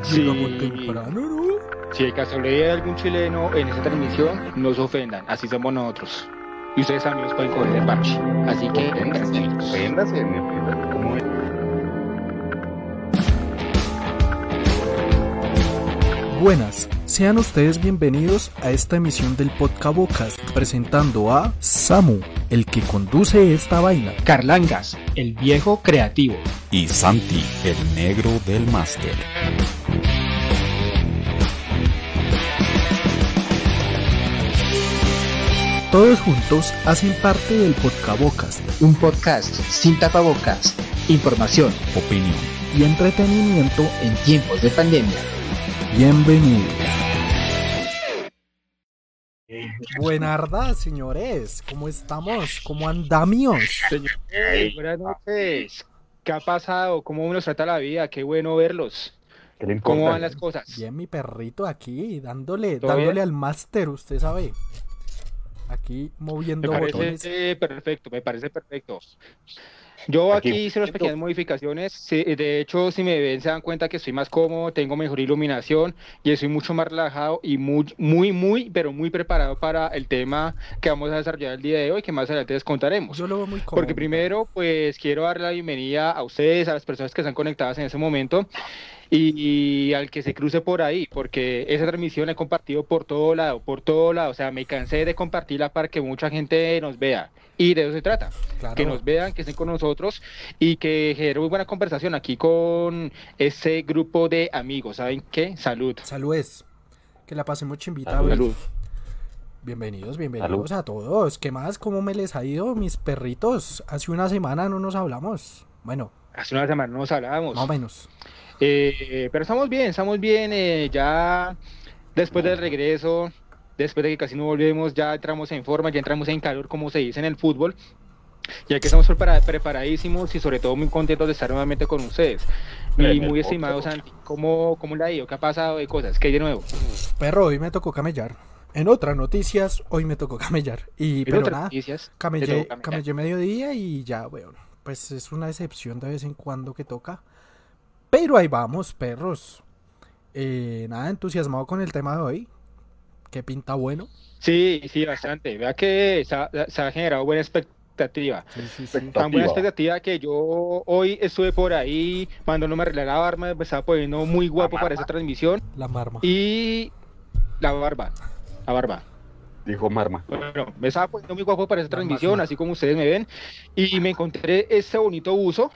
que llegamos temprano, ¿no? Si hay casualidad de algún chileno en esta transmisión, no se ofendan, así somos nosotros. Y ustedes también los pueden coger el parche. Así que. Véndase, me ofenda. ¿Cómo es? Buenas, sean ustedes bienvenidos a esta emisión del Podcabocast presentando a Samu, el que conduce esta vaina. Carlangas, el viejo creativo. y Santi, el negro del máster. Todos juntos hacen parte del Podcabocast Un podcast sin tapabocas, información Opinión. y entretenimiento en tiempos de pandemia. Bienvenidos. Buenarda, señores. ¿Cómo estamos? ¿Cómo andamios? Señores, buenas noches. ¿Qué ha pasado? ¿Cómo nos trata la vida? Qué bueno verlos. ¿Cómo van las cosas? Bien, mi perrito aquí, dándole, ¿Todo dándole bien? al máster, usted sabe. Aquí Me moviendo botones. parece perfecto, me parece perfecto. Yo aquí, Aquí. hice unas pequeñas modificaciones. Sí, de hecho, si me ven, se dan cuenta que estoy más cómodo, tengo mejor iluminación y estoy mucho más relajado y muy, muy, muy, pero muy preparado para el tema que vamos a desarrollar el día de hoy, que más adelante les contaremos. Yo lo veo muy cómodo. Porque primero, pues quiero dar la bienvenida a ustedes, a las personas que están conectadas en ese momento y, y al que se cruce por ahí, porque esa transmisión la he compartido por todo lado, por todo lado. O sea, me cansé de compartirla para que mucha gente nos vea. Y de eso se trata, Claro. que nos vean, que estén con nosotros y que genere muy buena conversación aquí con ese grupo de amigos. ¿Saben qué? Salud. Saludes. Que la pasemos. Salud. güey. Salud. Bienvenidos, bienvenidos a todos. ¿Qué más? ¿Cómo me les ha ido, mis perritos? Hace una semana no nos hablamos. Bueno, Hace una semana no nos hablábamos. más o menos. Eh, pero estamos bien, estamos bien. eh, ya después del regreso, después de que casi no volvemos, ya entramos en forma, ya entramos en calor, como se dice en el fútbol. Ya que estamos prepara- preparadísimos y sobre todo muy contentos de estar nuevamente con ustedes. Y muy estimado. Santi, ¿cómo, ¿cómo le ha ido? ¿Qué ha pasado de cosas? ¿Qué hay de nuevo? Perro, hoy me tocó camellar. En otras noticias, hoy me tocó camellar. Y, ¿Hay pero otras nada, noticias? Camellé, camellé mediodía y ya, weón. Pues es una excepción de vez en cuando que toca. Pero ahí vamos, perros. Eh, nada, entusiasmado con el tema de hoy. Que pinta bueno. Sí, sí, bastante. Vea que se ha, se ha generado buena expectativa. Sí, sí, sí. Tan buena Expectativa. que yo hoy estuve por ahí mandándome a arreglar la barba, me estaba poniendo muy guapo para esa transmisión. La marma. Y la barba, la barba. Dijo Marma. Bueno, me estaba poniendo muy guapo para esa La transmisión, marma. así como ustedes me ven. Y me encontré este bonito buzo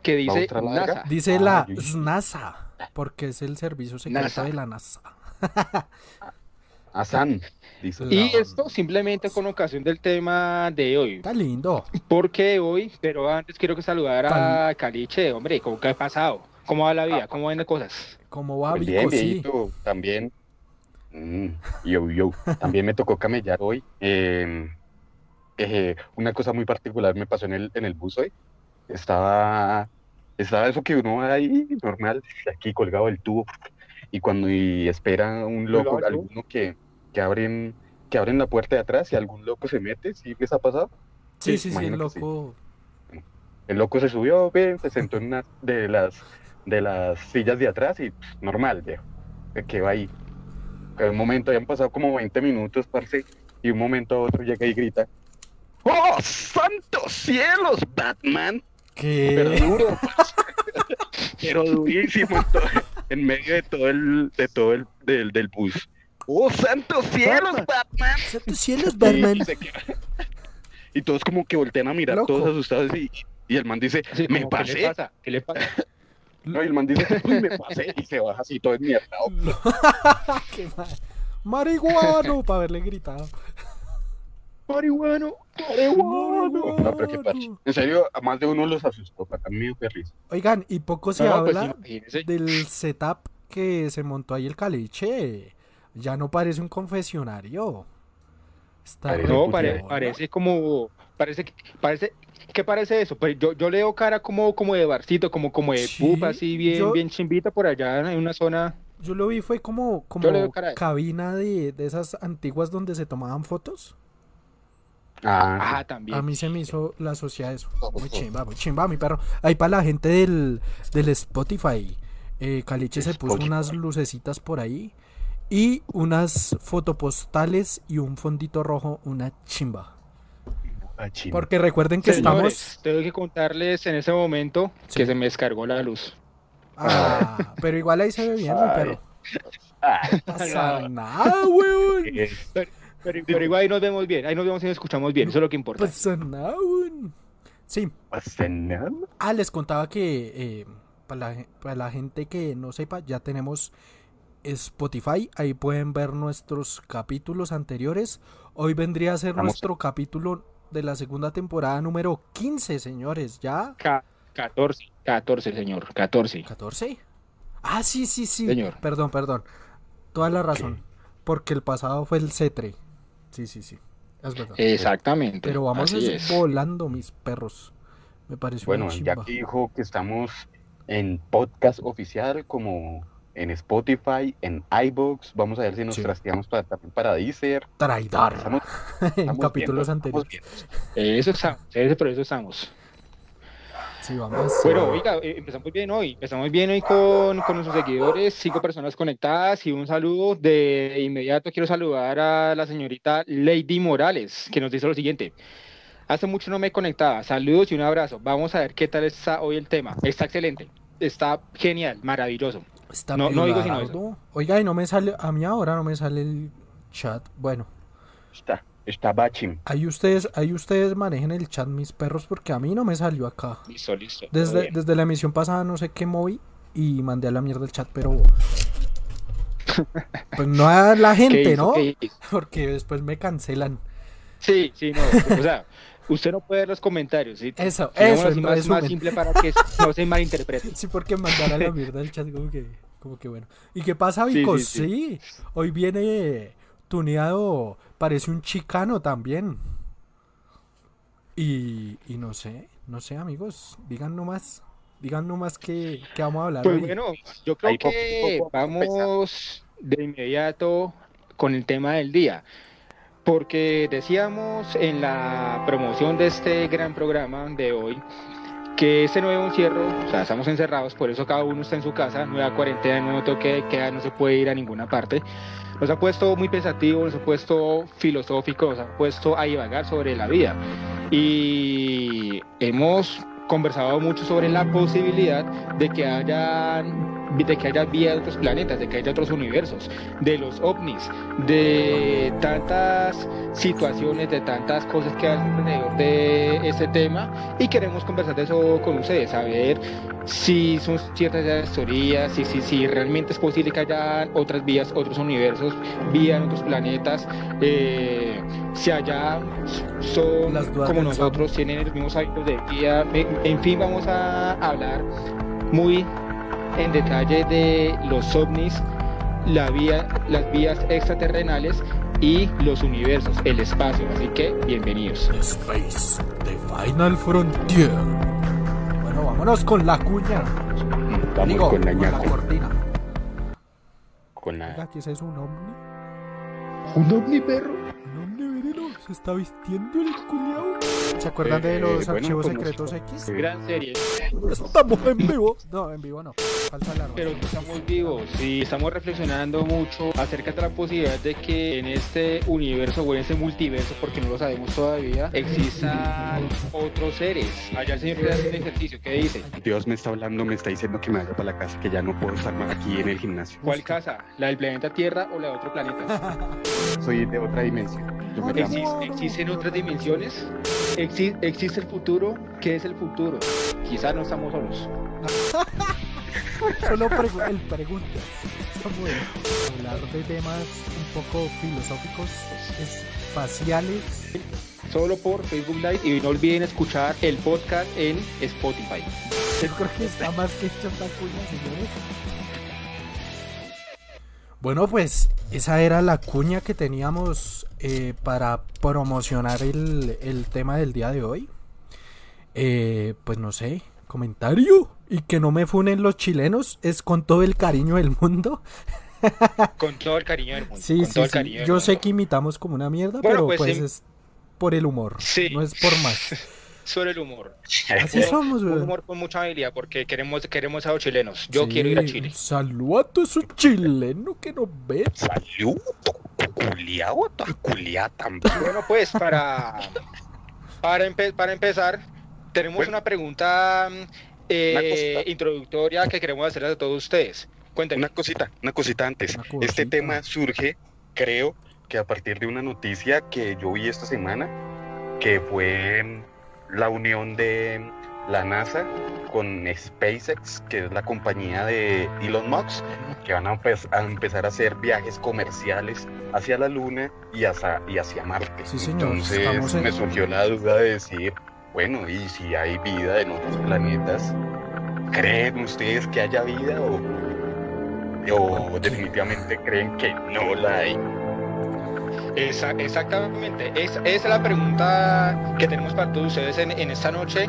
que dice? NASA. Dice Ah, la yo- NASA. Porque es el servicio secreto NASA. de la NASA. Asan. Dice. La- Y esto simplemente con ocasión del tema de hoy. Está lindo. Porque hoy, pero antes quiero que saludar a Caliche, hombre, ¿cómo que ha pasado? ¿Cómo va la vida? ¿Cómo van las cosas? Como va Pues bien, Vico, sí. viejito. También. Mm, yo, yo. También me tocó camellar hoy. Eh, eh, una cosa muy particular me pasó en el, en el bus hoy. Estaba, estaba eso que uno va ahí normal, aquí colgado el tubo. Y cuando y espera un loco, Colgado el alguno que, que abren, que abren la puerta de atrás y algún loco se mete, ¿sí les ha pasado? Sí, Sí, sí, que sí. loco. El loco se subió, ve, se sentó en una de las, de las sillas de atrás y pff, normal, viejo. Se quedó ahí. En un momento, habían pasado como 20 minutos, parce, y un momento a otro llega y grita. ¡Oh, santos cielos, Batman! Pero ¿Qué? duro, parce. pero durísimo en, todo- en medio de todo el, de todo el, del, del bus. ¡Oh, santos cielos, Batman! Santos cielos, Batman. Y, todos como que voltean a mirar, Loco. todos asustados, y, y el man dice, Sí, me como, ¿Qué le pasé. pasa? ¿Qué le pasa? No, y el man dice, uy, me pasé, y se baja así todo enmierdado. Qué mal. Marihuano, para haberle gritado. Marihuano, marihuano. No, pero qué parche. En serio, a más de uno los asustó, para mí dio risa. Oigan, y poco se No, pues habla del setup que se montó ahí el caliche. Ya no parece un confesionario. Está No, puta pare- parece como, parece que, parece, ¿qué parece eso? Pues yo, yo leo cara como, como de barcito, como, como de Sí, pupa, así bien, yo- bien chimbita por allá en una zona. Yo lo vi, fue como, como cabina de, de esas antiguas donde se tomaban fotos. Ah, Ajá, también. A mí se me hizo la sociedad eso. Muy chimba, muy chimba, mi perro. Ahí para la gente del, del Spotify. Eh, Caliche se puso Spotify. unas lucecitas por ahí y unas fotopostales y un fondito rojo, una chimba. Ah, chino. Porque recuerden que Señores, estamos... tengo que contarles en ese momento Sí. que se me descargó la luz. Ah, pero igual ahí se ve bien, mi Ay. perro. Ah, No pasa nada, weón. Pero, pero igual ahí nos vemos bien, ahí nos vemos y nos escuchamos bien, eso es lo que importa. Weón. Sí, nada. Ah, les contaba que eh, para, la, para la gente que no sepa, ya tenemos Spotify. Ahí pueden ver nuestros capítulos anteriores. Hoy vendría a ser Vamos. nuestro capítulo de la segunda temporada número 15, señores. ¿Ya? Ca- 14, 14, señor, 14. ¿14? Ah, sí, sí, sí. Señor. Perdón, perdón. Toda la razón. Porque el pasado fue el C3. Sí, sí, sí. Es verdad. Exactamente. Pero vamos así es es. volando, mis perros. Me pareció Bueno, ya que dijo que estamos en podcast oficial, como en Spotify, en iBooks, vamos a ver si nos Sí. trasteamos para, para Deezer. Traidor. Estamos, en capítulos viendo, anteriores. Eso estamos, ese por eso estamos. Sí, vamos. Bueno, oiga, eh, empezamos bien hoy, empezamos bien hoy con, con nuestros seguidores, cinco personas conectadas y un saludo. De inmediato quiero saludar a la señorita Lady Morales, que nos dice lo siguiente. Hace mucho no me conectaba, saludos y un abrazo. Vamos a ver qué tal está hoy el tema. Está excelente, está genial, maravilloso. Está no- no digo sino. Oiga, y no me sale, a mí ahora no me sale el chat. Bueno, Está, está Bachim. ahí ustedes, ahí ustedes manejen el chat, mis perros, porque a mí no me salió acá. Listo, listo. Desde, desde la emisión pasada no sé qué moví y mandé a la mierda el chat, pero... Pues no a la ¿Qué gente? ¿no? Porque después me cancelan. Sí, sí, no. O sea, usted no puede ver los comentarios. ¿sí? Eso, eso, más, más simple para que no se malinterprete. Sí, porque mandar a la mierda el chat como que, como que bueno. ¿Y qué pasa, Sí, Vico? sí, Sí, sí. hoy viene tuneado, parece un chicano también. Y, y no sé, no sé, amigos, digan nomás, digan nomás que, que vamos a hablar Pues hoy. bueno, yo creo Ahí que poco poco vamos de inmediato con el tema del día. Porque decíamos en la promoción de este gran programa de hoy que este nuevo encierro, o sea, estamos encerrados, por eso cada uno está en su casa, nueva cuarentena, nuevo toque de queda, no se puede ir a ninguna parte. Nos ha puesto muy pensativo, nos ha puesto filosófico, nos ha puesto a divagar sobre la vida. Y hemos conversado mucho sobre la posibilidad de que haya de que haya vida de otros planetas, de que haya otros universos, de los ovnis, de tantas situaciones, de tantas cosas que hay alrededor de ese tema y queremos conversar de eso con ustedes, saber si son ciertas esas teorías, si, si, si realmente es posible que haya otras vías, otros universos, vida en otros planetas, eh, si allá son Las como nosotros, tienen los mismos hábitos de vida, en fin, vamos a hablar muy en detalle de los ovnis, la vía, las vías extraterrenales y los universos, el espacio. Así que bienvenidos. Space, The Final Frontier. Bueno, vámonos con la cuña. Vamos Digo, con la con la cortina. Con Oiga, la... ¿qué es eso? ¿Un ovni? ¿Un ovni perro? ¿Se está vistiendo el culiao? ¿Se acuerdan de Eh, los archivos como- secretos X? Gran serie. Estamos en vivo. No, en vivo no. Falsa alarma. Pero estamos vivos y estamos reflexionando mucho acerca de la posibilidad de que en este universo o en este multiverso, porque no lo sabemos todavía, existan otros seres. Allá el señor que hace un ejercicio, ¿qué dice? Dios me está hablando, me está diciendo que me vaya para la casa, que ya no puedo estar más aquí en el gimnasio. ¿Cuál casa? ¿La del planeta Tierra o la de otro planeta? Soy de otra dimensión. Yo me llamo- ¿Exis- ¿Existen otras dimensiones? Exi- ¿Existe el futuro? ¿Qué es el futuro? Quizás no estamos solos. Solo pregu- el pregunta. Hablar de temas un poco filosóficos, espaciales. Solo por Facebook Live y no olviden escuchar el podcast en Spotify. Yo creo que está más que hecho cuña, señores. Bueno, pues esa era la cuña que teníamos eh, para promocionar el, el tema del día de hoy. Eh, pues no sé, comentario. Y que no me funen los chilenos es con todo el cariño del mundo. Con todo el cariño del mundo. Sí, con sí, todo el sí. cariño del Yo sé que imitamos como una mierda, Bueno, pero pues, pues es por el humor, Sí. no es por más. sobre el humor. Así somos, Un humor con mucha habilidad porque queremos, queremos a los chilenos. Yo Sí, quiero ir a Chile. Saluda a esos chilenos que nos ven. Salud, culiao, culiá también. Bueno, pues para, para, empe- para empezar, tenemos Bueno. una pregunta eh, Una introductoria que queremos hacerles a todos ustedes. Cuéntenme. Una cosita, una cosita antes. Una cosita. Este tema surge, creo, que a partir de una noticia que yo vi esta semana, que fue la unión de la NASA con SpaceX, que es la compañía de Elon Musk, que van a, empe- a empezar a hacer viajes comerciales hacia la Luna y hacia, y hacia Marte. Sí, señor, Entonces en- me surgió la duda de decir, bueno, ¿y si hay vida en otros planetas? ¿Creen ustedes que haya vida o, o definitivamente creen que no la hay? Esa- exactamente. Es- es la pregunta que tenemos para todos ustedes en, en esta noche.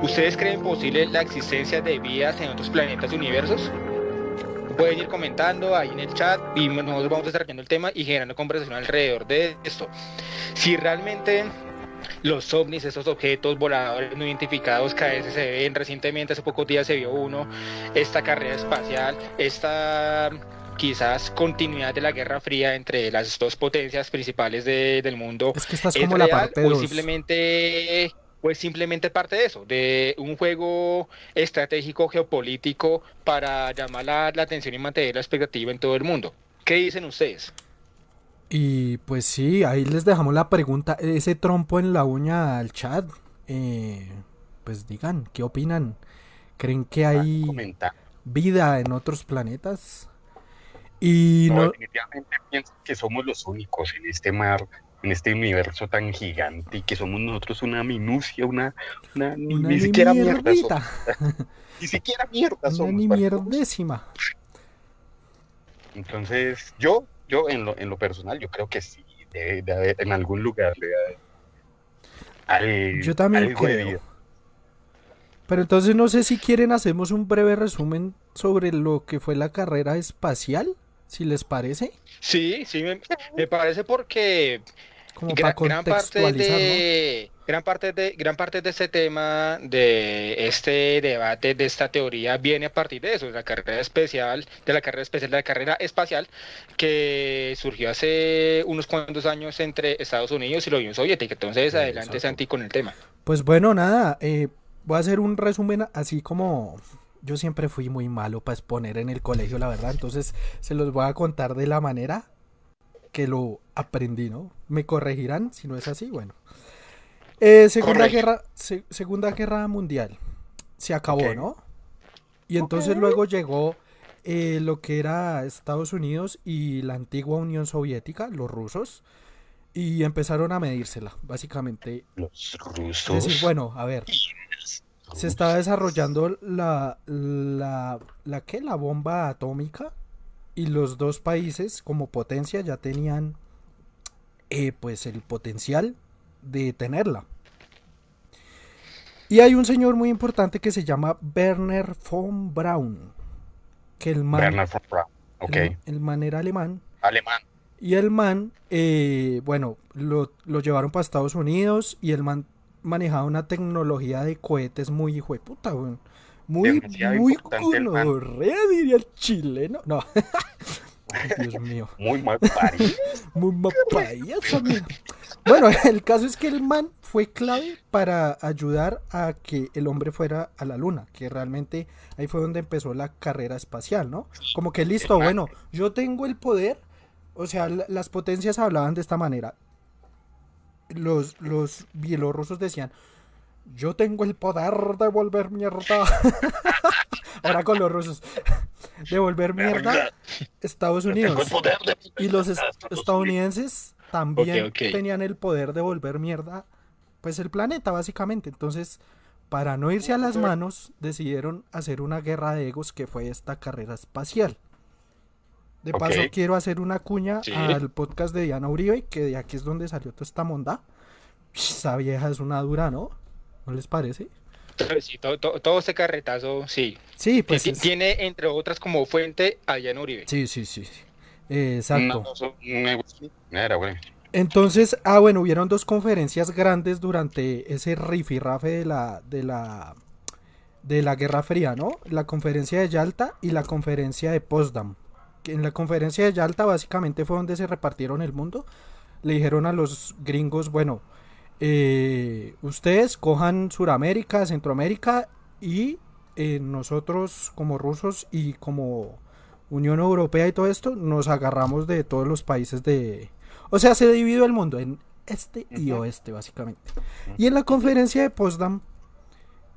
¿Ustedes creen posible la existencia de vidas en otros planetas y universos? Pueden ir comentando ahí en el chat y nosotros vamos desarrollando el tema y generando conversación alrededor de esto. Si realmente los ovnis, esos objetos voladores no identificados que a veces se ven recientemente, hace pocos días se vio uno, esta carrera espacial, esta quizás continuidad de la Guerra Fría entre las dos potencias principales de- del mundo Es que esta es es como la parte o 2. simplemente o es simplemente parte de eso, de un juego estratégico geopolítico para llamar la, la atención y mantener la expectativa en todo el mundo. ¿Qué dicen ustedes? Y pues sí, ahí les dejamos la pregunta, ese trompo en la uña al chat. eh, pues digan, ¿qué opinan? ¿Creen que hay Comentar. vida en otros planetas? Y No, no, definitivamente pienso que somos los únicos en este mar, en este universo tan gigante y que somos nosotros una minucia, una, una ni, una ni ni siquiera mierda somos, ni siquiera mierda una somos. ni ¿vale? mierdécima. Entonces, yo, yo en lo, en lo personal, yo creo que sí, debe de haber, en algún lugar debe haber al- Yo también algo de creo. Pero entonces no sé si quieren hacemos un breve resumen sobre lo que fue la carrera espacial, si les parece, Sí, sí, me, me parece porque como Gra- para gran parte de gran parte de gran parte de este tema de este debate de esta teoría viene a partir de eso de la carrera especial de la carrera especial de la carrera espacial que surgió hace unos cuantos años entre Estados Unidos y la Unión Soviética. Entonces Sí, adelante exacto. Santi con el tema. Pues bueno, nada, eh, voy a hacer un resumen así como yo siempre fui muy malo para exponer en el colegio, la verdad, entonces se los voy a contar de la manera que lo aprendí, ¿no? Me corregirán si no es así, bueno. Eh, segunda Correcto. guerra, se- segunda guerra mundial, se acabó. ¿no? Y entonces luego llegó eh, lo que era Estados Unidos y la antigua Unión Soviética, los rusos, y empezaron a medírsela, básicamente Los es rusos. decir, bueno, a ver, se estaba desarrollando la, la, la, ¿qué? La bomba atómica y los dos países como potencia ya tenían eh, pues el potencial de tenerla. Y hay un señor muy importante que se llama Werner von Braun, que el man, Bernard von Braun. Ok, el, el man era alemán alemán. y el man, eh, bueno, lo, lo llevaron para Estados Unidos y el man manejaba una tecnología de cohetes muy hijo de puta, weón. Muy, Demasiado muy gonorrea, diría el chileno. No. Ay, Dios mío. Muy mal. Muy amigo. Bueno, el caso es que el man fue clave para ayudar a que el hombre fuera a la luna, que realmente ahí fue donde empezó la carrera espacial, ¿no? Como que listo, bueno, yo tengo el poder, o sea, la- las potencias hablaban de esta manera. Los, los bielorrusos decían, yo tengo el poder de volver mierda. Ahora con los rusos. De volver mierda Estados Unidos. Y los est- estadounidenses también tenían el poder de volver mierda, pues el planeta básicamente. Entonces, para no irse a las manos, decidieron hacer una guerra de egos que fue esta carrera espacial. De paso, quiero hacer una cuña Sí. al podcast de Diana Uribe, que de aquí es donde salió toda esta monda. Esa vieja es una dura, ¿no? ¿No les parece? Sí, todo, todo- todo este carretazo sí Sí, pues es- tiene entre otras como fuente a Diana Uribe Sí, sí, sí. sí. Eh, exacto. No. Era, güey. Entonces, ah, bueno, hubieron dos conferencias grandes durante ese rifirrafe de la, de la, de la Guerra Fría, ¿no? La conferencia de Yalta y la conferencia de Potsdam. En la conferencia de Yalta básicamente fue donde se repartieron el mundo. Le dijeron a los gringos, bueno, eh, ustedes cojan Suramérica, Centroamérica y eh, nosotros como rusos y como Unión Europea y todo esto nos agarramos de todos los países de... O sea, se dividió el mundo en este y oeste básicamente. Y en la conferencia de Potsdam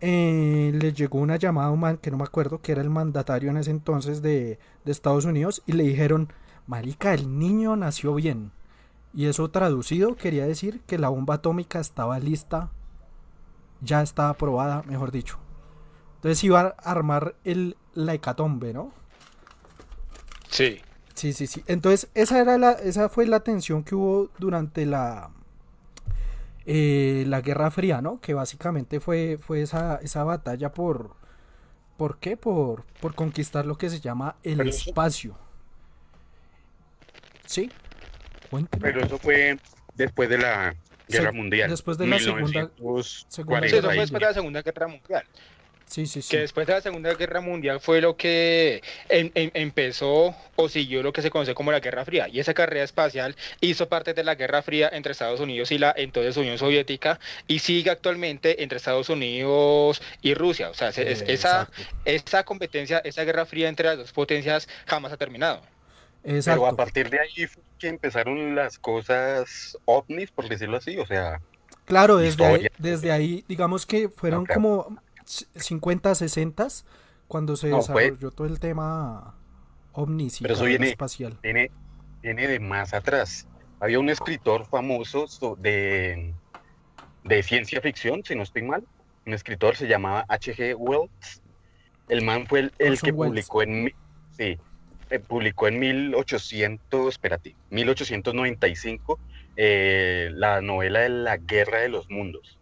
eh, le llegó una llamada a un man que no me acuerdo, que era el mandatario en ese entonces de, de Estados Unidos, y le dijeron, Marica, el niño nació bien. Y eso traducido quería decir que la bomba atómica estaba lista, ya estaba aprobada, mejor dicho. Entonces iba a armar el, la hecatombe, ¿no? Sí. Sí, sí, sí. Entonces, esa era la, esa fue la tensión que hubo durante la eh, la Guerra Fría, ¿no? Que básicamente fue, fue esa, esa batalla por ¿por qué? Por, por conquistar lo que se llama el Pero eso- espacio. ¿Sí? Cuénteme. Pero eso fue después de la Guerra Sí, Mundial. después de la Segunda- 1940 Segunda Sí, eso fue después de la Segunda Guerra Mundial. Sí, sí, sí. Que después de la Segunda Guerra Mundial fue lo que em- em- empezó o siguió lo que se conoce como la Guerra Fría. Y esa carrera espacial hizo parte de la Guerra Fría entre Estados Unidos y la entonces Unión Soviética y sigue actualmente entre Estados Unidos y Rusia. O sea, es- Eh, esa, esa competencia, esa Guerra Fría entre las dos potencias jamás ha terminado. Pero a partir de ahí fue que empezaron las cosas ovnis, por decirlo así, o sea, Claro, desde ahí, desde ahí, digamos que fueron como 50, 60 cuando se No, desarrolló todo el tema y Pero eso viene- espacial. viene, viene de más atrás. Había un escritor famoso so- de, de ciencia ficción, si no estoy mal. Un escritor se llamaba H.G. Wells. El man fue el, el que publicó en, sí, eh, publicó en 1800, espérate, 1895 eh, la novela de La Guerra de los Mundos.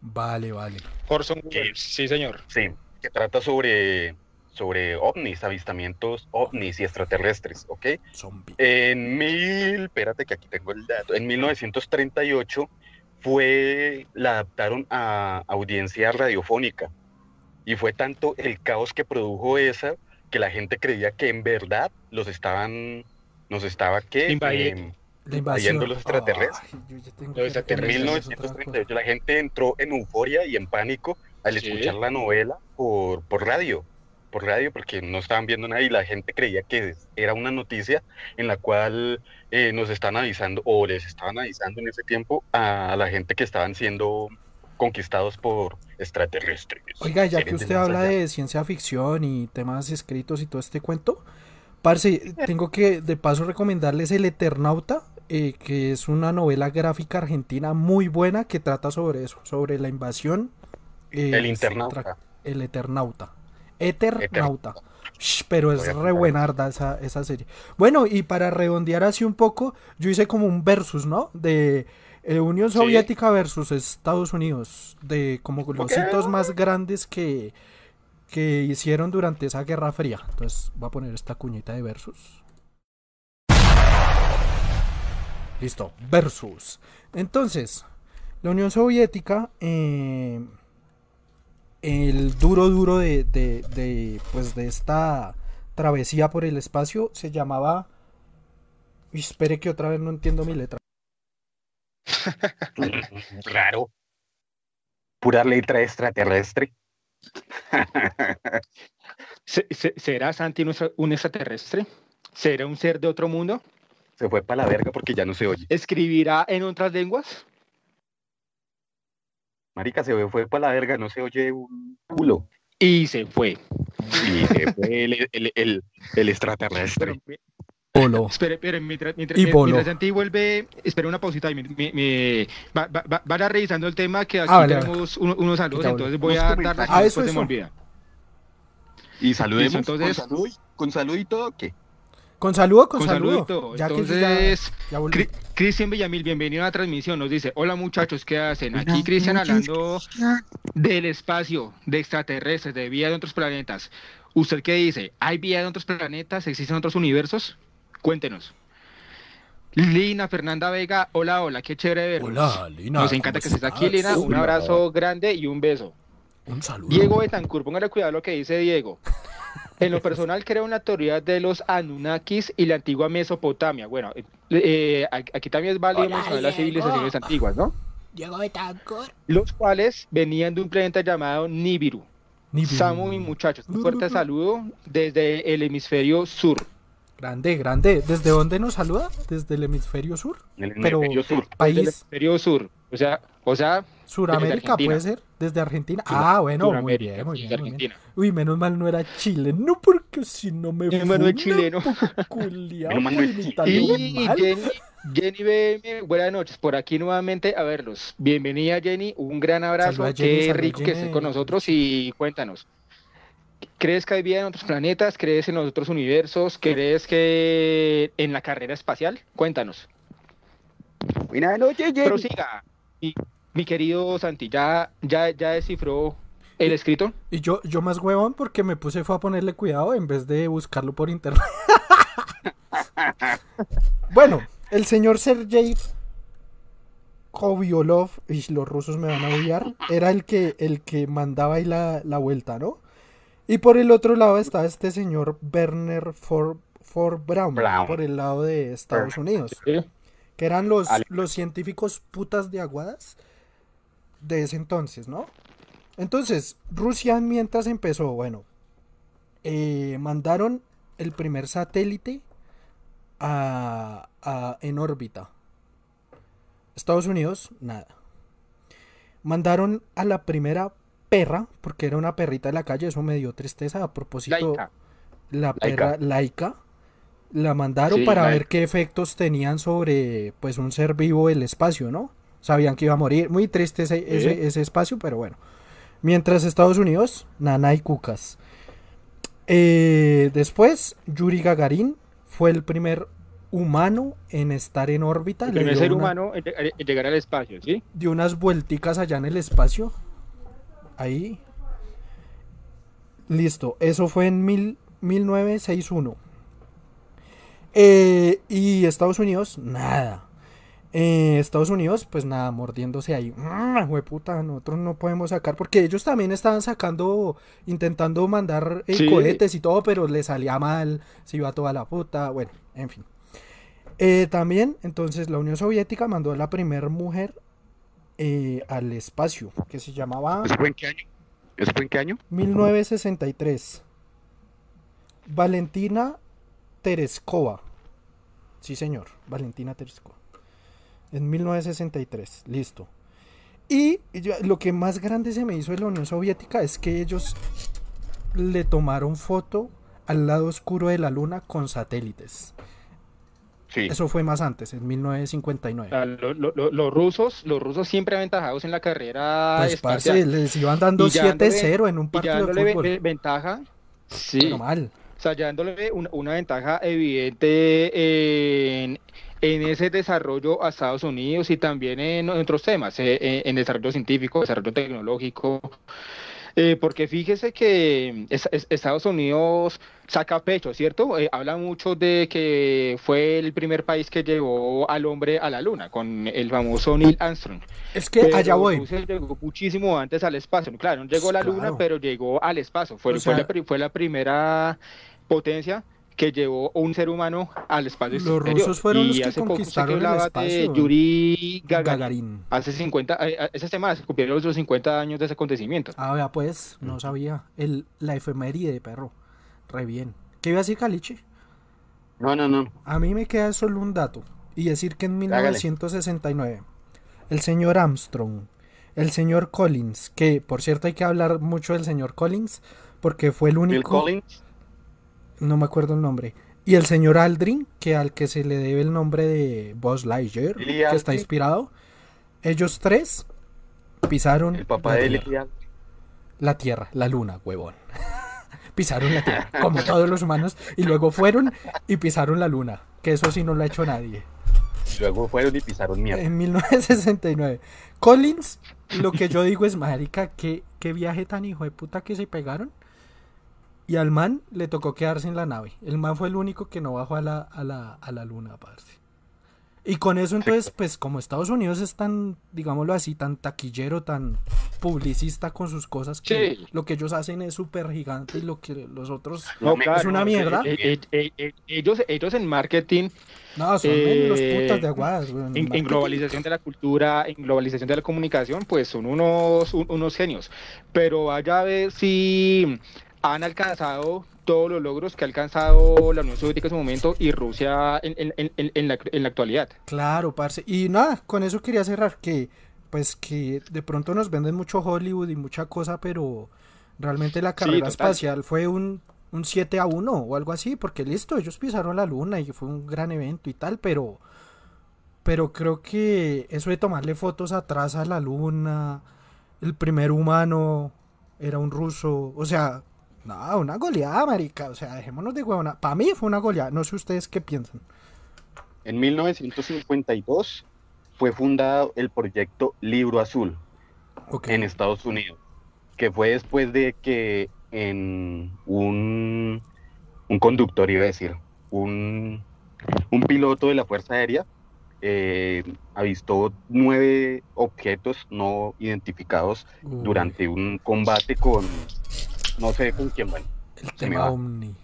Vale, vale. Orson. Welles, sí señor. Sí, que trata sobre, sobre ovnis, avistamientos ovnis y extraterrestres, ¿ok? Zombie. En mil, espérate que aquí tengo el dato, en 1938 fue, la adaptaron a audiencia radiofónica y fue tanto el caos que produjo esa que la gente creía que en verdad los estaban, nos estaba que Invadiendo. em, La invasión. los extraterrestres. Ay, yo ya tengo Los que en extraterrestres. reconocer eso, otra 1938 la gente entró en euforia y en pánico al Sí. escuchar la novela por, por radio, por radio porque no estaban viendo nada y la gente creía que era una noticia en la cual eh, nos están avisando o les estaban avisando en ese tiempo a la gente que estaban siendo conquistados por extraterrestres. Oiga, ya que usted habla allá. de ciencia ficción y temas escritos y todo este cuento, parce, tengo que de paso recomendarles El Eternauta, eh, que es una novela gráfica argentina muy buena que trata sobre eso, sobre la invasión. eh, El internauta. El Eternauta. Eternauta. Shh, pero es re buenarda esa, esa serie. Bueno, y para redondear así un poco, yo hice como un versus, ¿no? De eh, Unión Sí. Soviética versus Estados Unidos, de como los hitos más grandes que, que hicieron durante esa Guerra Fría. Entonces voy a poner esta cuñita de versus. Listo, versus. Entonces, la Unión Soviética, eh, el duro duro de, de, de, pues de esta travesía por el espacio se llamaba... Uy, espere que otra vez no entiendo mi letra. Raro. Pura letra extraterrestre. Se- se- ¿Será Santi un extraterrestre? ¿Será un ser de otro mundo? Se fue para la verga porque ya no se oye. ¿Escribirá en otras lenguas? Marica, se fue para la verga, no se oye un culo. Y se fue. Y se fue el, el, el, el extraterrestre. Pero, Polo. espere, espere, mientras, mientras, Y mientras voló. Santi vuelve, espera una pausita. ahí, mi- mi- mi- va, va, va- vaya revisando el tema que aquí Ah, vale, tenemos uno- unos saludos, entonces voy a dar las Ah, después eso, se me eso. olvida. Y saludemos entonces- con salud, con salud y todo, ¿qué? Con saludo, con, Con saludo. saludito. Ya Entonces, ya, ya Cristian Villamil, bienvenido a la transmisión. Nos dice, hola muchachos, ¿qué hacen? Aquí Cristian hablando del espacio, de extraterrestres, de vida de otros planetas. ¿Usted qué dice? ¿Hay vida en otros planetas? ¿Existen otros universos? Cuéntenos. Lina Fernanda Vega, hola, hola, qué chévere verlos. Hola, Lina. Nos encanta ¿cómo que estés aquí? Lina. Un abrazo grande y un beso. Un saludo. Diego Betancourt, póngale cuidado a lo que dice Diego. En lo personal creo en la teoría de los Anunnakis y la antigua Mesopotamia. Bueno, eh, eh, aquí también es válido Hola, mencionar las civilizaciones antiguas, ¿no? Diego Betancourt. Los cuales venían de un planeta llamado Nibiru. Nibiru. Samu y muchachos, un fuerte saludo desde el hemisferio sur. Grande, grande. ¿Desde dónde nos saluda? Desde el hemisferio sur. En el Pero- hemisferio sur. Desde el País hemisferio sur. O sea, o sea, Suramérica puede ser. Desde Argentina. Ah, bueno, muy bien, muy desde bien, muy bien. Argentina. Uy, menos mal no era Chile. No, porque si no me Mi hermano es funa, chileno. Menos mal no es por Chile. imitarlo Y mal. Jenny, Jenny BM, buenas noches, por aquí nuevamente a verlos. Bienvenida Jenny, un gran abrazo, Jenny, qué rico que estés con nosotros y cuéntanos. ¿Crees que hay vida en otros planetas? ¿Crees en los otros universos? ¿Crees que en la carrera espacial? Cuéntanos. Buenas noches, Jenny. Prosiga. Mi, mi querido Santi, ¿ya, ya, ya descifró el escrito? Y yo, yo más huevón porque me puse fue a ponerle cuidado en vez de buscarlo por internet. bueno, el señor Sergei Koviolov, y los rusos me van a odiar, era el que, el que mandaba ahí la, la vuelta, ¿no? Y por el otro lado estaba este señor Werner Ford, Ford Braun, Braun. por el lado de Estados Unidos, que eran los, los científicos putas de aguadas de ese entonces, ¿no? Entonces, Rusia mientras empezó, bueno, eh, mandaron el primer satélite a, a- en órbita. Estados Unidos, nada. Mandaron a la primera perra, porque era una perrita de la calle, eso me dio tristeza a propósito. Laika. La perra laica. La mandaron Sí, para ver qué efectos tenían sobre pues un ser vivo el espacio, ¿no? Sabían que iba a morir. Muy triste ese, ese, ese espacio, pero bueno. Mientras Estados Unidos, Nana y Cucas. Eh, después, Yuri Gagarin fue el primer humano en estar en órbita. El primer ser una- humano en en llegar al espacio, ¿sí? dio unas vuelticas allá en el espacio. Ahí. Listo. Eso fue en mil, 1961. Eh, y Estados Unidos, nada. Eh, Estados Unidos, pues nada, mordiéndose ahí. Mm, hueputa, nosotros no podemos sacar. Porque ellos también estaban sacando, intentando mandar eh, Sí. cohetes y todo, pero le salía mal, se iba toda la puta. Bueno, en fin. Eh, también, entonces, la Unión Soviética mandó a la primera mujer eh, al espacio, que se llamaba ¿Eso fue en qué año? ¿Eso fue en qué año? 1963. Valentina Tereskova. Sí, señor, Valentina Tereskova. En 1963, listo. Y yo- lo que más grande se me hizo de la Unión Soviética es que ellos le tomaron foto al lado oscuro de la luna con satélites. Sí. Eso fue más antes, en 1959. O sea, lo- lo- lo- los rusos, los rusos siempre aventajados en la carrera Pues, parce, les iban dando Y ya dándole- 7-0 en un partido de fútbol. ve- ventaja, sí, Normal. o sea, ya dándole una, una ventaja evidente en, en ese desarrollo a Estados Unidos y también en, otros temas, eh, en, en desarrollo científico, desarrollo tecnológico. Eh, porque fíjese que es- es- Estados Unidos saca pecho, ¿cierto? Eh, habla mucho de que fue el primer país que llevó al hombre a la luna, con el famoso Neil Armstrong. Es que Pero allá voy. Rusia llegó muchísimo antes al espacio. Claro, no llegó a la Claro. luna, pero llegó al espacio. Fue, O fue sea- la, pri- fue la primera potencia que llevó un ser humano al espacio Los exterior. rusos fueron Y los que hace poco conquistaron el espacio. de Yuri Gagarin. Gagarin. Hace 50, eh, eh, esa semana se cumplieron los 50 años de ese acontecimiento. Ah, vea, pues, no sabía. El, la efeméride, perro. Re bien. ¿Qué iba a decir Caliche? No, no, no. A mí me queda solo un dato. Y decir que en Hágale. 1969, el señor Armstrong, el señor Collins, que por cierto hay que hablar mucho del señor Collins, porque fue el Bill único. Collins. No me acuerdo el nombre. Y el señor Aldrin, que al que se le debe el nombre de Buzz Lightyear, que está inspirado. Ellos tres pisaron El papá la de tierra. Elia. La tierra, la luna, huevón. pisaron la tierra, como todos los humanos, y luego fueron y pisaron la luna, que eso sí no lo ha hecho nadie. Luego fueron y pisaron mierda. En 1969. Collins, lo que yo digo es, marica, qué, qué viaje tan hijo de puta que se pegaron. Y al man le tocó quedarse en la nave. El man fue el único que no bajó a la, a la, a la luna, parce. Y con eso entonces, pues como Estados Unidos es tan, digámoslo así, tan taquillero, tan publicista con sus cosas, que Sí. lo que ellos hacen es súper gigante y lo que los otros... No, Es claro, una mierda. eh, eh, eh, eh, ellos, ellos en marketing, No, son Eh, los putas de aguadas, en, en globalización de la cultura, en globalización de la comunicación, pues son unos, un- unos genios. Pero vaya a ver si han alcanzado todos los logros que ha alcanzado la Unión Soviética en su momento y Rusia en, en- en- la, en la actualidad. Claro, parce. Y nada, con eso quería cerrar, que pues que de pronto nos venden mucho Hollywood y mucha cosa, pero realmente la carrera espacial fue un, un 7 a 1 o algo así, porque listo, ellos pisaron la luna y fue un gran evento y tal, pero pero creo que eso de tomarle fotos atrás a la luna, el primer humano era un ruso, o sea, no, una goleada, marica, o sea, dejémonos de huevona. Para mí fue una goleada, no sé ustedes qué piensan. En 1952 fue fundado el proyecto Libro Azul en Estados Unidos, que fue después de que en un, un conductor, iba a decir, un, un piloto de la Fuerza Aérea eh, avistó nueve objetos no identificados durante un combate con, no sé con quién, bueno. El tema. Omni.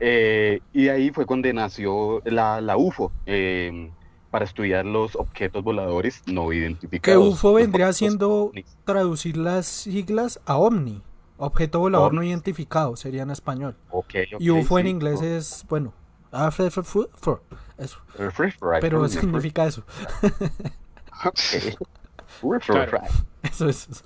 Eh, y ahí fue donde nació la, la UFO, eh, para estudiar los objetos voladores no Que identificados. UFO vendría siendo ovnis. traducir las siglas a Omni. Objeto volador no identificado, sería en español. Ok, ok, Y UFO en inglés es, bueno, ah, eso. Pero significa eso. Ok. Refrigerate. Eso es. Eso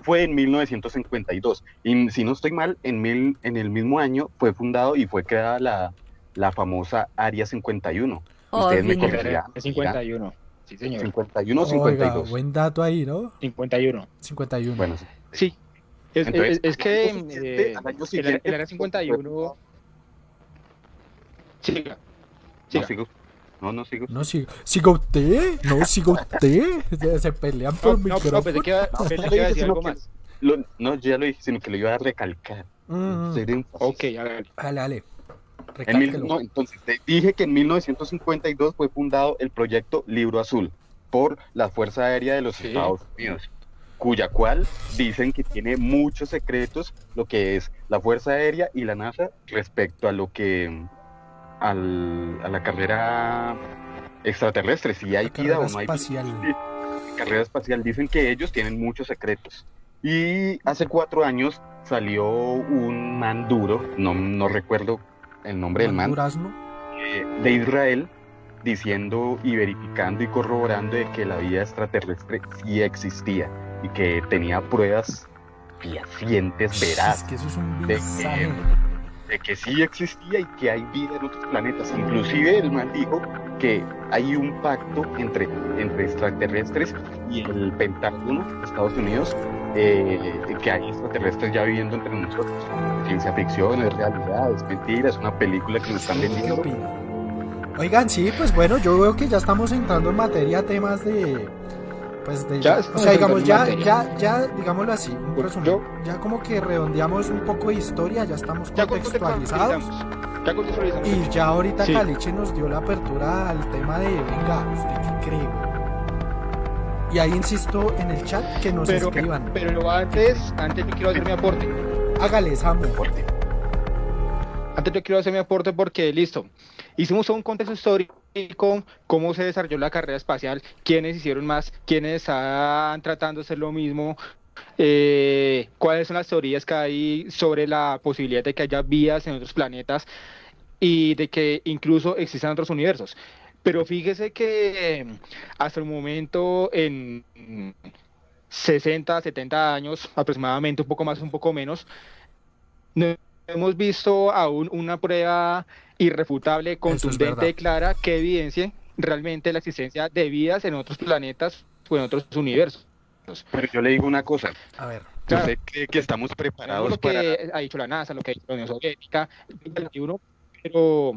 fue en 1952. Y si no estoy mal, en, mil, en el mismo año fue fundado y fue creada la, la famosa Área 51. Oh, Ustedes me señor. corregirán. Es 51. Sí, señor. 51 o Oiga, 52. buen dato ahí, ¿no? 51. 51. Bueno, sí. Sí. Es, Entonces, es- es que eh, el, el área fue 51. Siga. No Siga. sigo. No, no sigo. No, siga, siga usted, no, siga usted. Se, se pelean No, por no, micrófono. no, pensé que iba, No, pensé que lo iba a dije, decir sino algo que- más. Lo- no, yo ya lo dije, sino que lo iba a recalcar. Mm. Ok, a ver. dale, dale. En mil- Recálquelo. no, entonces, te dije que en 1952 fue fundado el proyecto Libro Azul por la Fuerza Aérea de los Sí. Estados Unidos, cuya cual dicen que tiene muchos secretos, lo que es la Fuerza Aérea y la NASA respecto a lo que al- a la carrera extraterrestre, si hay vida o no hay vida. espacial. Carrera espacial. Dicen que ellos tienen muchos secretos. Y hace cuatro años salió un man duro, no, no recuerdo el nombre del man, Durazno. eh, de Israel, diciendo y verificando y corroborando de que la vida extraterrestre sí existía y que tenía pruebas fehacientes, Es veraz, que eso es un de. Que, de que sí existía y que hay vida en otros planetas. Inclusive el man dijo que hay un pacto entre, entre extraterrestres y el Pentágono de Estados Unidos, eh, que hay extraterrestres ya viviendo entre nosotros. Ciencia ficción, es realidad, es mentira, es una película que nos están ¿Qué vendiendo. Oigan, sí, pues bueno, yo veo que ya estamos entrando en materia temas de. Pues de. Ya o sea, digamos, ya, ya, ya, digámoslo así, un Pues resumen. yo- Ya como que redondeamos un poco de historia, ya estamos contextualizados. Ya contextualizamos. Y ya ahorita Sí. Caliche nos dio la apertura al tema de, venga, ¿usted qué cree? güey?". Y ahí insisto en el chat que nos Pero, escriban. pero antes, antes yo quiero hacer mi aporte. Hágale, Samu. Antes yo quiero hacer mi aporte porque, listo, hicimos un contexto histórico, cómo se desarrolló la carrera espacial, quiénes hicieron más, quiénes están tratando de hacer lo mismo, eh, cuáles son las teorías que hay sobre la posibilidad de que haya vías en otros planetas y de que incluso existan otros universos. Pero fíjese que eh, hasta el momento, en 60, 70 años aproximadamente, un poco más, un poco menos, no hemos visto aún una prueba irrefutable, contundente, verdad. clara, que evidencie realmente la existencia de vidas en otros planetas o en otros universos. Pero yo le digo una cosa, A ver. Claro. ¿usted cree que estamos preparados lo que para... ha dicho la NASA, lo que ha dicho la Unión Soviética, el 21, pero,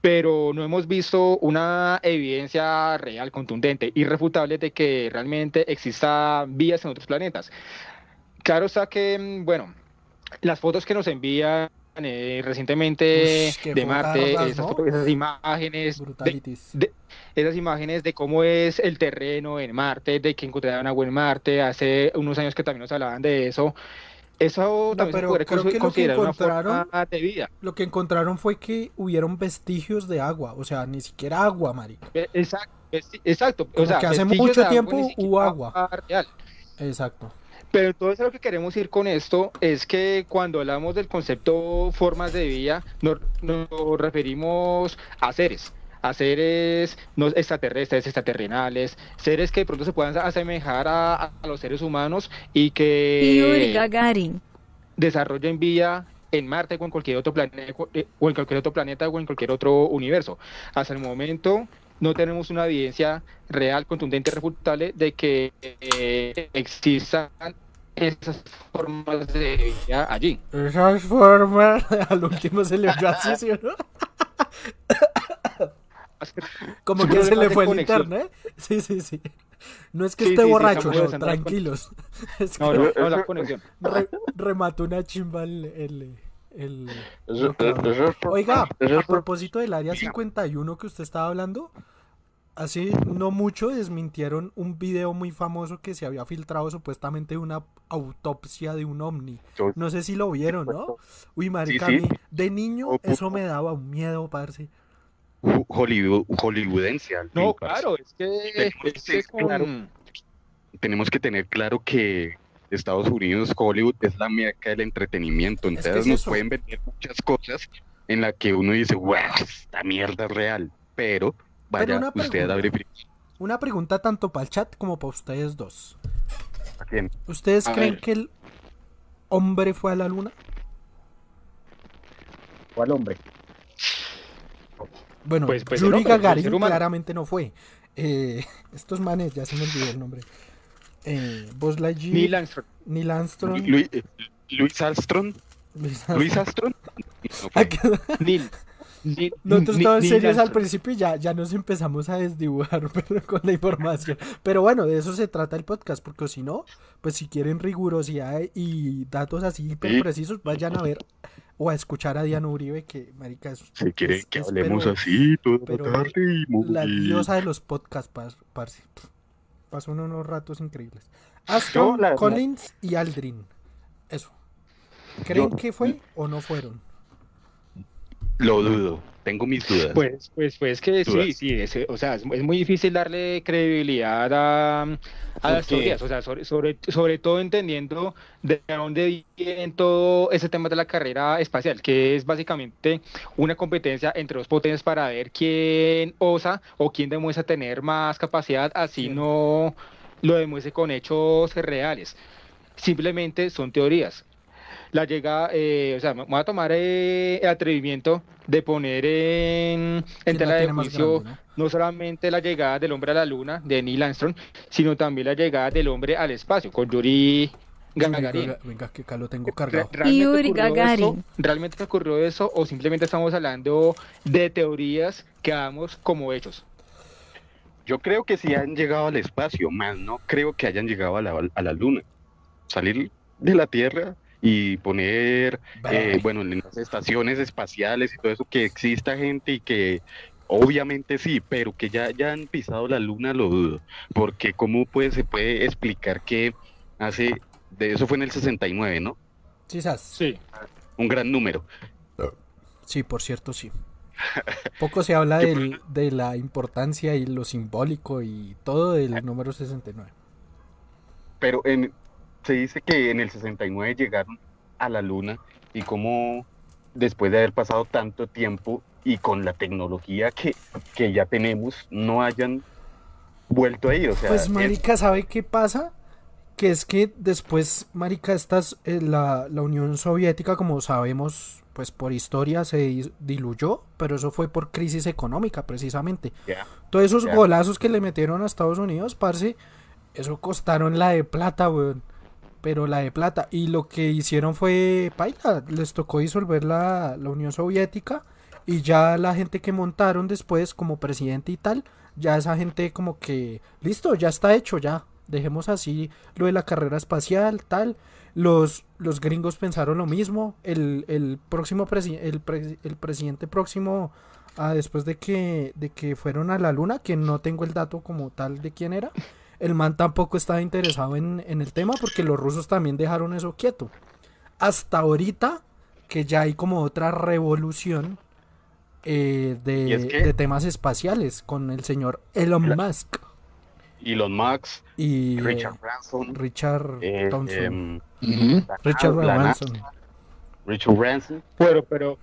pero no hemos visto una evidencia real, contundente, irrefutable de que realmente exista vías en otros planetas. Claro está que, mm, bueno, las fotos que nos envían eh, recientemente de Marte, esas, ¿no? esas imágenes, de, esas imágenes de cómo es el terreno en Marte, de que encontraron agua en Marte, hace unos años que también nos hablaban de eso. Eso también se pero creo que lo que encontraron- forma de vida. Lo que encontraron fue que hubieron vestigios de agua, o sea, ni siquiera agua, marica. Eh, Exacto, exacto. O sea, que hace mucho agua, tiempo siquiera hubo agua. real. Exacto. Pero entonces a lo que queremos ir con esto es que cuando hablamos del concepto formas de vida, nos, nos referimos a seres, a seres no extraterrestres, extraterrenales, seres que de pronto se puedan asemejar a, a los seres humanos y Yuri que Gagarin. desarrollen vida en Marte o en cualquier otro planeta o en cualquier otro planeta o en cualquier otro universo. Hasta el momento no tenemos una evidencia real, contundente, irrefutable de que eh, existan esas formas de vida allí. Esas formas, al último se le oyó así, ¿sí o no? Como que se le fue el internet. Sí, sí, sí. No es que Sí, esté sí, sí, borracho, no, la tranquilos. Es que No, no, no, la conexión. re- remató una chimba el... el, el- Oiga, a propósito del área 51 que usted estaba hablando, hace no mucho desmintieron un video muy famoso que se había filtrado supuestamente de una autopsia de un ovni. No sé si lo vieron, ¿no? Uy, marica, sí. a mí de niño Oh, eso oh. me daba un miedo, parce. Ho- Hollywood, hollywoodense. al No, claro, es que, Tenemos es que claro, Tenemos que tener claro que Estados Unidos, Hollywood, es la meca del entretenimiento. que Entonces es nos eso. pueden vender muchas cosas en la que uno dice, wow, esta mierda es real. Pero vaya una usted a pregunta. verificar. Una pregunta tanto para el chat como para ustedes dos. ¿A quién? ¿Ustedes A creen ver. que el hombre fue a la luna? ¿Cuál hombre? Bueno, Pues- pues Yuri hombre, Gagarin claramente no fue. Eh, estos manes, ya se me olvidó el nombre. Eh, Buzz Lightyear, Neil Armstrong. Neil Armstrong, Luis, Luis Armstrong. Luis Luis Armstrong. Armstrong. No fue. Aquí- Neil. Neil- Nosotros todos serios al principio y ya, ya nos empezamos a desdibujar pero con la información. Pero bueno, de eso se trata el podcast, porque si no, pues si quieren rigurosidad y datos así hiper precisos, vayan a ver o a escuchar a Diana Uribe, que marica es, Si quieren es- que es, hablemos pero así toda pero la tarde y muy... la diosa de los podcasts, par- parce. Pasó unos ratos increíbles. Aston, Collins y Aldrin. Eso. ¿Creen Yo- que fue o no fueron? Lo dudo. Tengo mis dudas. Pues, pues, pues que sí, Dudas. sí, es, o sea, es, muy difícil darle credibilidad a, a las teorías, o sea, sobre, sobre, sobre todo entendiendo de dónde viene todo ese tema de la carrera espacial, que es básicamente una competencia entre dos potencias para ver quién osa o quién demuestra tener más capacidad, así Sí. no lo demuestre con hechos reales. Simplemente son teorías. La llegada, eh, o sea, me voy a tomar eh, el atrevimiento de poner en, en ¿Quién la tela de juicio grande, no solamente la llegada del hombre a la luna de Neil Armstrong, sino también la llegada del hombre al espacio con Yuri? Gagarin. Venga, venga, que acá lo tengo cargado. Re- ¿Realmente Yuri ocurrió Gagarin. eso? ¿Realmente ocurrió eso o simplemente estamos hablando de teorías que damos como hechos? Yo creo que sí han llegado al espacio, más no creo que hayan llegado a la, a la luna. Salir de la Tierra y poner, eh, bueno, en las estaciones espaciales y todo eso, que exista gente y que obviamente sí, pero que ya, ya han pisado la luna lo dudo. Porque cómo puede, se puede explicar que hace, de eso fue en el 69, ¿no? Quizás. Sí. Un gran número. Sí, por cierto, sí. Poco se habla ¿Qué del- de la importancia y lo simbólico y todo del número 69. Pero en, se dice que en el 69 llegaron a la luna y cómo después de haber pasado tanto tiempo y con la tecnología que, que ya tenemos, no hayan vuelto a ir. O sea, Pues es- marica, ¿sabe qué pasa? Que es que después, marica, estas, eh, la, la Unión Soviética, como sabemos, pues por historia se diluyó, pero eso fue por crisis económica, precisamente. Todos esos golazos que le metieron a Estados Unidos, parce, eso costaron la de plata, weón. Pero la de plata. Y lo que hicieron fue, paila, les tocó disolver la, la Unión Soviética. Y ya la gente que montaron después como presidente y tal, ya esa gente como que, listo, ya está hecho, ya. Dejemos así lo de la carrera espacial, tal. Los, los gringos pensaron lo mismo. El, el próximo presi- el, pre- el presidente próximo, ah, después de que, de que fueron a la luna, que no tengo el dato como tal de quién era, el man tampoco estaba interesado en, en el tema porque los rusos también dejaron eso quieto. Hasta ahorita que ya hay como otra revolución eh, de, es que de, temas espaciales con el señor Elon la, Musk. Elon Musk y Richard Branson. Richard eh, em, Thompson. Uh -huh. Richard Branson. Richard Branson. Pero, pero.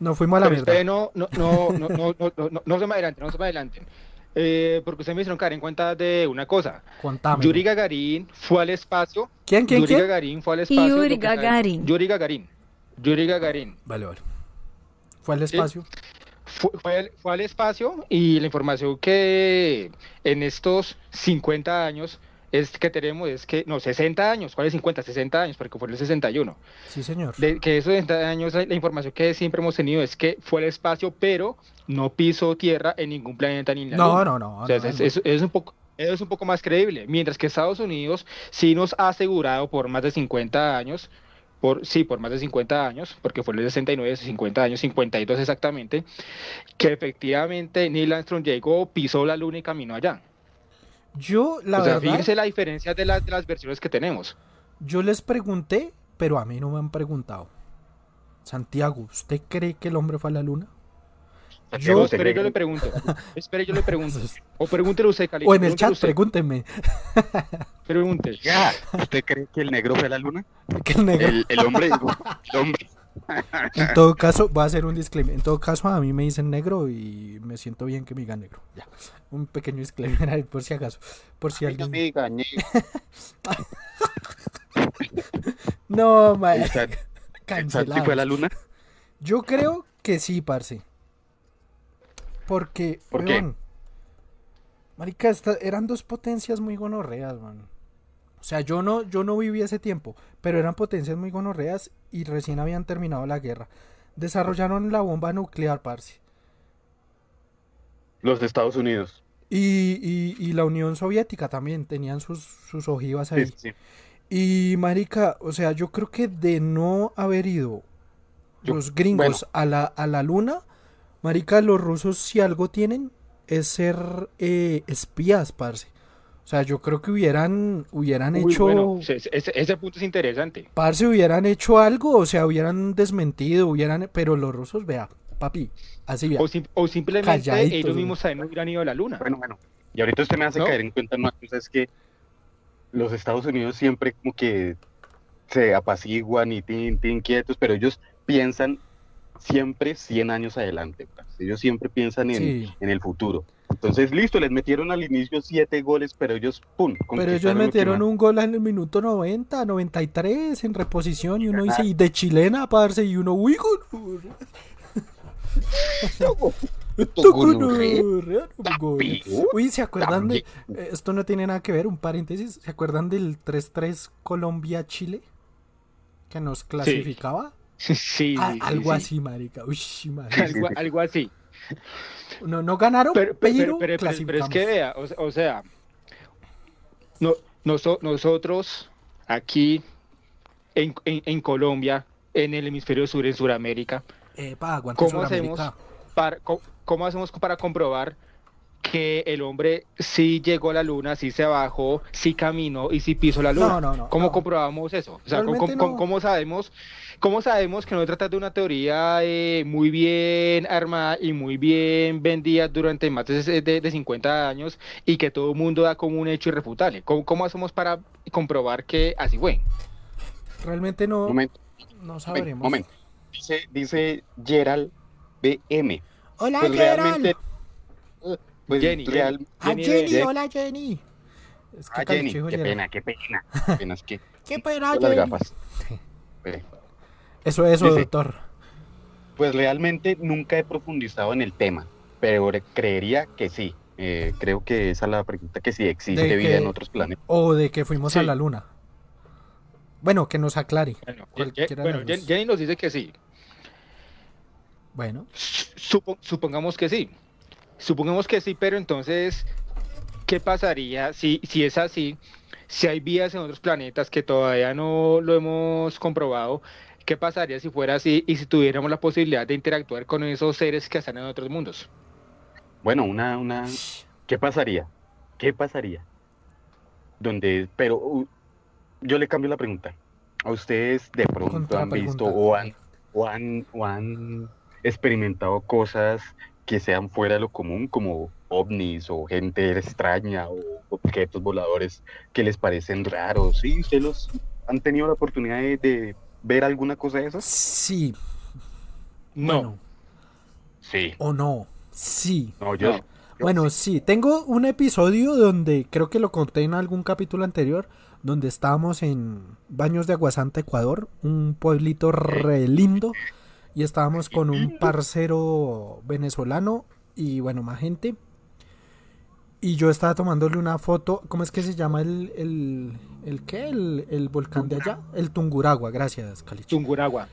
No fuimos a la pero mierda. No, no, no, no, no, no, no, no, se me adelanten, no se me adelanten. Eh, porque ustedes me hicieron caer en cuenta de una cosa. Contame. Yuri Gagarin fue al espacio. ¿Quién, quién, Yuri quién? Gagarin fue al espacio. Yuri Gagarin. Yuri Gagarin. Yuri Gagarin. Vale, vale. Fue al espacio. Fue, fue al, fue al espacio y la información que en estos 50 años es que tenemos es que, no, 60 años, ¿cuáles 50? 60 años, porque fue el 61. Sí, señor. De que esos 60 años, la, la información que siempre hemos tenido es que fue al espacio, pero no pisó tierra en ningún planeta ni en la No, luna. no, no. O sea, no, es, no. es- es un poco, es un poco más creíble. Mientras que Estados Unidos sí nos ha asegurado por más de 50 años, por, sí, por más de 50 años, porque fue el 69, 50 años, 52 exactamente, que efectivamente Neil Armstrong llegó, pisó la luna y caminó allá. Yo, la o sea, verdad, fíjense la diferencia de, las de las versiones que tenemos. yo les pregunté, pero a mí no me han preguntado. Santiago, ¿usted cree que el hombre fue a la luna? Santiago, Yo- ¿usted Espere, yo le pregunto. Espere, yo le pregunto. O pregúntele usted, Cali. O en el pregúntele chat, usted, pregúntenme. Pregunte. Ya, ¿Usted cree que el negro fue a la luna? Que el negro- El, el hombre, el hombre. En todo caso, voy a hacer un disclaimer. En todo caso, a mí me dicen negro y me siento bien que me digan negro. Ya. Un pequeño disclaimer ahí, por si acaso. Por si alguien. No, man. Santi Cancelado. fue a la luna? Yo creo que sí, parce. Porque, ¿Por qué? Marica, esta- eran dos potencias muy gonorreas, man. O sea, yo no, yo no viví ese tiempo, pero eran potencias muy gonorreas y recién habían terminado la guerra. Desarrollaron la bomba nuclear, parce. Los Estados Unidos. Y, y, y la Unión Soviética también tenían sus, sus ojivas ahí. sí, sí. Y marica, o sea, yo creo que de no haber ido Yo- los gringos a la, a la luna, marica, los rusos si algo tienen es ser eh, espías, parce. O sea, yo creo que hubieran, hubieran Uy, hecho, bueno, ese, punto es interesante. parce, hubieran hecho algo, o sea, hubieran desmentido, hubieran, pero los rusos, vea, papi, así vea. O, sim- o simplemente Calladitos, ellos mismos saben no hubieran ido a la luna. Bueno, bueno. Y ahorita usted me hace ¿No? caer en cuenta una cosa, es que los Estados Unidos siempre como que se apaciguan y tin, tin, quietos, pero ellos piensan siempre 100 años adelante. Ellos siempre piensan en, Sí. en el futuro. Entonces, listo, les metieron al inicio siete goles, pero ellos, ¡pum! Pero ellos metieron un gol en el minuto 90, 93 en reposición y uno dice, y de chilena, parce, y uno, uy, gonorrea". Esto gonorrea, gonorrea, no, papi. gonorrea. Uy, ¿se acuerdan de...? eh, Esto no tiene nada que ver, un paréntesis. ¿Se acuerdan del 3-3 Colombia-Chile? Que nos clasificaba. Sí, Ah, sí, algo sí. así, marica. Uy, marica. Algo, algo así. No, no ganaron, pero, Pero, pero, pero, es que vea, o, se- o sea, no, noso- nosotros aquí en, en- en Colombia, en el hemisferio sur, en Sudamérica, Epa, ¿cómo hacemos, para, ¿cómo hacemos para comprobar que el hombre sí llegó a la luna, sí se bajó, sí caminó y sí pisó la luna? No, no, no. ¿Cómo no. comprobamos eso? O sea, ¿cómo, cómo- cómo sabemos, cómo sabemos que no se trata de una teoría eh, muy bien armada y muy bien vendida durante más de, de- de 50 años y que todo el mundo da como un hecho irrefutable? ¿Cómo, cómo hacemos para comprobar que así fue? Realmente no, Momento, no sabremos. momento. Dice, dice Gerald BM. Hola, Pues Gerald. realmente... Pues Jenny, real- Jenny. Ah, Jenny, Jenny, hola Jenny. Es que Ah, Jenny, qué pena, qué pena. Qué pena, es que... Qué pena, con las Jenny. gafas. Eh, Eso, eso, Dice- doctor. Pues realmente nunca he profundizado en el tema, pero re- creería que sí. Eh, creo que esa es la pregunta que sí existe De vida que- en otros planetas. O de que fuimos a la luna. Bueno, que nos aclare. Bueno. Jenny nos dice que sí. Bueno, Supo- supongamos que sí. Supongamos que sí, pero entonces, ¿qué pasaría si, si es así? Si hay vías en otros planetas que todavía no lo hemos comprobado, ¿qué pasaría si fuera así y si tuviéramos la posibilidad de interactuar con esos seres que están en otros mundos? Bueno, una, una, ¿qué pasaría? ¿Qué pasaría? Donde, pero uh, yo le cambio la pregunta. ¿A ustedes de pronto han visto o han, o han, o han experimentado cosas que sean fuera de lo común, como ovnis o gente extraña o objetos voladores que les parecen raros? ¿Sí? ¿Ustedes los han tenido la oportunidad de, de ver alguna cosa de esas? Sí. No. Bueno, Sí. o no. Sí. No, yo. No. yo Bueno, sí. sí, tengo un episodio donde creo que lo conté en algún capítulo anterior, donde estábamos en Baños de Aguasanta, Ecuador, un pueblito re lindo, y estábamos con un parcero venezolano y bueno, más gente. Y yo estaba tomándole una foto, ¿cómo es que se llama el, el, el qué? El, el volcán de allá? El Tunguragua, gracias, Calich. Tunguragua.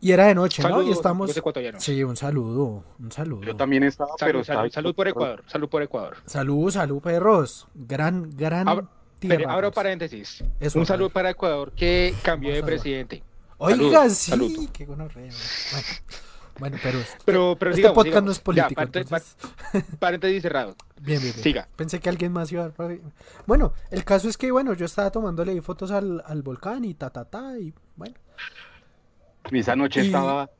Y era de noche, ¿no? Y estamos... Sí, un saludo, un saludo. Yo también estaba, pero Salud, estaba. salud, salud por Ecuador. Salud por Ecuador. Salud, salud, perros. Gran, gran Abro- tierra. Pero abro pues. paréntesis. Eso, un saludo para Ecuador que cambió de presidente. Oiga, Salud, sí, salud. qué gonorrea. Bueno, bueno, pero, Pero, pero este sigamos, podcast sigamos. no es Ya, político. entonces- paréntesis cerrado. Bien, bien, bien. Siga. Pensé que alguien más iba a... Bueno, el caso es que, bueno, yo estaba tomándole fotos al, al volcán y ta, ta, ta, y bueno. Y esa noche Y- estaba.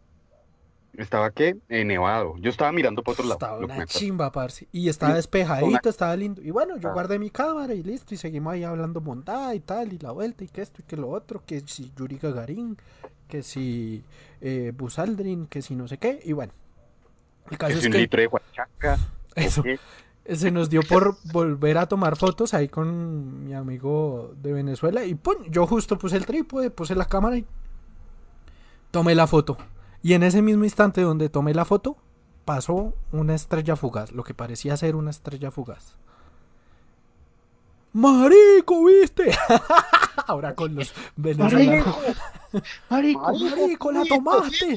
¿Estaba qué? Eh, nevado. Yo estaba mirando para otro lado. Estaba una chimba, parce. Y estaba Una- despejadito, estaba lindo. Y bueno, yo Ah. guardé mi cámara y listo. Y seguimos ahí hablando montada y tal. Y la vuelta y que esto y que lo otro. Que si Yuri Gagarin. Que si eh, Buzz Aldrin. Que si no sé qué. Y bueno. El caso Es es un que litro de huachaca. eso, se nos dio por volver a tomar fotos ahí con mi amigo de Venezuela. Y ¡pum! yo justo puse el trípode, puse la cámara y tomé la foto. Y en ese mismo instante donde tomé la foto, pasó una estrella fugaz, lo que parecía ser una estrella fugaz. Marico, ¿viste? Ahora con los venezolanos. Marico. Marico, la tomaste.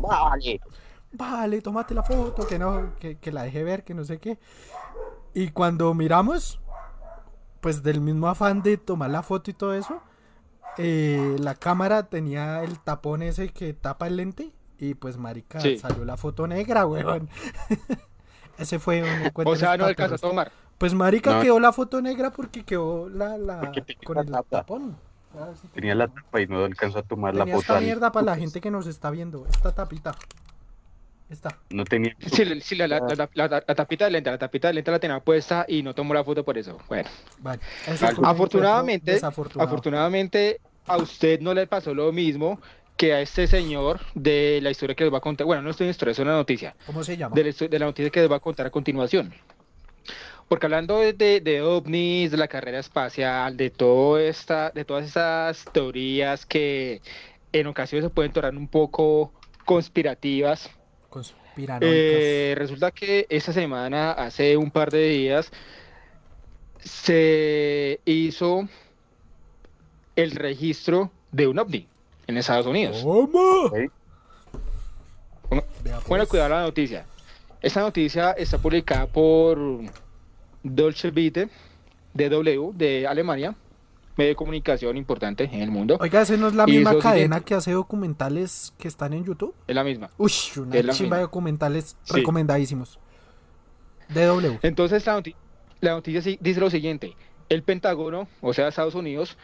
Vale. Vale, tomate la foto, que no, que, que la dejé ver, que no sé qué. Y cuando miramos, pues del mismo afán de tomar la foto y todo eso, eh, la cámara tenía el tapón ese que tapa el lente y pues marica Sí. salió la foto negra, weón. ese fue un encuentro O sea, no alcanzó a tomar. Pues marica No. quedó la foto negra porque quedó la, la Porque con el tapa. tapón. Ah, sí, Tenía la tapa y no alcanzó a tomar la tenía foto. esta mierda para la gente que nos está viendo, esta tapita. Esta. No tenía. Sí, la, sí, la, la- la- la- la tapita de lente, la tapita de lente la tenía puesta y no tomó la foto por eso. Bueno, Vale, afortunadamente, afortunadamente a usted no le pasó lo mismo que a este señor de la historia que les va a contar. Bueno, no es una historia, es una noticia. ¿Cómo se llama? de la, histo- de la noticia que les voy a contar a continuación. Porque hablando de, de, de ovnis, de la carrera espacial, de todo esta, de todas esas teorías que en ocasiones se pueden tornar un poco conspirativas, Conspiranoicas. eh, resulta que esta semana, hace un par de días, se hizo el registro de un ovni en Estados Unidos. ¿Cómo? Vea, pues. Bueno, cuidado la noticia. Esta noticia está publicada por Dolce Vita, DW, de Alemania, medio de comunicación importante en el mundo. Oiga, ¿esa no es la Y misma cadena que hace documentales que están en YouTube? Es la misma. Uy, una Es la chimba de documentales Sí. recomendadísimos. DW. Entonces la, noti- la noticia sí- dice lo siguiente. El Pentágono, o sea, Estados Unidos,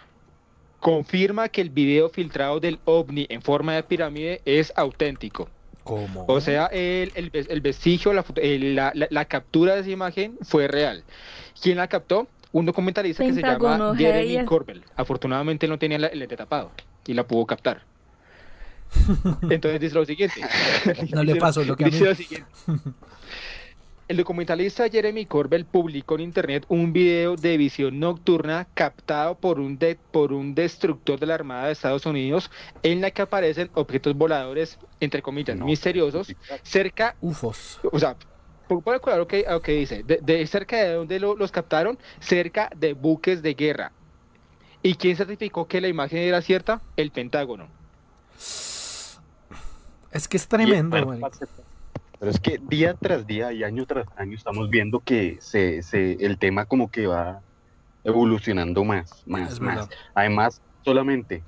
confirma que el video filtrado del ovni en forma de pirámide es auténtico. ¿Cómo? O sea, el, el, ves- el vestigio, la, la, la- la captura de esa imagen fue real. ¿Quién la captó? Un documentalista que se llama Jeremy. Corbell. Afortunadamente él no tenía la- el lente tapado y la pudo captar. Entonces dice lo siguiente. No le Dice pasó lo que a mí. dice lo siguiente. El documentalista Jeremy Corbell publicó en internet un video de visión nocturna captado por un, de- por un destructor de la Armada de Estados Unidos en la que aparecen objetos voladores, entre comillas, No. misteriosos, cerca, UFOs. o sea, acuerdo a lo que, lo que dice, de, de cerca de donde lo- los captaron, cerca de buques de guerra. ¿Y quién certificó que la imagen era cierta? El Pentágono. Es que es tremendo, marica. Pero es que día tras día y año tras año estamos viendo que se, se, el tema como que va evolucionando más, más, Es más. verdad. Además, solamente,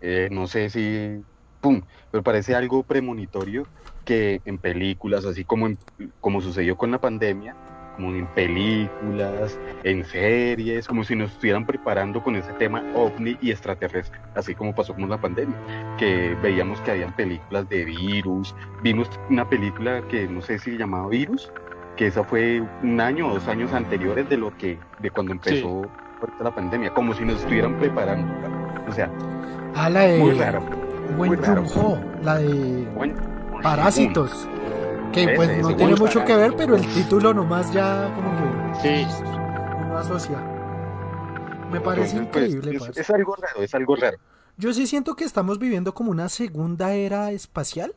eh, no sé si, pum, pero parece algo premonitorio que en películas, así como, en- como sucedió con la pandemia, como en películas, en series, como si nos estuvieran preparando con ese tema ovni y extraterrestre, así como pasó con la pandemia, que veíamos que habían películas de virus, vimos una película que no sé si se llamaba Virus, que esa fue un año o dos años anteriores de lo que, de cuando empezó ahorita la pandemia, como si nos estuvieran preparando, o sea, Ah, la de muy raro. Wen muy raro. La de Bueno, Parásitos. Que Ese, pues no tiene mucho que ver, pero el título nomás ya como que Sí. uno asocia. Me parece Entonces, pues, increíble, es algo raro, es algo raro. Yo sí siento que estamos viviendo como una segunda era espacial.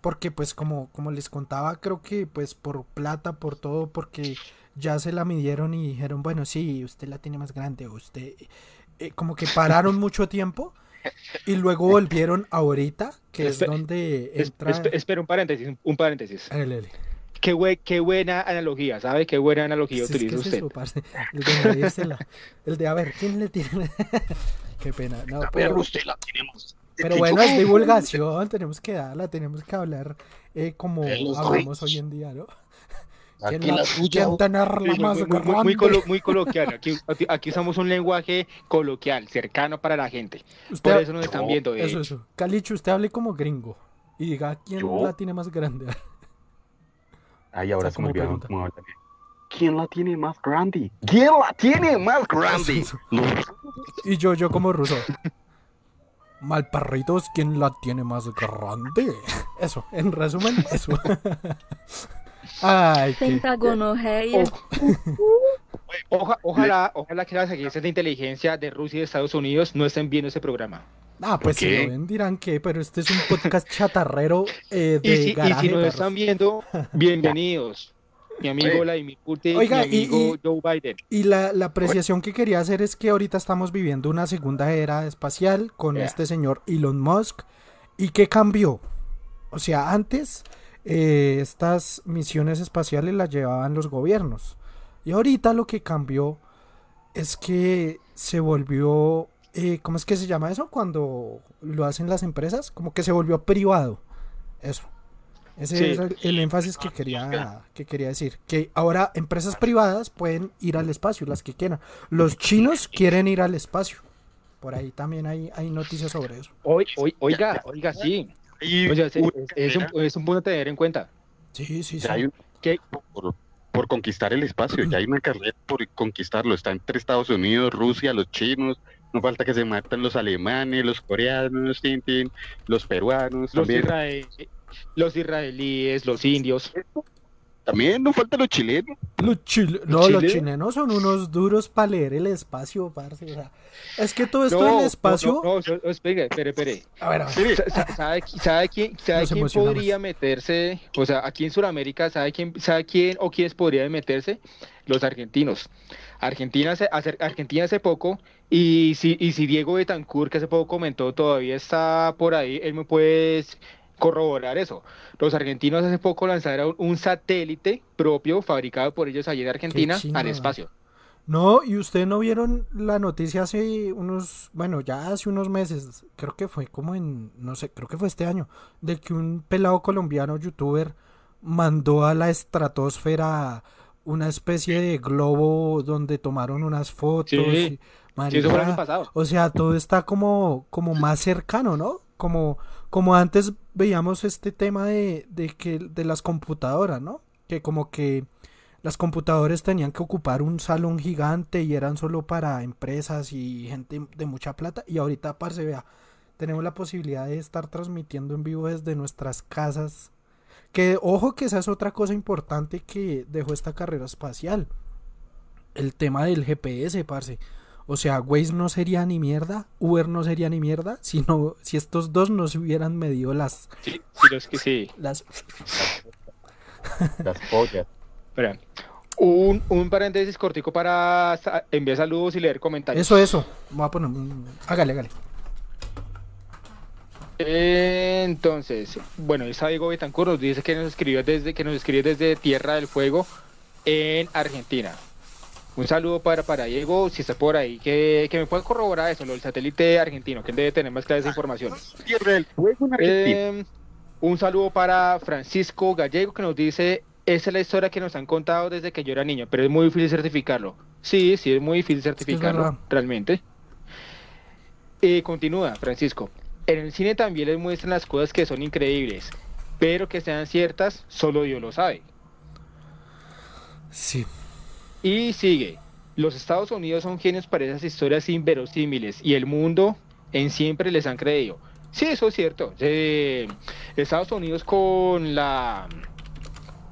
Porque pues como, como les contaba, creo que pues por plata, por todo, porque ya se la midieron y dijeron, bueno, sí, usted la tiene más grande, usted... eh, como que pararon mucho tiempo y luego volvieron ahorita, que es Espe- donde entra... espe- espera un paréntesis, un paréntesis. Qué, bue- qué buena analogía, ¿sabe? Qué buena analogía Sí, es que utiliza es usted. eso, parce. El de medírsela. El de a ver, ¿quién le tiene? Qué pena. No, pero, usted la tenemos. pero bueno, es divulgación. Tenemos que darla, tenemos que hablar eh, como hablamos hoy en día, ¿no? Aquí ¿Quién, la, la suya. Muy, más muy- muy- grande? muy colo- muy coloquial. Aquí, aquí- usamos un lenguaje coloquial, cercano para la gente. Usted- Por eso nos están Yo- viendo. de Eso, eso. Calicho, usted hable como gringo. Y diga, ¿quién Yo. la tiene más grande? Ay, ahora O sea, se me como olvidó. ¿Quién la tiene más grande? ¿Quién la tiene más grande? Y yo, yo como ruso. Malparritos, ¿quién la tiene más grande? Eso, en resumen, eso. Ay. Oja- ojalá, ojalá que las agencias de inteligencia de Rusia y de Estados Unidos no estén viendo ese programa. Ah, pues si qué? lo ven dirán que, pero este es un podcast chatarrero eh, de Y si, y si nos perros. están viendo, bienvenidos. Mi amigo. Vladimir Putin, Oiga, mi y- amigo y- Joe Biden. Y la, la apreciación que quería hacer es que ahorita estamos viviendo una segunda era espacial con este señor Elon Musk. ¿Y qué cambió? O sea, antes eh, estas misiones espaciales las llevaban los gobiernos. Y ahorita lo que cambió es que se volvió... eh, ¿Cómo es que se llama eso? Cuando lo hacen las empresas. Como que se volvió privado. Eso. Ese Sí. es el, el énfasis que quería, que quería decir. Que ahora empresas privadas pueden ir al espacio, las que quieran. Los chinos quieren ir al espacio. Por ahí también hay, hay noticias sobre eso. Oiga, oiga, sí. Y O sea, es, un, carrera, es un punto a tener en cuenta. Sí, sí, sí. ya hay un- ¿Qué? por, por conquistar el espacio, ya hay una carrera por conquistarlo. Está entre Estados Unidos, Rusia, los chinos. No falta que se matan los alemanes, los coreanos, tin, tin, los peruanos. Los, También, israe- los israelíes, los indios. También no falta los chilenos. Los chile- no, los chilenos? chilenos son unos duros para leer el espacio, parce. O sea, es que todo esto No, del espacio. No, no, no, no, espere, espere, espere. A ver, a ver. Sa- sa- ¿Sabe, qui- sabe quién, sabe quién podría meterse? O sea, aquí en Sudamérica, ¿sabe quién, sabe quién o quiénes podrían meterse? Los argentinos. Argentina hace, hace- Argentina hace poco, y si, y si Diego Betancourt, que hace poco comentó, todavía está por ahí, él me puede corroborar eso. Los argentinos hace poco lanzaron un satélite propio, fabricado por ellos allí en Argentina, al espacio. No, y ustedes no vieron la noticia hace unos, bueno, ya hace unos meses, creo que fue como en, no sé, creo que fue este año, de que un pelado colombiano youtuber mandó a la estratosfera una especie de globo donde tomaron unas fotos. Sí. y- Sí, eso fue el año pasado. o sea, todo está como, como más cercano, ¿no? Como, como antes veíamos este tema de, de que de las computadoras, ¿no? Que como que las computadoras tenían que ocupar un salón gigante y eran solo para empresas y gente de mucha plata. Y ahorita, parce, vea, tenemos la posibilidad de estar transmitiendo en vivo desde nuestras casas. Que ojo que esa es otra cosa importante que dejó esta carrera espacial. El tema del GPS, parce. O sea, Waze no sería ni mierda, Uber no sería ni mierda, sino si estos dos no se hubieran medido las Sí, sí, los que sí. las Las pollas. Espera. Un, un paréntesis cortico para enviar saludos y leer comentarios. Eso, eso. Voy a poner. Hágale, hágale. Entonces, bueno, esa Diego Betancourt nos dice que nos escribió desde que nos escribe desde Tierra del Fuego en Argentina. Un saludo para, para Diego, si está por ahí, que, que me pueda corroborar eso, lo del satélite argentino, que él debe tener más clara esa información. Eh, un saludo para Francisco Gallego que nos dice, esa es la historia que nos han contado desde que yo era niño, pero es muy difícil certificarlo. Sí, sí, es muy difícil certificarlo, realmente. Y continúa, Francisco. En el cine también les muestran las cosas que son increíbles, pero que sean ciertas, solo Dios lo sabe. Sí. Y sigue. Los Estados Unidos son genios para esas historias inverosímiles y el mundo en siempre les han creído. Sí, eso es cierto. Eh, Estados Unidos con la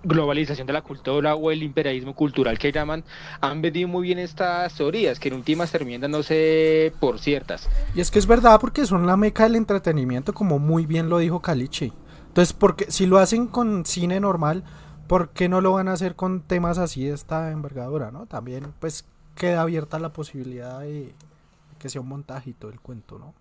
globalización de la cultura o el imperialismo cultural que llaman, han vendido muy bien estas teorías que en últimas terminan dándose por ciertas. Y es que es verdad porque son la meca del entretenimiento, como muy bien lo dijo Caliche. Entonces, porque si lo hacen con cine normal, ¿por qué no lo van a hacer con temas así de esta envergadura, no? También, pues, queda abierta la posibilidad de que sea un montaje y todo el cuento, ¿no?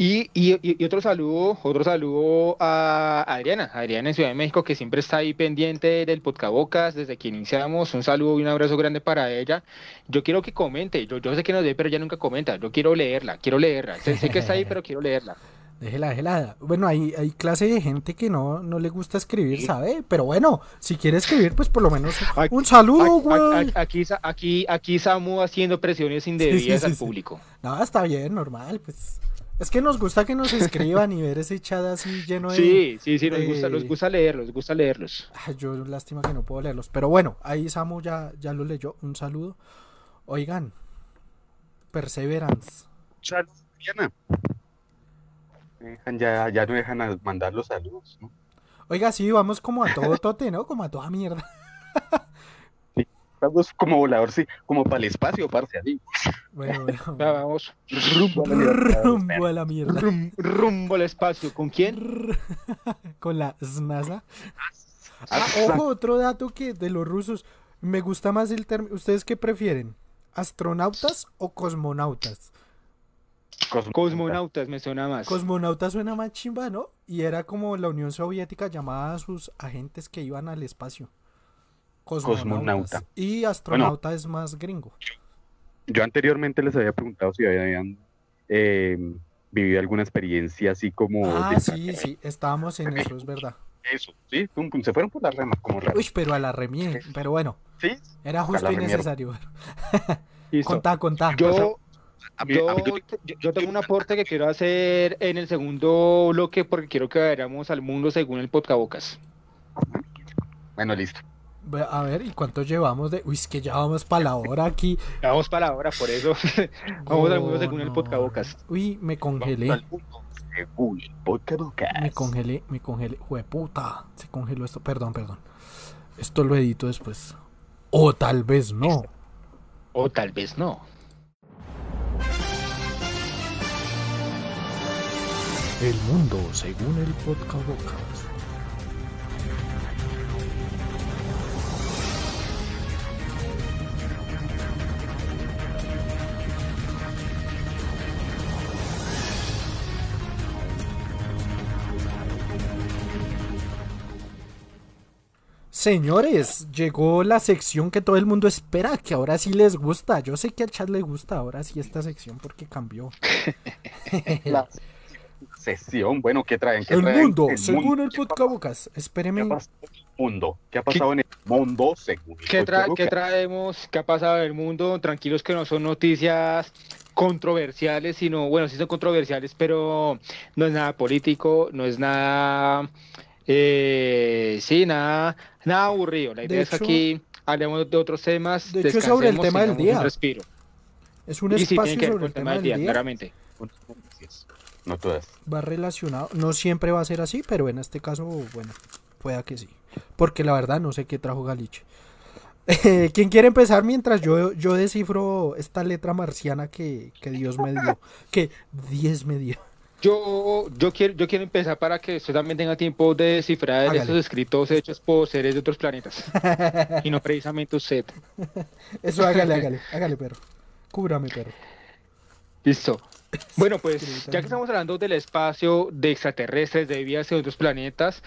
Y, y- y otro saludo, otro saludo a Adriana, Adriana en Ciudad de México, que siempre está ahí pendiente del Podcabocas desde que iniciamos. Un saludo y un abrazo grande para ella. Yo quiero que comente, yo, yo sé que nos ve, pero ella nunca comenta. Yo quiero leerla, quiero leerla. Sé, sé que está ahí, pero quiero leerla. Déjela, déjela. Bueno, hay, hay clase de gente que no, no le gusta escribir, ¿sabe? Pero bueno, si quiere escribir, pues por lo menos Aquí- un saludo, Aquí, güey. aquí, aquí, aquí, Samu haciendo presiones indebidas sí, al sí. público. No, está bien, normal, pues. Es que nos gusta que nos escriban y ver ese chat así lleno de... Sí, sí, sí, nos de- gusta, nos gusta leerlos, nos gusta leerlos. Ay, yo lástima que no puedo leerlos. Pero bueno, ahí Samu ya, ya lo leyó. Un saludo. Oigan, Perseverance. Salud, Diana. Dejan- Ya, ya no dejan mandar los saludos, ¿no? Oiga, sí, vamos como a todo tote, ¿no? Como a toda mierda. Estamos como volador, sí, como para el espacio, parce, así. Bueno, bueno. Ya vamos Rumbo a la libertad. Rumbo a la mierda. rum- rumbo al espacio. ¿Con quién? Con la NASA. Ah, ojo, otro dato que de los rusos. Me gusta más el término. ¿Ustedes qué prefieren? ¿Astronautas o cosmonautas? Cosmonauta. Cosmonautas me suena más. Cosmonauta suena más chimba, ¿no? Y era como la Unión Soviética llamaba a sus agentes que iban al espacio. Cosmonautas. Cosmonauta. Y astronauta es más gringo. Yo anteriormente les había preguntado si habían eh, vivido alguna experiencia así como... Ah, de sí, sí, estábamos en eso, es verdad. Eso, sí, pum, pum, se fueron por las ramas como raro. Uy, pero a la remie, pero bueno, Sí, era justo la y necesario. Contá, contá. Yo, yo, tengo un aporte que quiero hacer en el segundo bloque porque quiero que vayamos al mundo según el Podcabocas. Bueno, listo. A ver, ¿y cuánto llevamos de.? Uy, es que ya vamos para la hora aquí. Vamos para ahora, por eso vamos al mundo según el Podcabocas. Uy, me congelé. Vamos al mundo según el Podcabocas. Me congelé, me congelé. Jueputa, se congeló esto. Perdón, perdón. Esto lo edito después. O tal vez no. O tal vez no. El mundo según el podcast. Señores, llegó la sección que todo el mundo espera, que ahora sí les gusta. Yo sé que al chat le gusta ahora sí esta sección porque cambió. Sesión, bueno, ¿qué traen? ¿Qué El traen? mundo, El según mundo. el ¿Qué podcast. ¿Qué Espéreme. ha pasado en el mundo? ¿Qué ha pasado en el mundo según ¿Qué, tra- qué traemos? ¿Qué ha pasado en el mundo? Tranquilos que no son noticias controversiales, sino, bueno, sí son controversiales, pero no es nada político, no es nada, eh, sí, nada, nada aburrido. La De idea es que hecho- aquí hablemos de otros temas, De hecho, sobre el tema del día. un respiro. Es un Y sí, tiene espacio que ver sobre el tema del día. claramente. No todas. Va relacionado. No siempre va a ser así, pero en este caso, bueno, pueda que sí. Porque la verdad no sé qué trajo Galiche. Eh, ¿Quién quiere empezar mientras yo, yo descifro esta letra marciana que, que Dios me dio? Que 10 me dio. Yo, yo, quiero, yo quiero empezar para que usted también tenga tiempo de descifrar Hágale. estos escritos hechos por seres de otros planetas. y no precisamente usted. Eso hágale, hágale, hágale, perro. Cúbrame, perro. Listo. Bueno, pues ya que estamos hablando del espacio, de extraterrestres, de vidas en otros planetas,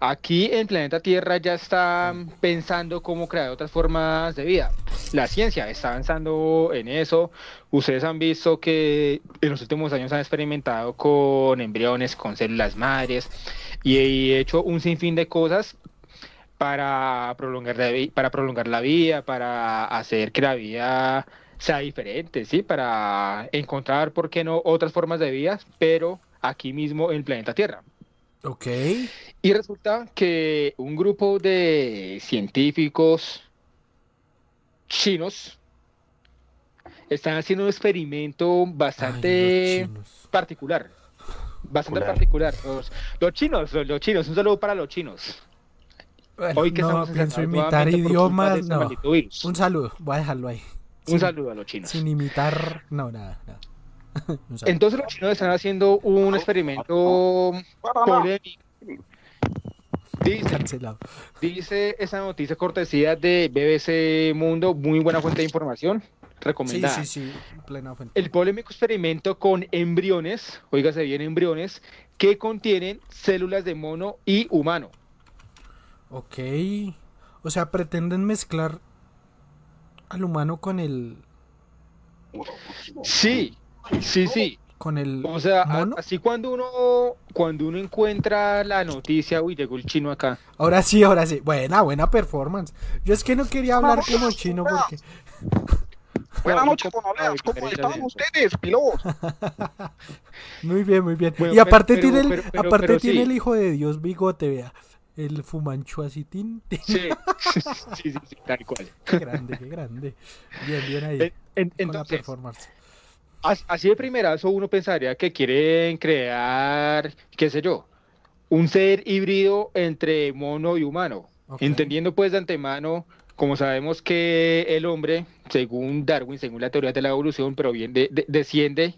aquí en planeta Tierra ya están pensando cómo crear otras formas de vida. La ciencia está avanzando en eso. Ustedes han visto que en los últimos años han experimentado con embriones, con células madres y he hecho un sinfín de cosas para prolongar la, para prolongar la vida, para hacer que la vida sea diferente, ¿sí? Para encontrar, ¿por qué no?, otras formas de vida, pero aquí mismo en el planeta Tierra. Ok. Y resulta que un grupo de científicos chinos están haciendo un experimento bastante Ay, particular. Bastante Particular. particular. Los, los chinos, los, los chinos, un saludo para los chinos. Bueno, Hoy que no estamos pienso imitar idiomas, no. Un saludo, voy a dejarlo ahí. Un saludo a los chinos. Sin imitar, no, nada. Entonces los chinos están haciendo un experimento polémico. Dice, Cancelado. dice esa noticia cortesía de BBC Mundo, muy buena fuente de información, Sí, recomendada. sí, sí, plena fuente. El polémico experimento con embriones, oígase bien, embriones, que contienen células de mono y humano. Ok. O sea, pretenden mezclar al humano con el. Sí, sí, sí. con el O sea, mono. así cuando uno, cuando uno encuentra la noticia, uy, llegó el chino acá. Ahora sí, ahora sí. Buena, buena performance. Yo es que no quería hablar como chino porque. Buenas No, noches, no, don Aleas. no, ¿Cómo están ustedes, pilos? Muy bien, muy bien. Bueno, y aparte pero- tiene el, pero- pero- aparte pero tiene sí. el hijo de Dios bigote, vea. El fumancho así, tin, tin. Sí, sí, sí, sí, tal cual. Qué grande, qué grande. Bien, bien ahí. En- en- con la performance. así de primerazo uno pensaría que quieren crear, qué sé yo, un ser híbrido entre mono y humano. Entendiendo pues de antemano, como sabemos que el hombre, según Darwin, según la teoría de la evolución, pero bien de- de- desciende,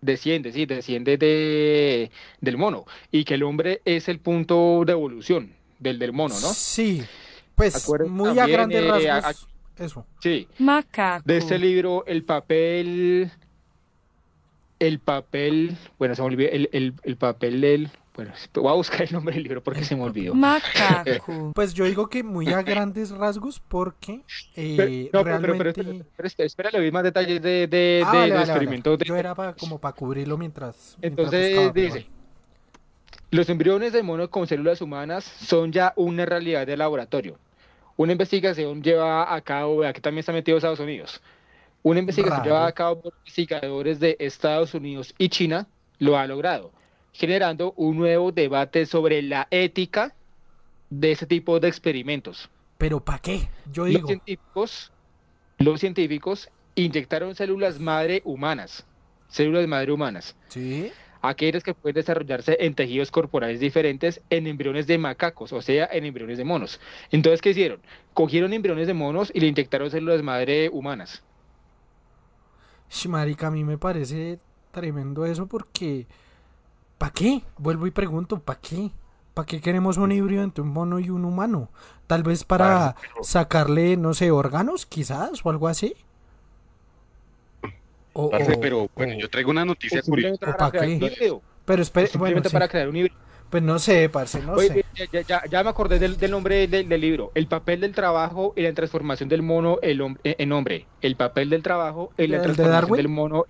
desciende, sí, desciende de, del mono, y que el hombre es el punto de evolución del, del mono, ¿no? Sí. Pues Acuérdense muy a grandes eh, a- rasgos. Eso. Sí. Macaco. De este libro, el papel, el papel, bueno, se me olvidó, el, el, el papel del, bueno, voy a buscar el nombre del libro porque se me olvidó. Macaco. Pues yo digo que muy a grandes rasgos porque eh, Pero- no, pero, pero, pero, espera, pero espera, espera, le doy más detalles de, de, Ah, de- vale, del vale, vale. experimento. de- Yo era pa- como para cubrirlo mientras... mientras Entonces dice, los embriones de mono con células humanas son ya una realidad de laboratorio. Una investigación lleva a cabo, aquí también está metido Estados Unidos, una investigación Raro. llevada a cabo por investigadores de Estados Unidos y China lo ha logrado, generando un nuevo debate sobre la ética de ese tipo de experimentos. Pero ¿para qué? Yo Los digo... científicos, los científicos inyectaron células madre humanas, células madre humanas, Sí. aquellas que pueden desarrollarse en tejidos corporales diferentes en embriones de macacos, o sea, en embriones de monos. Entonces, ¿qué hicieron? Cogieron embriones de monos y le inyectaron células madre humanas. Marica, a mí me parece tremendo eso porque... ¿Para qué? Vuelvo y pregunto, ¿para qué? ¿Para qué queremos un híbrido entre un mono y un humano? Tal vez para sacarle, no sé, órganos, quizás, o algo así. O, Parce, o- pero bueno, o- yo traigo una noticia curiosa. simplemente ¿O para pa' crear un qué? Pero espere, bueno, sí. para crear un híbrido. pues no sé, parce, no Oye, sé. ya, ya- ya- ya me acordé del, del nombre del, del libro. El papel del trabajo y la transformación del mono el hom- en hombre. El papel del trabajo y la ¿El de transformación del mono.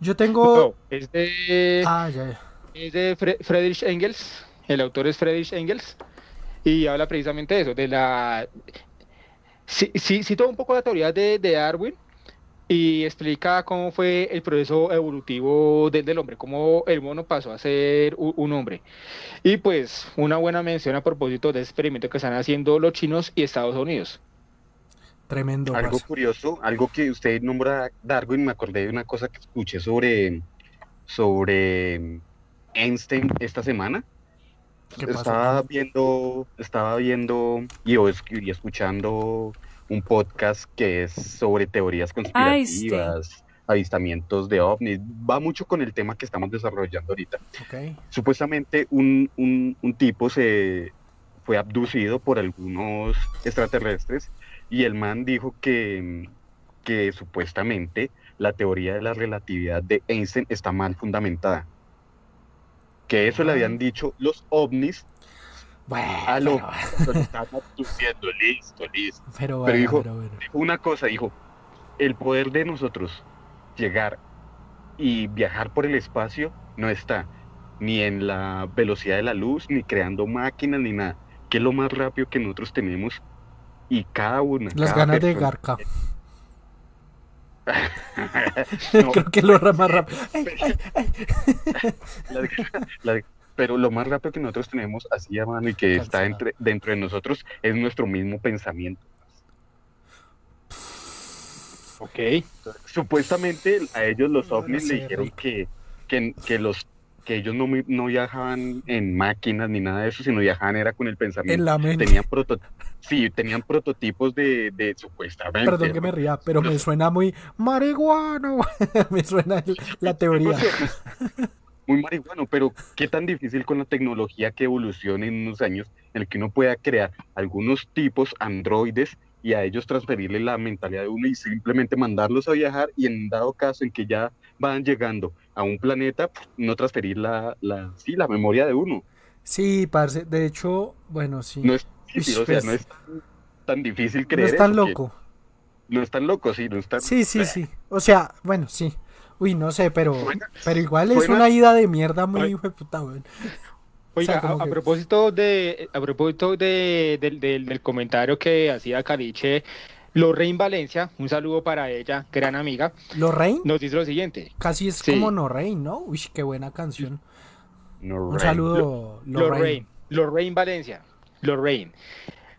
Yo tengo... No, es de... Ah, ya, ya. Es de Fre- Friedrich Engels, el autor es Friedrich Engels, y habla precisamente de eso, de la... Sí, sí, cita un poco la teoría de, de Darwin y explica cómo fue el proceso evolutivo del, del hombre, cómo el mono pasó a ser u- un, hombre. Y pues una buena mención a propósito de ese experimento que están haciendo los chinos y Estados Unidos. Tremendo, Algo parce. curioso, algo que usted nombra Darwin, me acordé de una cosa que escuché sobre, sobre Einstein esta semana. Estaba viendo, estaba viendo y, y escuchando un podcast que es sobre teorías conspirativas, avistamientos de ovnis. Va mucho con el tema que estamos desarrollando ahorita. Ok. Supuestamente un, un, un tipo se fue abducido por algunos extraterrestres y el man dijo que, que supuestamente la teoría de la relatividad de Einstein está mal fundamentada. Que eso le habían dicho los ovnis Bueno, a lo pero, abduciendo, listo, listo. pero, Pero bueno, dijo- pero bueno. Dijo una cosa, dijo, el poder de nosotros llegar y viajar por el espacio no está ni en la velocidad de la luz, ni creando máquinas, ni nada. Que es lo más rápido que nosotros tenemos y cada una. Las cada ganas de persona- Garca. No, Creo que lo más rápido. Ay, ay, ay. la- la- pero lo más rápido que nosotros tenemos así a mano y que está entre- dentro de nosotros es nuestro mismo pensamiento. Ok. Supuestamente a ellos los ovnis le dijeron que, que, que los que ellos no, no viajaban en máquinas ni nada de eso, sino viajaban era con el En pensamiento. la mente. Tenían proto sí, tenían prototipos de, de supuestamente. Perdón que me ría, pero me suena muy marihuana. me suena la teoría. Muy marihuano, pero qué tan difícil con la tecnología que evolucione en unos años en el que uno pueda crear algunos tipos androides y a ellos transferirle la mentalidad de uno y simplemente mandarlos a viajar y en dado caso en que ya van llegando a un planeta, no transferir la, la, sí, la memoria de uno. Sí, parce. De hecho, bueno, sí. No es difícil, o sea, no es tan, tan difícil No creer es tan loco. No es tan loco, sí, no es tan... Sí, sí, sí. O sea, bueno, sí. Uy, no sé, pero, pero igual es una ida de mierda muy hijo de puta, weón. Oiga, O sea, como a, a que- propósito de a propósito de, del, del- del comentario que hacía Caliche, Lorraine Valencia, un saludo para ella, gran amiga, Lorraine nos dice lo siguiente. casi es Sí. como Norraine, ¿no? Uy, qué buena canción. No, Un saludo, Lorraine. Lorraine, Lorraine Valencia, Lorraine.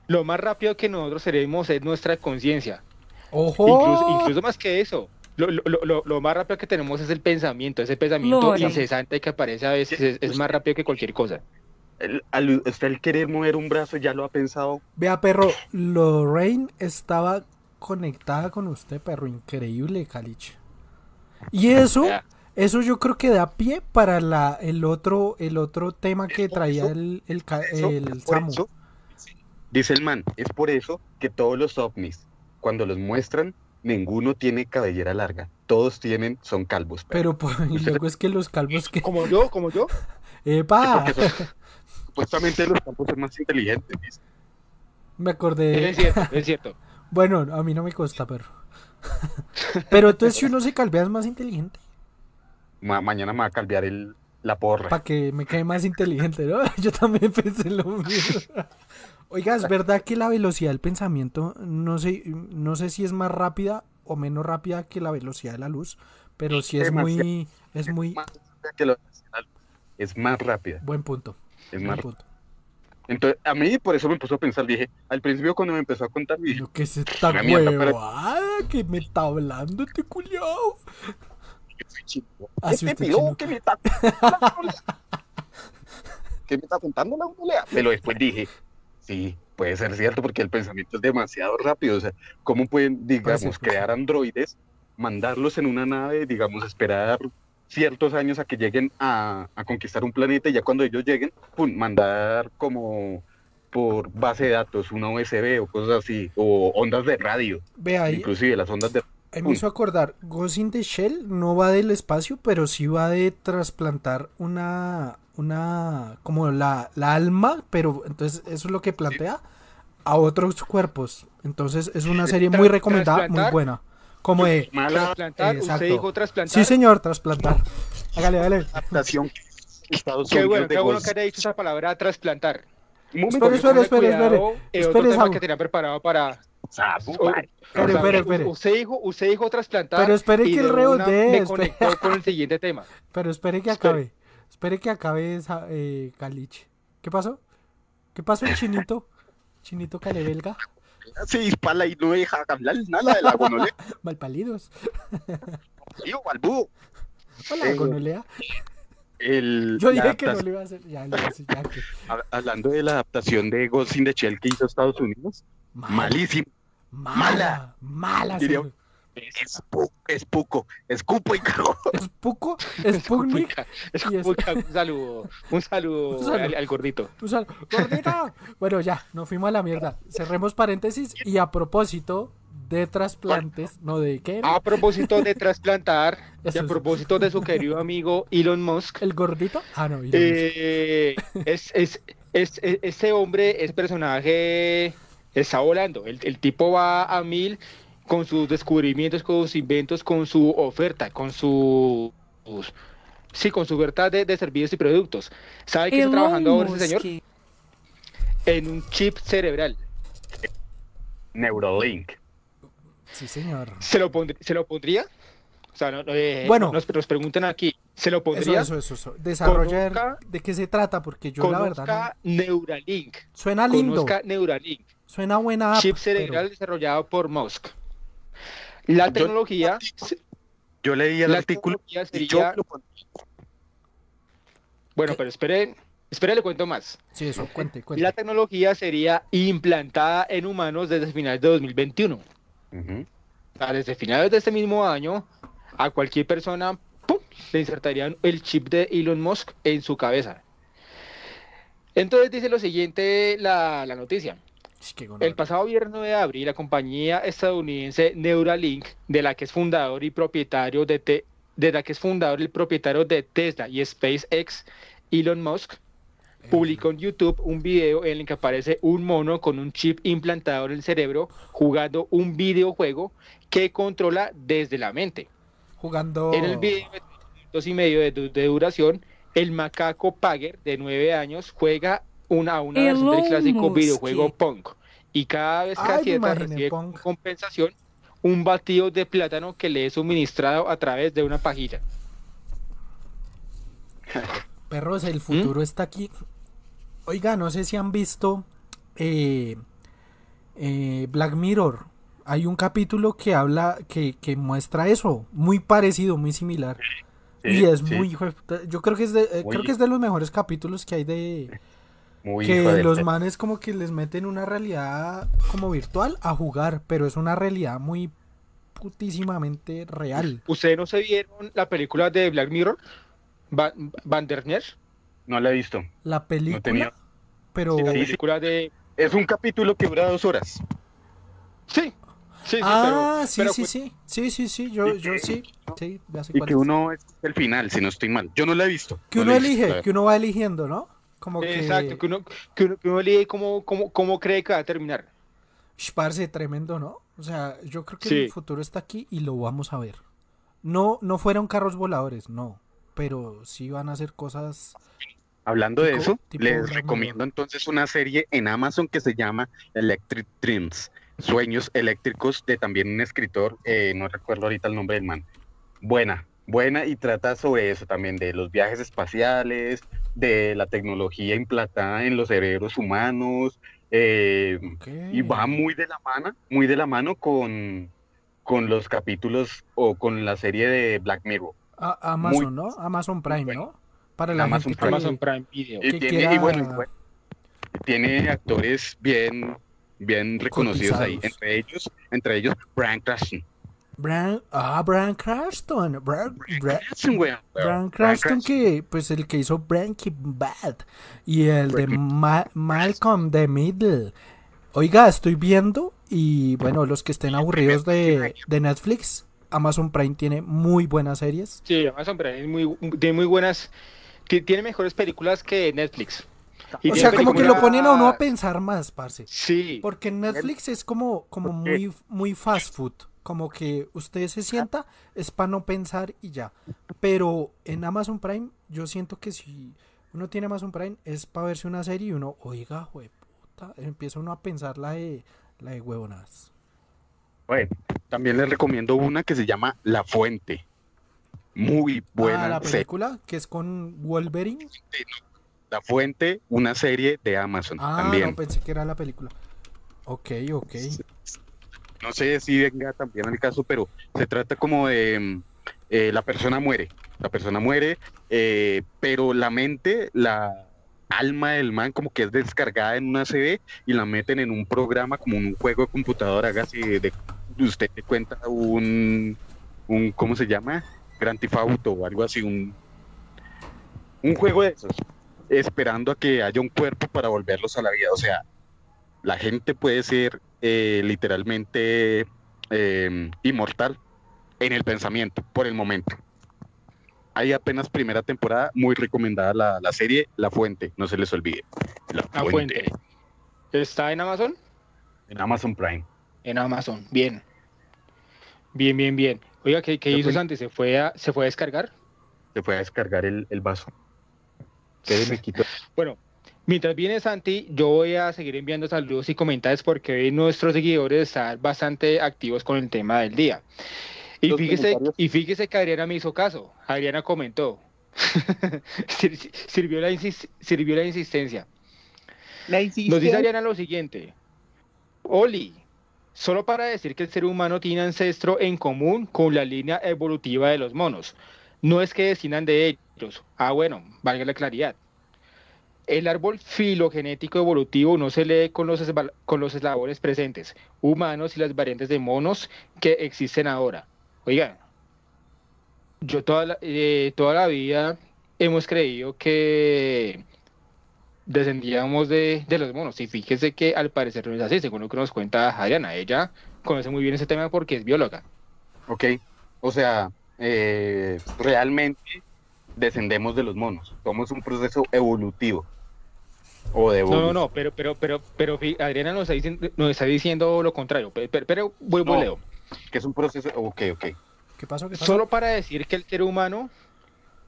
Lo más rápido que nosotros seremos es nuestra conciencia. ¡Ojo! Incluso, incluso más que eso. Lo, lo- lo- lo- lo más rápido que tenemos es el pensamiento, ese pensamiento Lore. incesante que aparece a veces es, es más rápido que cualquier cosa. El, al, usted al querer mover un brazo ya lo ha pensado. Vea, perro, Lorraine estaba conectada con usted, perro. Increíble, Caliche. Y eso. Eso yo creo que da pie para la, el otro, el otro tema que traía eso- el, el, Eso, el Samu. eso, dice el man, es por eso que todos los ovnis, cuando los muestran, ninguno tiene cabellera larga. Todos tienen, son calvos. Pero pues, y Usted- luego es que los calvos que. Como yo, como yo. ¡Epa! Son- supuestamente los calvos son más inteligentes. dice. Me acordé. Es cierto, es cierto. Bueno, a mí no me consta, perro. Pero entonces si uno se calvea es más inteligente. Ma- mañana me va a calviar el, la porra. Para que me quede más inteligente, ¿no? Yo también pensé lo mismo. Oiga, es verdad que la velocidad del pensamiento, no sé, no sé si es más rápida o menos rápida que la velocidad de la luz, pero sí es muy, es muy Más que la. Es más rápida. buen punto. Es buen más punto. Entonces, a mí por eso me puso a pensar, dije, al principio cuando me empezó a contar, dije, que es esta huevada que me está hablando este culiao. Este usted pilo chino. que me está que me está contando la ondulea. Pero después dije, sí, puede ser cierto porque el pensamiento es demasiado rápido. O sea, ¿cómo pueden, digamos, Pues sí, sí. crear androides, mandarlos en una nave, digamos, esperar ciertos años a que lleguen a, a conquistar un planeta y ya cuando ellos lleguen, pum, mandar como por base de datos, una USB o cosas así, o ondas de radio, Ve ahí, inclusive las ondas de ahí me hizo acordar, Ghost in the Shell no va del espacio, pero sí va de trasplantar una, una, como la, la alma, pero entonces eso es lo que plantea a otros cuerpos. Entonces es una serie muy recomendada, muy buena. Como de, mala Trasplantar, Exacto. usted dijo trasplantar. sí señor, trasplantar. Hágale, hágale. adaptación Estados Qué Unidos bueno, de qué bueno que haya dicho esa palabra trasplantar. Un momento, Espere, espere, espere, espere. eh, Espere, otro tema Samu. que tenía preparado para. Sabu, o- man. o sea, espere, espere. Usted dijo, usted dijo trasplantar. Pero espere y que el Me conectó con el siguiente tema. Pero espere que acabe. Espere que acabe esa, eh, Caliche. ¿Qué pasó? ¿Qué pasó, chinito? Chinito calebelga. se dispara y no deja hablar nada de la gonolea. Malpalidos. Tío. Hola, Eh, gonolea. El, Yo dije que no lo iba a hacer. Ya, hice, ya que. hab- Hablando de la adaptación de Ghost in the Shell que hizo Estados Unidos, Mala, malísimo. Mala. Mala. Diría- señor. Es, pu- es puco, escupo y cago. Es poco. Es Sputnik. Escucha, Y es- escucha, un saludo. Un saludo, Un saludo. Al, al gordito. Gordita. Bueno, ya, nos fuimos a la mierda. Cerremos paréntesis. Y a propósito de trasplantes, no de qué? A propósito de trasplantar, y a es- propósito de su querido amigo Elon Musk, ¿El gordito? Ah, no. y eh, es, es, es- es- este hombre, ese personaje está volando. El, el tipo va a mil con sus descubrimientos, con sus inventos, con su oferta, con su... Sí, con su oferta de, de servicios y productos. ¿Sabe qué está trabajando ahora ese señor? En un chip cerebral. Neuralink. Sí, señor. ¿Se lo, pondr- ¿se lo pondría? O sea, no- no, eh, Bueno. nos, nos preguntan aquí, ¿se lo pondría? eso, eso, eso. Desarrollar Conozca- de qué se trata, porque yo la verdad Conozca no. Neuralink. Suena lindo, Conozca Neuralink. Suena buena app, chip pero- cerebral desarrollado por Musk. La Yo- tecnología, Yo leí el la artículo yo sería, bueno, ¿Qué? pero esperen, esperen, le cuento más. Sí, eso, cuente, cuente. La tecnología sería implantada en humanos desde finales de 2021. Ujú. O sea, desde finales de este mismo año, a cualquier persona ¡pum! le insertarían el chip de Elon Musk en su cabeza. Entonces dice lo siguiente la, la noticia. El pasado viernes 9 de abril, la compañía estadounidense Neuralink, de la que es fundador y propietario de, Te- de la que es fundador y propietario de Tesla y SpaceX, Elon Musk, publicó en YouTube un video en el que aparece un mono con un chip implantado en el cerebro jugando un videojuego que controla desde la mente. Jugando. En el video de minutos y medio de, de duración, el macaco Pager de 9 años juega una, una versión del clásico videojuego Punk. Y cada vez que imaginé recibe como compensación un batido de plátano que le es suministrado a través de una pajilla. Perros, ¿Mm? el futuro está aquí. Oiga, no sé si han visto eh, eh, Black Mirror. Hay un capítulo que habla, que, que muestra eso, muy parecido, muy similar. y es sí, muy, yo creo que es de, eh, creo que es de los mejores capítulos que hay de muy que hijo de los manes como que les meten una realidad como virtual a jugar, pero es una realidad muy putísimamente real. ¿Ustedes no se vieron la película de Black Mirror? Ba- Bandersnatch. No la he visto. La película, tenía- pero Sí, la película de... Es un capítulo que dura dos horas. Sí, sí, sí, ah, pero- sí, pero sí, cu- sí, sí, sí, sí, yo, Y yo sí, sí, ya sé Y cuál que es. uno es el final, si no estoy mal. Yo no la he visto. que no uno visto, elige, que uno va eligiendo, ¿no? Como que, Exacto, que uno, que uno, que uno lee cómo, cómo, cómo cree que va a terminar. Sh, parce, tremendo, ¿no? O sea, yo creo que Sí. el futuro está aquí y lo vamos a ver. No, no fueron carros voladores, no, pero sí van a hacer cosas. Hablando de Tipo- eso, tipo les recomiendo entonces una serie en Amazon que se llama Electric Dreams, Sueños Eléctricos, de también un escritor, eh, no recuerdo ahorita el nombre del man. Buena, buena y trata sobre eso también, de los viajes espaciales, de la tecnología implantada en los cerebros humanos, eh, Ok. y va muy de la mano, muy de la mano con, con los capítulos o con la serie de Black Mirror. A- Amazon, muy- ¿no? Amazon Prime, bueno. ¿no? Para la Amazon gente que- Prime. Amazon Prime Video. Y que tiene, quiera- y bueno, y bueno, tiene actores bien, bien reconocidos ahí, entre ellos, entre ellos Brian Cranston. Bran, ah, Brian Cranston. Cranston, weón. Brian Cranston, que pues el que hizo Breaking Bad y el de Ma- Malcolm the Middle. Oiga, estoy viendo y bueno, los que estén aburridos de, de Netflix, Amazon Prime tiene muy buenas series. Sí, Amazon Prime es muy, tiene muy buenas, ti- tiene mejores películas que Netflix. Y O sea, como que lo ponen a uno a pensar más, parce. Sí, Porque Netflix es como, como muy, muy fast food. Como que usted se sienta, es para no pensar y ya. Pero en Amazon Prime, yo siento que si uno tiene Amazon Prime, es para verse una serie y uno, oiga, puta, empieza uno a pensar la de, la de huevonas. Bueno, también les recomiendo una que se llama La Fuente. Muy buena Ah, la serie. película que es con Wolverine. La Fuente, una serie de Amazon Ah, también. no, pensé que era la película. Ok, ok. No sé si venga también al caso, pero se trata como de eh, la persona muere. La persona muere, eh, pero la mente, la alma del man como que es descargada en una CD y la meten en un programa como un juego de computadora, hágase de, usted te cuenta un, un ¿cómo se llama? Grand Theft Auto o algo así, un, un juego de esos, esperando a que haya un cuerpo para volverlos a la vida. O sea, la gente puede ser eh, literalmente eh, inmortal en el pensamiento, por el momento. Hay apenas primera temporada, muy recomendada la, la serie La Fuente, no se les olvide. La La fuente. ¿Está en Amazon? En Amazon Prime. En Amazon, bien. Bien, bien, bien. Oiga, ¿qué, qué hizo fue. Santi? ¿Se fue a, ¿Se fue a descargar? Se fue a descargar el, el vaso. Bueno, mientras viene Santi, yo voy a seguir enviando saludos y comentarios porque hoy nuestros seguidores están bastante activos con el tema del día. Y Los fíjese, y fíjese que Adriana me hizo caso. Adriana comentó. Sir- sirvió, la insis- sirvió la insistencia. Nos dice Ariana lo siguiente. Oli, solo para decir que el ser humano tiene ancestro en común con la línea evolutiva de los monos. No es que desciendan de ellos. Ah, bueno, valga la claridad. El árbol filogenético evolutivo no se lee con los, con los eslabones presentes, humanos y las variantes de monos que existen ahora. Oigan, yo toda la, eh, toda la vida hemos creído que descendíamos de, de los monos. Y fíjese que al parecer no es así, según lo que nos cuenta Adriana. Ella conoce muy bien ese tema porque es bióloga. Ok. O sea, eh, realmente descendemos de los monos. Somos un proceso evolutivo. O de No, no, no, pero, pero, pero, pero Adriana nos está diciendo, nos está diciendo lo contrario. Pero, pero, pero vuelvo No. Leo. Que es un proceso. Ok, ok. ¿Qué pasó? ¿Qué pasó? Solo para decir que el ser humano,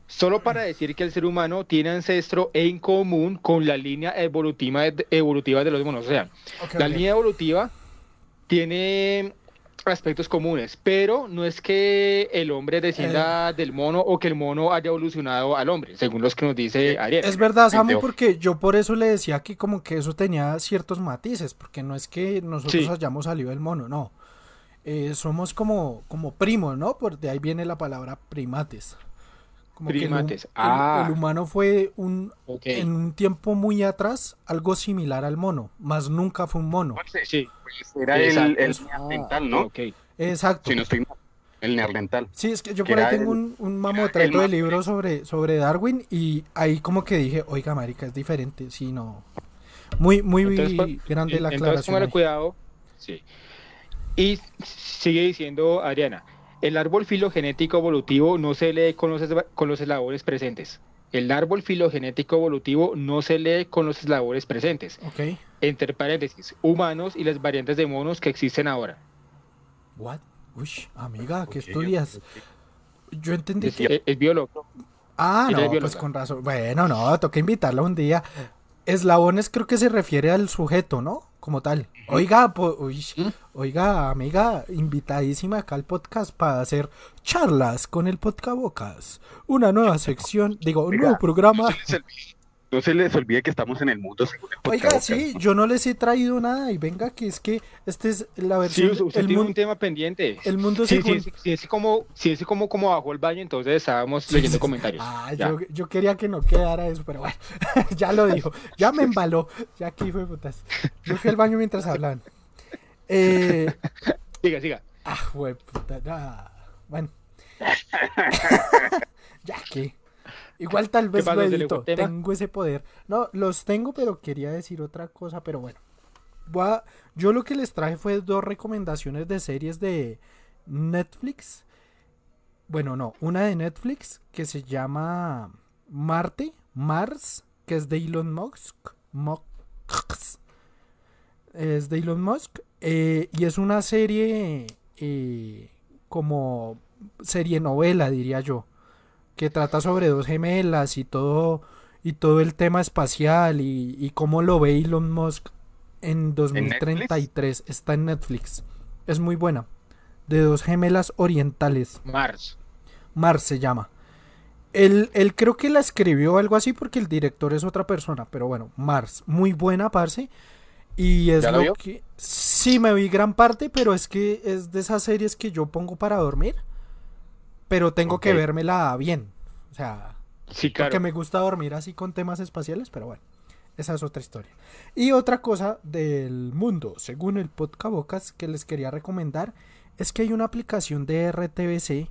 solo para decir que el ser humano tiene ancestro en común con la línea evolutiva, evolutiva de los monos. O sea, La línea evolutiva tiene aspectos comunes, pero no es que el hombre descienda del mono o que el mono haya evolucionado al hombre, según los que nos dice Ariel. Es verdad, Samu, porque yo por eso le decía que como que eso tenía ciertos matices, porque no es que nosotros Sí. hayamos salido del mono, no. Eh, somos como, como primos, ¿no? Por de ahí viene la palabra primates. Como que el Ah. el humano fue un, en un tiempo muy atrás algo similar al mono, más nunca fue un mono. Sí, Pues era el, Exacto. el neandertal, ¿no? ok. Exacto. Si no estoy mal. El neandertal. Sí, es que yo que por ahí tengo el- un, un el mamotreto de libros sobre, sobre Darwin y ahí como que dije, oiga, marica, es diferente, sí, no. Muy, muy Entonces, pues, grande la Entonces, aclaración. póngale ahí. cuidado. Sí. Y sigue diciendo Ariana, el árbol filogenético evolutivo no se lee con los, con los eslabones presentes. El árbol filogenético evolutivo no se lee con los eslabones presentes. Ok. entre paréntesis, humanos y las variantes de monos que existen ahora. What? Uy, amiga, ¿qué estudias? Yo entendí Es, que... es- es biólogo. Ah, no, es pues con razón. Bueno, no, toca invitarla un día. Eslabones creo que se refiere al sujeto, ¿no? Como tal. Oiga, po- uy, oiga, amiga, invitadísima acá al podcast para hacer charlas con el Podcabocas. Una nueva sección, digo, un Oiga, nuevo programa. No se les olvide- que estamos en el mundo según el Oiga, sí, yo no les he traído nada y venga que es que este es la Sí, versión, usted el, tiene un tema pendiente. el mundo Sí, según... sí, sí, sí, sí, como, sí, sí, como, como bajó el baño, entonces estábamos leyendo comentarios. Ah, yo, yo quería que no quedara eso, pero bueno, ya lo dijo, ya me embaló, ya aquí fue putas. Yo fui al baño mientras hablaban. Eh, Siga, siga. ah, güey, puta, nah, bueno. ya que. Igual tal vez lo ¿Se le fue edito, tengo ese poder. No, los tengo, pero quería decir otra cosa, pero bueno. Voy a- yo lo que les traje fue dos recomendaciones de series de Netflix. Bueno, no, una de Netflix que se llama Marte, Mars, que es de Elon Musk. Musk es de Elon Musk. eh, y es una serie eh, como serie novela, diría yo. Que trata sobre dos gemelas y todo. Y todo el tema espacial y, y cómo lo ve Elon Musk en 2033. Está en Netflix. Es muy buena. De dos gemelas orientales. Mars. Mars se llama. Él, él creo que la escribió algo así porque el director es otra persona. Pero bueno, Mars. Muy buena, parce. Y es ¿Ya la lo vio? que. Sí, me vi gran parte, pero es que es de esas series que yo pongo para dormir. Pero tengo que vérmela bien. O sea, Sí, claro. porque me gusta dormir así con temas espaciales, pero bueno, esa es otra historia. Y otra cosa del mundo, según el Podcabocas que les quería recomendar, es que hay una aplicación de RTBC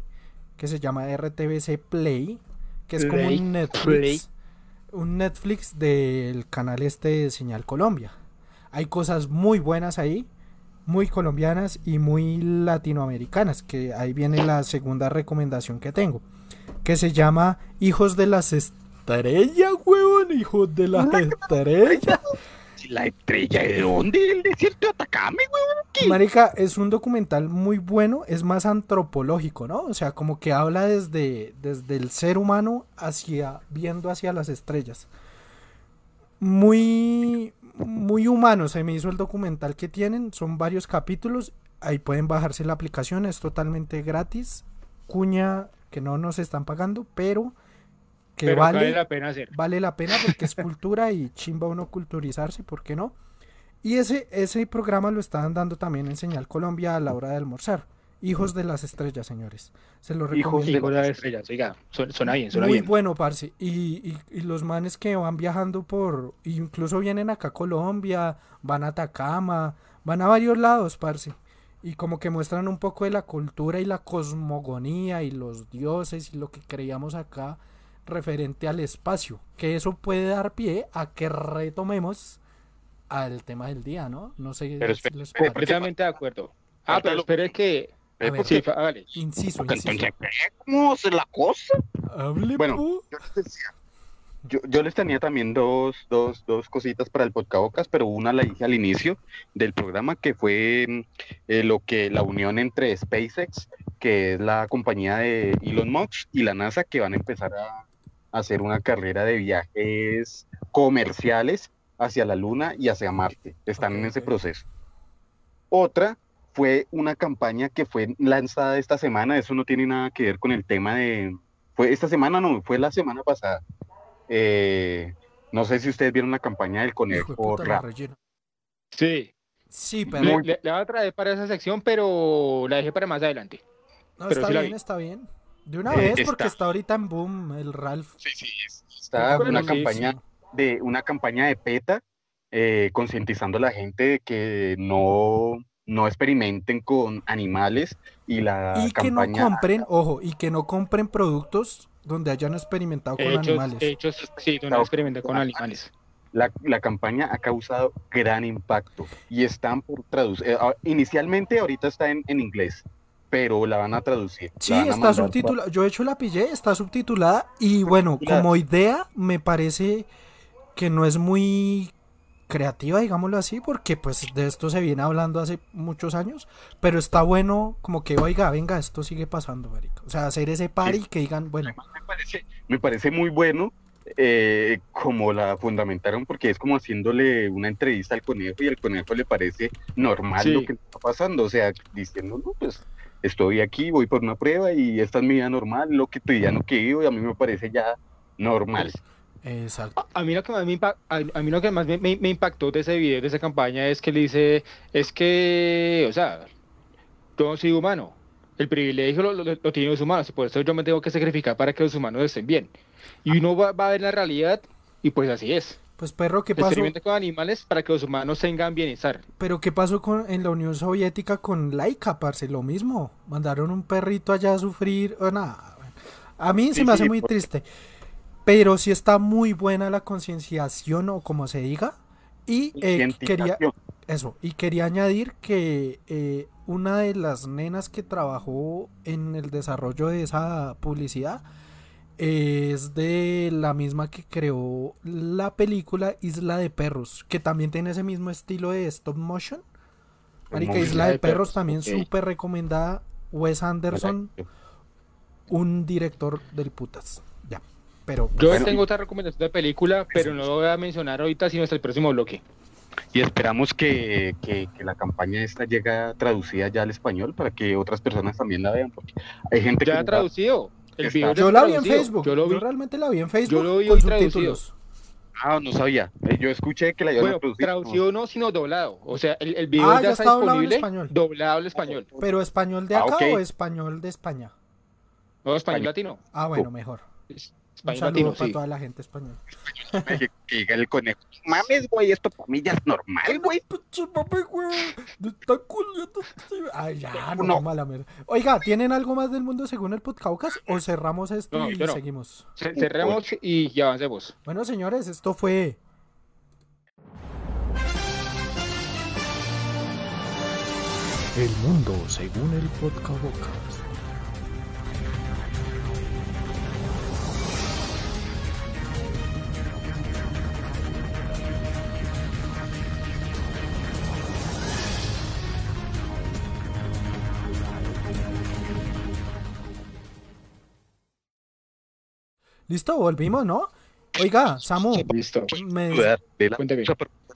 que se llama RTBC Play, que es como un Netflix, Play. un Netflix del canal este de Señal Colombia. Hay cosas muy buenas ahí muy colombianas y muy latinoamericanas, que ahí viene la segunda recomendación que tengo, que se llama Hijos de las Estrellas, huevón, Hijos de las Estrellas. ¿La estrella de dónde? ¿El desierto de Atacama, weón? Marica, es un documental muy bueno, es más antropológico, ¿no? O sea, como que habla desde, desde el ser humano hacia, viendo hacia las estrellas. Muy, muy humano se me hizo el documental que tienen, son varios capítulos, ahí pueden bajarse la aplicación, es totalmente gratis, cuña que no nos están pagando, pero que Pero vale, vale la pena hacer. vale la pena porque es cultura y chimba uno culturizarse, ¿por qué no? Y ese, ese programa lo estaban dando también en Señal Colombia a la hora de almorzar. Hijos de las estrellas, señores. Se lo Hijos recomiendo. de Hijo de las estrellas, oiga, suena, suena bien, suena Muy bien. bueno, parce. Y, y- y los manes que van viajando por. Incluso vienen acá a Colombia, van a Atacama, van a varios lados, parce. Y como que muestran un poco de la cultura y la cosmogonía y los dioses y lo que creíamos acá referente al espacio. Que eso puede dar pie a que retomemos al tema del día, ¿no? No sé Pero si les espera, parece. Completamente de acuerdo. Ah, pero espere que... A Eh, ver, porque- Sí, hágale. Inciso, inciso. ¿cómo es la cosa? Hable, Bueno. Yo les decía, yo, yo les tenía también dos, dos, dos cositas para el podcabocas, pero una la dije al inicio del programa, que fue mm, eh, lo que la unión entre SpaceX, que es la compañía de Elon Musk, y la NASA, que van a empezar a hacer una carrera de viajes comerciales hacia la Luna y hacia Marte. Están Ok, en ese proceso. Otra fue una campaña que fue lanzada esta semana, eso no tiene nada que ver con el tema de... Fue esta semana, no, fue la semana pasada. Eh, no sé si ustedes vieron la campaña del conejo la. Sí, Sí, le, pero. le- le voy a traer para esa sección, pero la dejé para más adelante. No, Pero está sí bien, está bien. De una Eh, vez, porque está. ahorita en boom el Ralph. Sí, sí, es- está Bueno, una sí, campaña de una campaña de PETA eh, concientizando a la gente de que no, no experimenten con animales y la Y que no compren, ojo, y que no compren productos donde hayan experimentado con Hechos, animales. hechos, sí, donde No. experimenté con animales. la, la campaña ha causado gran impacto y están por traducir. eh, ah, inicialmente ahorita está en, en inglés, pero la van a traducir. Sí, a está subtitulada. Yo de hecho la pillé, está subtitulada. Y bueno, como idea, me parece que no es muy creativa, digámoslo así, porque pues de esto se viene hablando hace muchos años. Pero está bueno, como que, oiga, venga, esto sigue pasando, marica. O sea, hacer ese party que digan, bueno, me parece, me parece muy bueno eh, como la fundamentaron porque es como haciéndole una entrevista al conejo y al conejo le parece normal Sí. lo que está pasando, o sea, diciendo, no, pues estoy aquí, voy por una prueba y esta es mi vida normal, lo cotidiano que vivo y a mí me parece ya normal. Exacto. A mí lo que más me, impa- a, a mí lo que más me, me- me impactó de ese video, de esa campaña, es que le dice, es que, o sea, yo soy humano, el privilegio lo, lo- lo tienen los humanos, y por eso yo me tengo que sacrificar para que los humanos estén bien. Y uno va, va a ver la realidad, y pues así es. Pues perro, ¿qué Se pasó? con animales para que los humanos tengan bienestar. Pero ¿qué pasó con, en la Unión Soviética con Laika, parce? Lo mismo. Mandaron un perrito allá a sufrir. o nada. A mí se Sí, me hace sí, muy porque- triste. Pero sí está muy buena la concienciación o como se diga. Y eh, quería, eso, y quería añadir que eh, una de las nenas que trabajó en el desarrollo de esa publicidad es de la misma que creó la película Isla de Perros, que también tiene ese mismo estilo de stop motion. Marica, Isla de, de Perros, Perros, también súper recomendada. Wes Anderson, un director del putas. Yo Bueno, tengo otra recomendación de película, pero no lo voy a mencionar ahorita, sino hasta el próximo bloque. Y esperamos que, que- que la campaña esta llegue traducida ya al español para que otras personas también la vean, porque hay gente que Ya no la- traducido. El Está. video yo la vi en. Facebook. Yo lo vi. realmente la vi en Facebook lo vi con subtítulos. Ah, no sabía. Eh, Yo escuché que la iban Bueno, a traducido no, sino doblado. O sea, el, el video Ah, ya, ya está está doblado en disponible español. doblado al español. Pero español de Ah, acá o español de España. No, español Español. latino. Ah, bueno, mejor. Un Español saludo latino, para sí. toda la gente española. que, que diga el conejo. Mames, güey, esto para mí ya es normal, güey. Pinche papi, güey. Está culiando este- Ay, ya, no, mala mierda. Oiga, ¿tienen algo más del mundo según el podcast o cerramos esto No, y no. seguimos? Ce- Cerremos y, y avancemos. Bueno, señores, esto fue El mundo según el podcast. Listo, volvimos, ¿no? Oiga, Samu, Listo. me,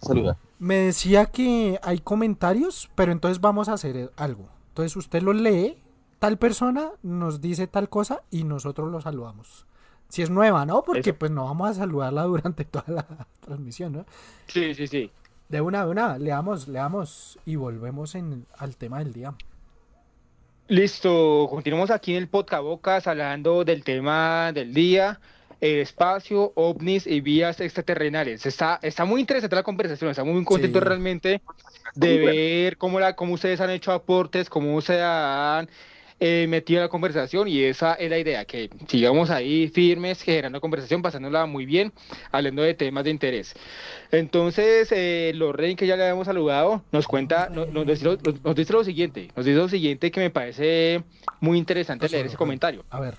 saludar. me decía que hay comentarios, pero entonces vamos a hacer algo. Entonces usted los lee, tal persona nos dice tal cosa y nosotros lo saludamos. Si es nueva, ¿no? Porque Eso. pues no vamos a saludarla durante toda la transmisión, ¿no? Sí, sí, sí. De una, de una, leamos, leamos y volvemos en, al tema del día. Listo, continuamos aquí en el podcast Bocas hablando del tema del día, el espacio, ovnis y vías extraterrenales. Está, está muy interesante la conversación, estamos muy contentos Sí. realmente de ver cómo, la, cómo ustedes han hecho aportes, cómo se han eh, metido en la conversación y esa es la idea, que sigamos ahí firmes, generando conversación, pasándola muy bien, hablando de temas de interés. Entonces, eh, Lorraine, que ya le habíamos saludado, nos cuenta, no- nos, dice lo, nos dice lo siguiente, nos dice lo siguiente que me parece muy interesante leer ese comentario. A ver,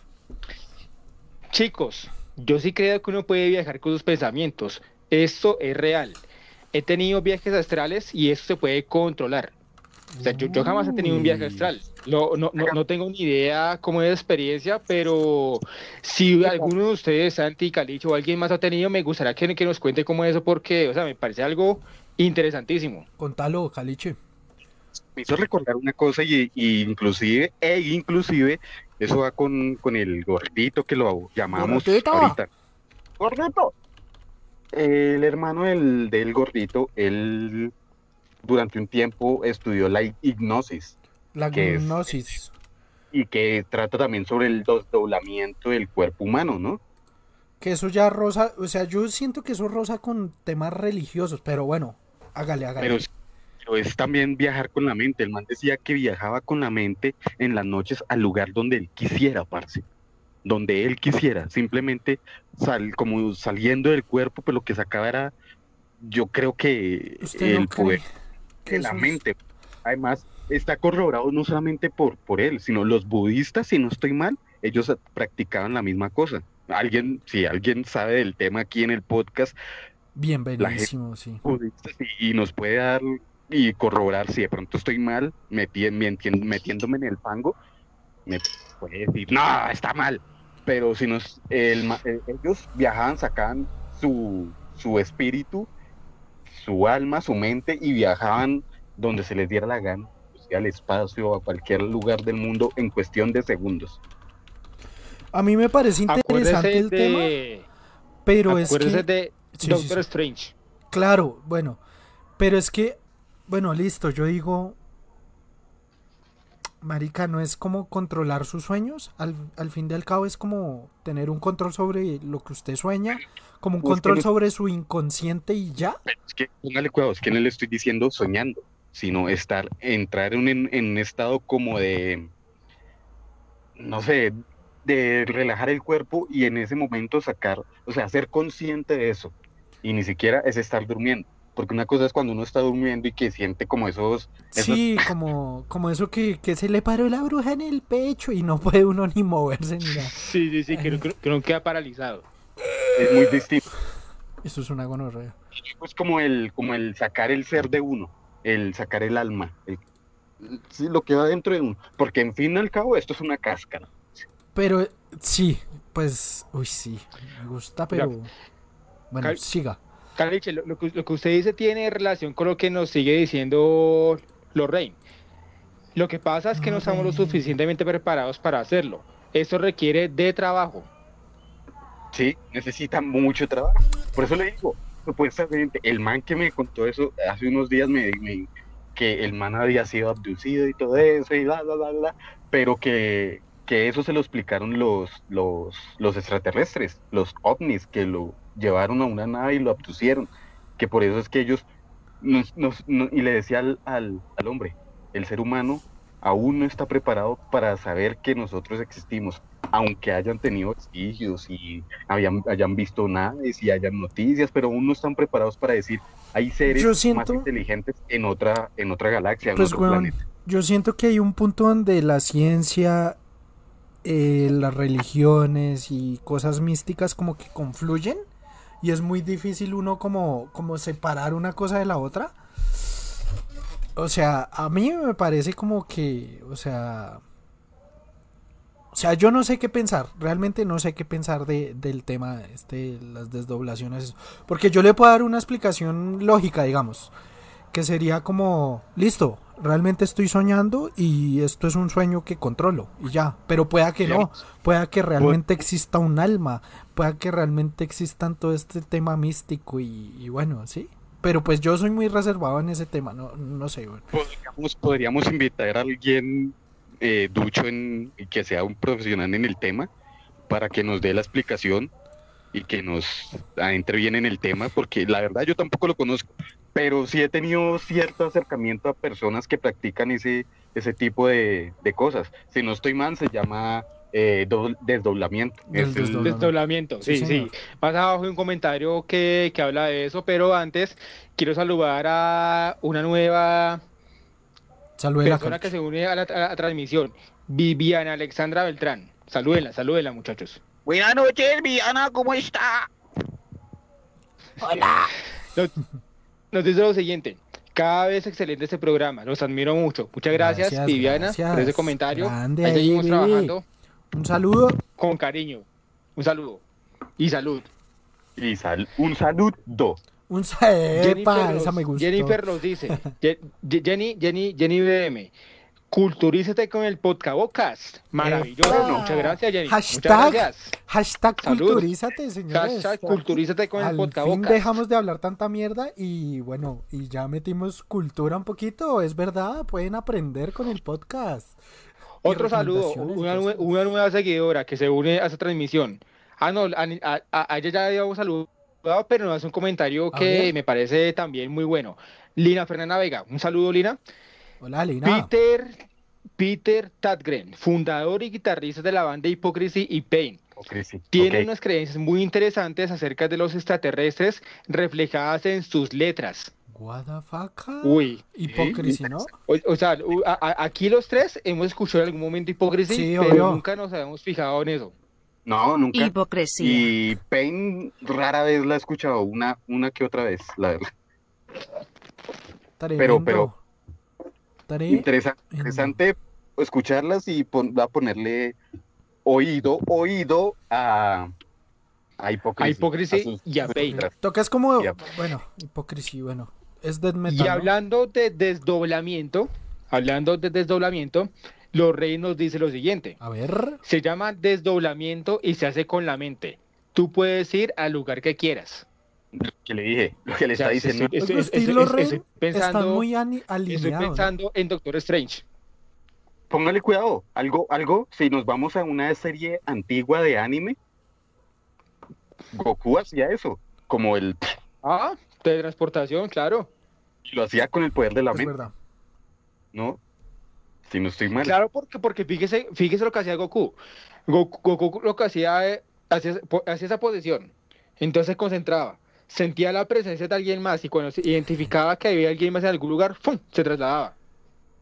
Chicos, yo sí creo que uno puede viajar con sus pensamientos. Esto es real. He tenido viajes astrales y eso se puede controlar. O sea, yo, yo jamás he tenido un viaje astral. No, no, no, no tengo ni idea cómo es la experiencia, pero si alguno de ustedes, Santi, Calicho o alguien más ha tenido, me gustaría que, que nos cuente cómo es eso, porque, o sea, me parece algo interesantísimo. contalo, Caliche. Me hizo recordar una cosa y, y inclusive, e inclusive, eso va con, con el gordito que lo llamamos Gordito. ahorita. ¡Gordito! El hermano del, del gordito, él durante un tiempo estudió la hipnosis La ¿Qué es? gnosis. y que trata también sobre el desdoblamiento del cuerpo humano, ¿no? Que eso ya rosa, o sea, yo siento que eso rosa con temas religiosos, pero bueno, hágale, hágale. Pero, es- pero es también viajar con la mente. El man decía que viajaba con la mente en las noches al lugar donde él quisiera, parce. Donde él quisiera. Simplemente sal, como saliendo del cuerpo, pero lo que sacaba era, yo creo que ¿Usted el no poder que de la mente. Además, está corroborado no solamente por, por él, sino los budistas, si no estoy mal, ellos practicaban la misma cosa. Alguien, si alguien sabe del tema aquí en el podcast, Bienvenidísimo, sí. y, y nos puede dar y corroborar si de pronto estoy mal, meti- meti- metiéndome en el fango, me puede decir, no, está mal. Pero si nos, el ma- eh, ellos viajaban, sacaban su, su espíritu, su alma, su mente y viajaban donde se les diera la gana, al espacio, a cualquier lugar del mundo en cuestión de segundos. A mí me parece interesante Acuérdese el tema, pero es que, de Sí, sí, Doctor sí. Strange. claro, bueno, pero es que, bueno, listo, yo digo, marica, no es como controlar sus sueños, al, al fin y al cabo es como tener un control sobre lo que usted sueña, como un Pues control sobre su inconsciente y ya. Pero es que, póngale cuidado, es que no le estoy diciendo soñando, sino estar, entrar en, un- en un estado como de, no sé, de relajar el cuerpo y en ese momento sacar, o sea, ser consciente de eso. Y ni siquiera es estar durmiendo. Porque una cosa es cuando uno está durmiendo y que siente como esos, esos Sí, como, como eso que, que se le paró la bruja en el pecho y no puede uno ni moverse ni nada. Sí, sí, sí, que no, que queda paralizado. es muy distinto. Eso es una gonorrea. Es como el, como el sacar el ser de uno, el sacar el alma, el- sí, lo que va dentro de uno. Porque en fin y al cabo esto es una cáscara. Pero sí, pues, uy, sí, me gusta, pero... Bueno, siga. Caliche, lo, lo que, lo que usted dice tiene relación con lo que nos sigue diciendo Lorraine. Lo que pasa es que no estamos lo suficientemente preparados para hacerlo. Eso requiere de trabajo. Sí, necesita mucho trabajo. Por eso le digo, supuestamente, el man que me contó eso hace unos días me, me- que el man había sido abducido y todo eso y bla, bla, bla, bla, pero que, que eso se lo explicaron los, los, los extraterrestres, los ovnis, que lo llevaron a una nave y lo abducieron, que por eso es que ellos, nos, nos- no- y le decía al, al, al hombre, el ser humano aún no está preparado para saber que nosotros existimos, aunque hayan tenido vestigios y hayan, hayan visto naves y hayan noticias, pero aún no están preparados para decir hay seres Yo más inteligentes en otra, en otra galaxia, en Pues, otro planeta. yo siento que hay un punto donde la ciencia, eh, las religiones y cosas místicas como que confluyen y es muy difícil uno como, como separar una cosa de la otra. O sea, a mí me parece como que, o sea, o sea, yo no sé qué pensar, realmente no sé qué pensar de, del tema, este, las desdoblaciones, porque yo le puedo dar una explicación lógica, digamos, que sería como, listo, realmente estoy soñando y esto es un sueño que controlo y ya, pero pueda que no, pueda que realmente exista un alma, pueda que realmente existan todo este tema místico y, y bueno, sí. Pero pues yo soy muy reservado en ese tema, no, no sé. bueno. Podríamos, podríamos invitar a alguien eh, ducho en, y que sea un profesional en el tema para que nos dé la explicación y que nos adentre bien en el tema, porque la verdad yo tampoco lo conozco, pero sí he tenido cierto acercamiento a personas que practican ese, ese tipo de, de cosas. Si no estoy mal, se llama eh, do- desdoblamiento. El- desdoblamiento. Desdoblamiento, sí, Sí, sí. Más abajo hay un comentario que, que habla de eso, pero antes quiero saludar a una nueva persona que se une a la, a la transmisión, Viviana Alexandra Beltrán. Salúdenla, salúdenla, muchachos. Buenas noches, Viana, ¿cómo está? Nos, nos dice lo siguiente. Cada vez excelente este programa, los admiro mucho. Muchas gracias, Gracias, Viviana, gracias. por ese comentario. Grande Ahí ahí, seguimos Vivi. trabajando Un saludo. con cariño. Un saludo. Y salud. y sal- un saludo. Un sa- Epa, Jennifer, esa nos, me gustó. Jennifer nos dice, Jenny, Jenny, Jenny BM, culturízate con el podcast. Maravilloso. Epa. Muchas gracias, Jenny. Hashtag, Muchas gracias. hashtag Salud. culturízate, señores. Hashtag culturízate con el Al podcast. fin dejamos de hablar tanta mierda y bueno, y ya metimos cultura un poquito, es verdad, pueden aprender con el podcast. Otro saludo, una, nueva seguidora que se une a esta transmisión. Ah, no, a, a- a- ella ya habíamos saludado, pero nos hace un comentario que me parece también muy bueno. Lina Fernanda Vega, un saludo, Lina. Hola, Lina. Peter, Peter Tadgren, fundador y guitarrista de la banda Hypocrisy y Pain. Tiene unas creencias muy interesantes acerca de los extraterrestres reflejadas en sus letras. What the fuck? Uy, Hipocresía, ¿no? o, o sea, a- a- aquí los tres hemos escuchado en algún momento Hypocrisy, Sí, pero obvio. nunca nos habíamos fijado en eso. No, nunca. Hipocresía. Y Pain rara vez la he escuchado, una, una que otra vez, la verdad. Tremendo. pero- Tremendo. Interesa- interesante escucharlas y pon- va a ponerle oído, oído a, a hipocresía. A Hypocrisy sus- y a Pain. Tocas como, bueno, hipocresía, bueno, es death metal, Y ¿no? hablando de desdoblamiento, hablando de desdoblamiento, los reyes nos dice lo siguiente. A ver, Se llama desdoblamiento y se hace con la mente. Tú puedes ir al lugar que quieras. Lo que le dije, lo que le está diciendo. estoy- pensando, muy estoy pensando en Doctor Strange. Póngale cuidado, algo, algo, si nos vamos a una serie antigua de anime, Goku hacía eso, como el Ah, teletransportación, claro. lo hacía con el poder de la Es mente, verdad. ¿no? Si no estoy mal. Claro, porque, porque fíjese, fíjese lo que hacía Goku. Goku, Goku lo que hacía, eh, hacía, hacía esa posición. Entonces se concentraba. Sentía la presencia de alguien más y cuando se identificaba que había alguien más en algún lugar, ¡fum! se trasladaba.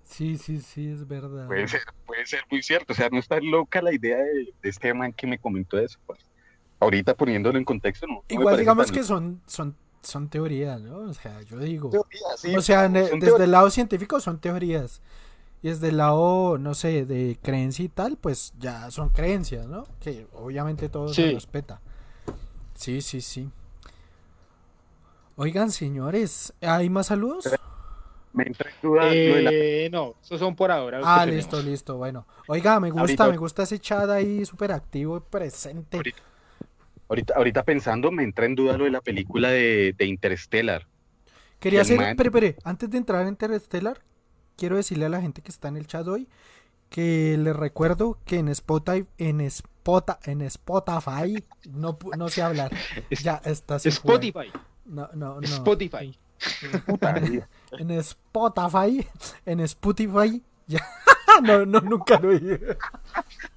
Sí, sí, sí, es verdad. Puede ser, puede ser muy cierto, o sea, no está loca la idea de, de este man que me comentó eso. pues. Ahorita poniéndolo en contexto, no. no me Igual digamos tan- que son, son, son teorías, ¿no? O sea, yo digo. Teorías, sí, O sea, desde teorías. el lado científico son teorías. Y desde el lado, no sé, de creencia y tal, pues ya son creencias, ¿no? Que obviamente todo se Sí. respeta. Sí, sí, sí. Oigan, señores, ¿hay más saludos? Me de la- Eh, no, esos son por ahora. Ah, listo, tenemos. listo, bueno. Oiga, me gusta, Ahorita- me gusta ese chat ahí súper activo y presente. Ahorita. Ahorita, ahorita pensando, me entra en duda lo de la película de, de Interstellar. Quería hacer, man- espere, espere, antes de entrar en Interstellar, quiero decirle a la gente que está en el chat hoy que les recuerdo que en Spotify, en Spota, en Spotify, no, no sé hablar. Ya está. Spotify. No, no, no. Spotify. En Spotify, en Spotify. No, no, nunca lo oí.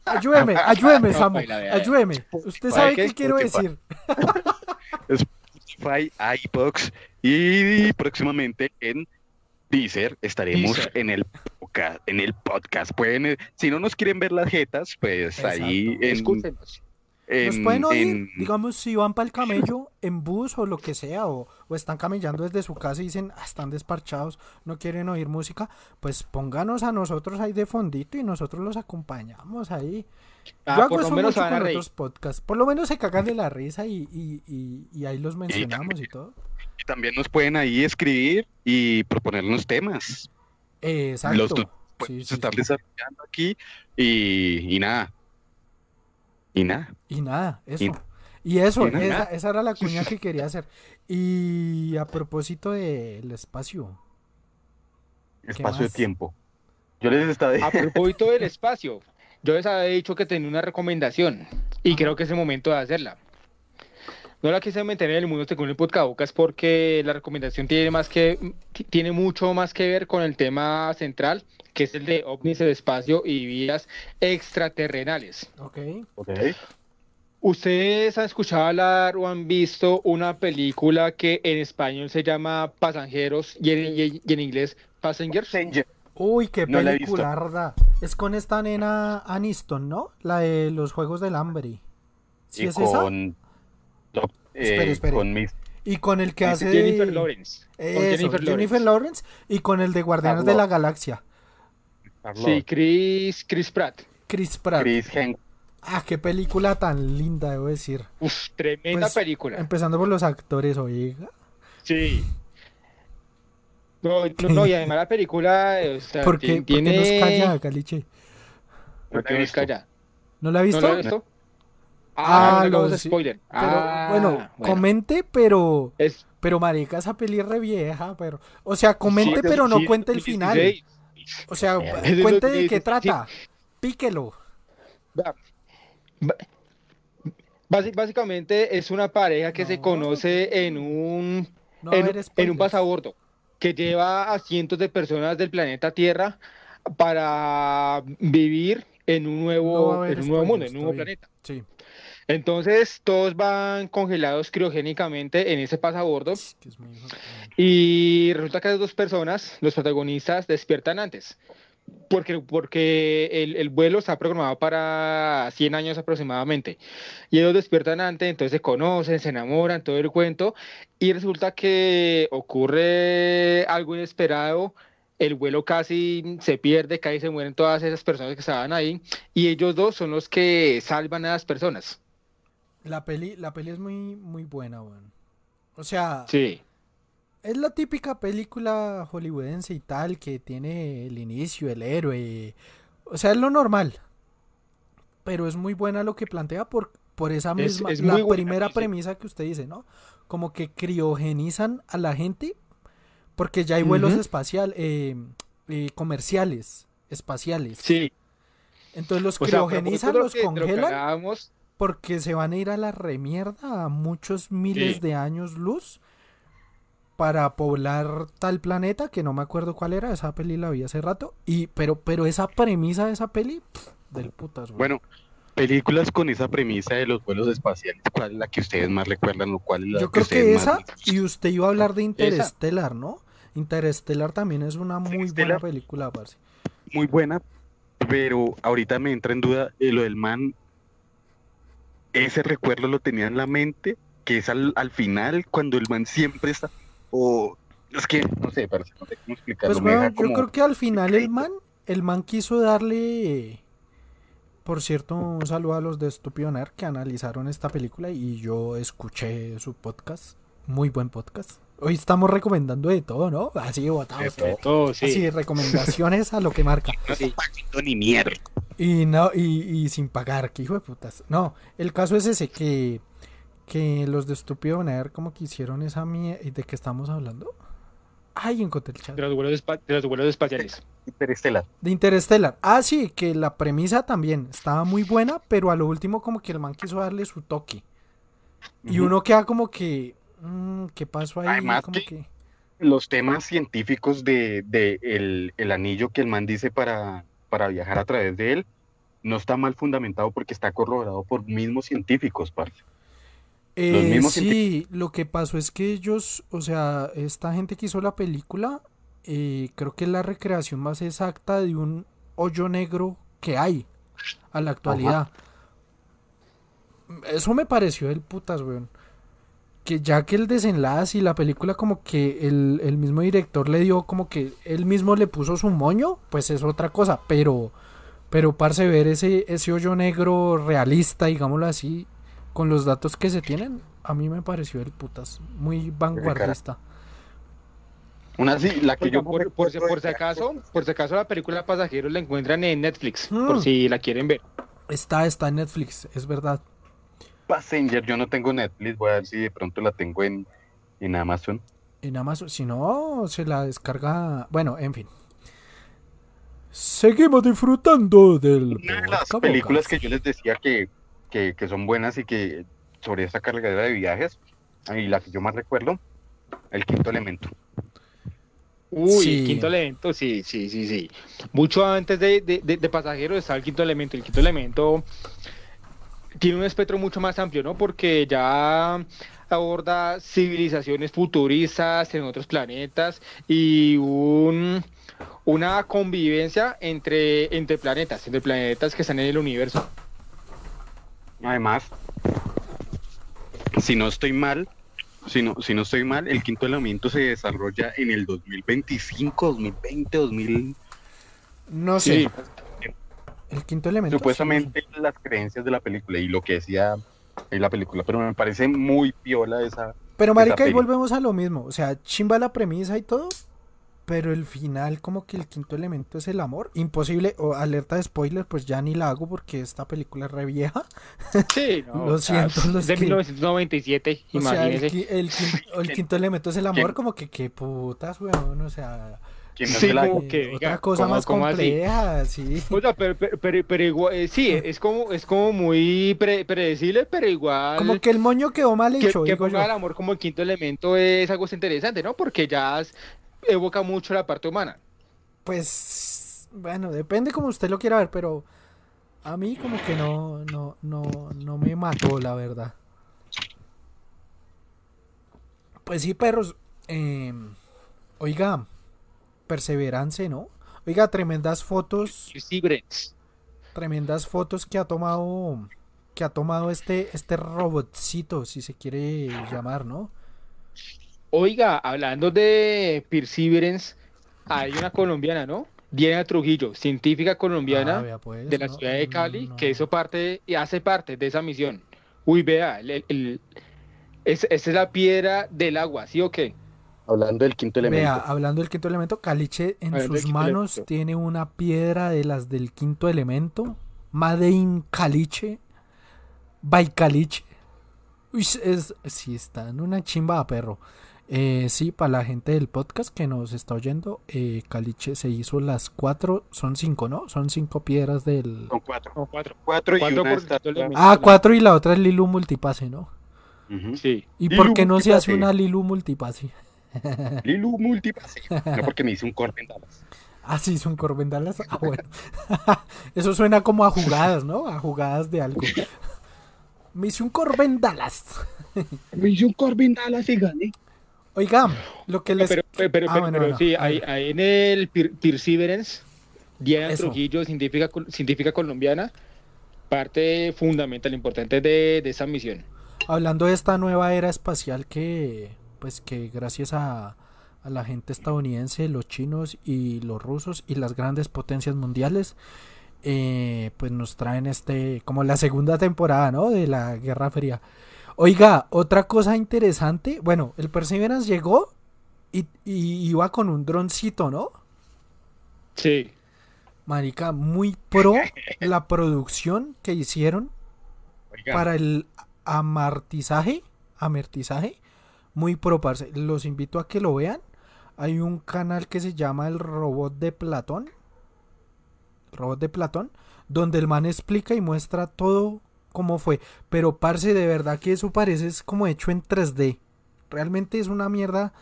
Ayúdeme, ayúdeme, Samu, ayúdeme. Usted sabe ¿qué? quiero decir. Spotify, iBox y próximamente en Deezer, estaremos Deezer. en el podcast, en el podcast. Pueden, eh, si no nos quieren ver las jetas, pues ahí en, Escúchenos. Nos en- pueden oír, en- digamos, si van para el camello en bus o lo que sea, o, o están camellando desde su casa y dicen, "Ah, están desparchados, no quieren oír música, pues pónganos a nosotros ahí de fondito y nosotros los acompañamos ahí. Ah, Yo hago por lo eso menos mucho se van a con reír. otros podcasts. Por lo menos se cagan de la risa y, y, y, y ahí los mencionamos y todo. y también nos pueden ahí escribir y proponernos temas. Exacto. Los Sí, estar sí. desarrollando aquí y, y nada. Y nada. Y nada, eso. Y- Y eso, y nada. esa, esa era la cuña que quería hacer. Y a propósito del espacio, Espacio de tiempo. Yo les estaba A propósito del espacio, yo les había dicho que tenía una recomendación y creo que es el momento de hacerla. No la quise meter en el mundo según el podcast porque la recomendación tiene más que tiene mucho más que ver con el tema central, que es el de ovnis del espacio y vías extraterrenales. ¿ok? Ok. ¿Ustedes han escuchado hablar o han visto una película que en español se llama Pasajeros y en, y- y en inglés Passengers? Uy, qué No la he visto. pelicularda. Es con esta nena Aniston, ¿no? La de los Juegos del Hambre. ¿Sí y es esa? Lo- eh, Espere, espere. con mis Y con el que hace Jennifer. Lawrence. Con Eso, Jennifer Jennifer, Lawrence. Lawrence. Y con el de Guardianes de la Galaxia. Sí, Chris, Chris Pratt. Chris Pratt. Chris Hen- Ah, qué película tan linda, debo decir. Uf, tremenda Pues, película. Empezando por los actores, oiga. Sí. No, no, no, y además la película o sea, ¿Por qué, ti- por qué tiene... nos calla, Caliche? No ¿Por qué he nos calla? ¿No la ha ¿No visto? lo has visto? Ah, Ah, no sí. spoiler. Pero, Ah, bueno, comente, pero... Es, Pero marica, esa peli re vieja, pero... O sea, comente, Sí, pero no sí, cuente el 2016. final. O sea, Es cuente de 2016, qué trata. Píquelo. Básicamente es una pareja que se No. conoce en un No en, un pasabordo que lleva a cientos de personas del planeta Tierra para vivir en un No nuevo, en un nuevo mundo, en un nuevo planeta. Sí. Entonces todos van congelados criogénicamente en ese pasabordo y resulta que las dos personas, los protagonistas, despiertan antes. Porque, porque el, el vuelo está programado para 100 años aproximadamente. Y ellos despiertan antes, entonces se conocen, se enamoran, todo el cuento. Y resulta que ocurre algo inesperado. El vuelo casi se pierde, casi se mueren todas esas personas que estaban ahí. Y ellos dos son los que salvan a las personas. La peli, la peli es muy, muy buena, weón. O sea, Sí. es la típica película hollywoodense y tal que tiene el inicio, el héroe. O sea, es lo normal. Pero es muy buena lo que plantea por, por esa Es- misma, es la muy buena, primera sí. premisa que usted dice, ¿no? Como que criogenizan a la gente porque ya hay vuelos Ujú. espacial, eh, eh, comerciales, espaciales. Sí. Entonces los O sea, a criogenizan, los que- congelan porque se van a ir a la remierda a muchos miles Sí. de años luz para poblar tal planeta que no me acuerdo cuál era, esa peli la vi hace rato, y pero pero esa premisa de esa peli pff, del putas, güey. Bueno, películas con esa premisa de los vuelos espaciales, ¿cuál es la que ustedes más recuerdan o cuál es la Yo creo que esa y usted iba a hablar de Interestelar, ¿no? Interestelar también es una muy buena película, parce. muy buena, pero ahorita me entra en duda lo del man. Ese recuerdo lo tenía en la mente, que es al, al final, cuando el man siempre está. O. es que, no sé, parce, no sé cómo explicarlo. Pues bueno, yo como- creo que al final el man, el man quiso darle, por cierto, un saludo a los de Estúpido Nerd que analizaron esta película y yo escuché su podcast, muy buen podcast. Hoy estamos recomendando de todo, ¿no? Así botados. De todo, sí. Así, recomendaciones a lo que marca. No paquito ni mierda. Y no, y, y sin pagar, que hijo de putas. No, el caso es ese, que, que los de Estúpido Nerd como que hicieron esa mierda. ¿De qué estamos hablando? Ay, encontré el chat. De los vuelos, de los vuelos espaciales. Interestelar. De Interstellar. Ah, sí, que la premisa también estaba muy buena, pero a lo último como que el man quiso darle su toque. Y uno queda como que... mm, ¿Qué pasó ahí? Además que- que... Los temas científicos de, de el, el anillo que el man dice para, para viajar a través de él no está mal fundamentado porque está corroborado por mismos científicos, parce. Los Eh, mismos sí, lo que pasó es que ellos, o sea, esta gente que hizo la película, eh, creo que es la recreación más exacta de un hoyo negro que hay a la actualidad. Eso me pareció del putas, weón. Que ya que el desenlace y la película como que el, el mismo director le dio como que él mismo le puso su moño, pues es otra cosa, pero pero parce ver ese ese hoyo negro realista, digámoslo así, con los datos que se tienen, a mí me pareció del putas, muy vanguardista. Una así, la que yo Por, por, si- por si acaso, por si acaso la película Pasajeros la encuentran en Netflix, Mm. por si la quieren ver. Está está en Netflix, es verdad. Passenger, yo no tengo Netflix, voy a ver si de pronto la tengo en, en Amazon. En Amazon, si no, se la descarga. Bueno, en fin. Seguimos disfrutando del. Una de las películas Boca. que yo les decía que, que, que son buenas y que sobre esta cargadera de viajes, y la que yo más recuerdo, El Quinto Elemento. Uy, Sí. quinto elemento, sí, sí, sí, sí. Mucho antes de, de, de- de Pasajeros está el quinto elemento. El quinto elemento tiene un espectro mucho más amplio, ¿no? Porque ya aborda civilizaciones futuristas en otros planetas y un, una convivencia entre, entre planetas, entre planetas que están en el universo. Además, si no estoy mal, si no, si no estoy mal, el quinto elemento se desarrolla en el 2025, 2020, 2000. No sé. Sí. El quinto elemento. Supuestamente las creencias de la película y lo que decía en la película, pero me parece muy piola esa. Pero, marica, ahí peli. volvemos a lo mismo. O sea, chimba la premisa y todo. Pero el final, como que el quinto elemento es el amor. Imposible. O alerta de spoiler, pues ya ni la hago porque esta película es re vieja. Sí, no, Lo siento, los de que- 1997, O sea, el quinto elemento es el amor, como que qué putas, weón. O sea. ¿Quién no Sí, se la- como que, otra cosa ¿cómo- más así? compleja, sí. O sea, pero, pero, pero, pero igual, eh, sí, es como, es como muy pre- predecible, pero igual Como que el moño quedó mal que, hecho, que yo. ponga el amor como el quinto elemento es algo interesante, ¿no? Porque ya es- evoca mucho la parte humana. Pues, bueno, depende como usted lo quiera ver, pero a mí como que no, no, no, no me mató, la verdad. Pues sí, perros. eh, oiga, perseverancia, ¿no? Oiga, tremendas fotos, tremendas fotos que ha tomado, que ha tomado este, este robotcito, si se quiere llamar, ¿no? Oiga, hablando de Perseverance, hay una colombiana, ¿no? Diana Trujillo, científica colombiana Ah, vea, pues, de la no, ciudad de Cali, no. que hizo parte y hace parte de esa misión. Uy, vea, el, el- es- esa es la piedra del agua, ¿sí o qué? Hablando del quinto elemento. Vea, hablando del quinto elemento, Caliche en Hablando sus manos elemento. tiene una piedra de las del quinto elemento. Made in Caliche. By Caliche. Uy, es, sí, está en una chimba, perro. Eh, sí, para la gente del podcast que nos está oyendo, eh, Caliche se hizo las cuatro, son cinco, ¿no? Son cinco piedras del... Son cuatro. No, cuatro. Cuatro y Cuatro una por. Ah, cuatro y la otra es Lilu Multipase, ¿no? Sí. ¿Y Lilu por qué no se hace una Lilu Multipase? Lilu Multipase. No porque me hice un corte en Dallas. Ah, sí, son corvendalas. Ah, bueno. Eso suena como a jugadas, ¿no? A jugadas de algo. Me hice un corvendalas. Me hice un corte en Dallas y gané. Oiga, lo que les... Pero, pero, pero, Ah, pero- bueno, sí, a hay, en el Per- Perseverance, Diana Eso. Trujillo, científica, científica colombiana, parte fundamental, importante de, de esa misión. Hablando de esta nueva era espacial que, pues que gracias a, a la gente estadounidense, los chinos y los rusos y las grandes potencias mundiales, eh, pues nos traen este, como la segunda temporada, ¿no? De la Guerra Fría. Oiga, otra cosa interesante, bueno, el Perseverance llegó y, y iba con un droncito, ¿no? Sí. Marica, muy pro la producción que hicieron Oiga, para el amartizaje, amartizaje, muy pro, parce. Los invito a que lo vean. Hay un canal que se llama El Robot de Platón. Robot de Platón, donde el man explica y muestra todo cómo fue. Pero, parce, de verdad que eso parece es como hecho en 3D. Realmente es una mierda.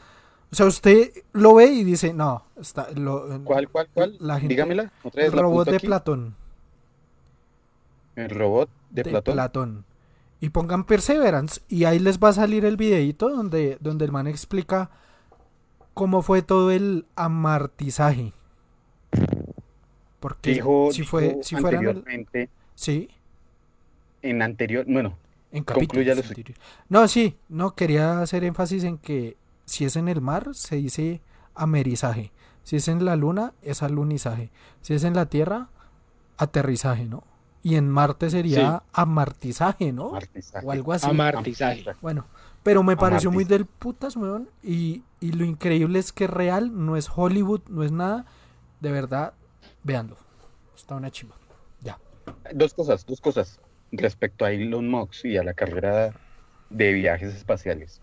O sea, usted lo ve y dice, no, está, lo, ¿Cuál, cuál, cuál? La gente- Dígamela. Otra el vez robot de aquí. Platón. El robot de, de Platón. Platón. Y pongan Perseverance y ahí les va a salir el videito donde, donde el man explica cómo fue todo el amartizaje. Porque Dijo, si fue, dijo si el- anteriormente, sí, en anterior, bueno, en Concluya capítulos lo suyo. anteriores. No, sí, no quería hacer énfasis en que si es en el mar se dice amerizaje, si es en la luna es alunizaje, si es en la tierra aterrizaje, ¿no? Y en Marte sería amartizaje, ¿no? amartizaje. O algo así. Amartizaje. Bueno, pero me pareció muy del putas, weón. Y, y lo increíble es que es real, no es Hollywood, no es nada. De verdad, véanlo. Está una chimba. Ya. Dos cosas, dos cosas respecto a Elon Musk y a la carrera de viajes espaciales.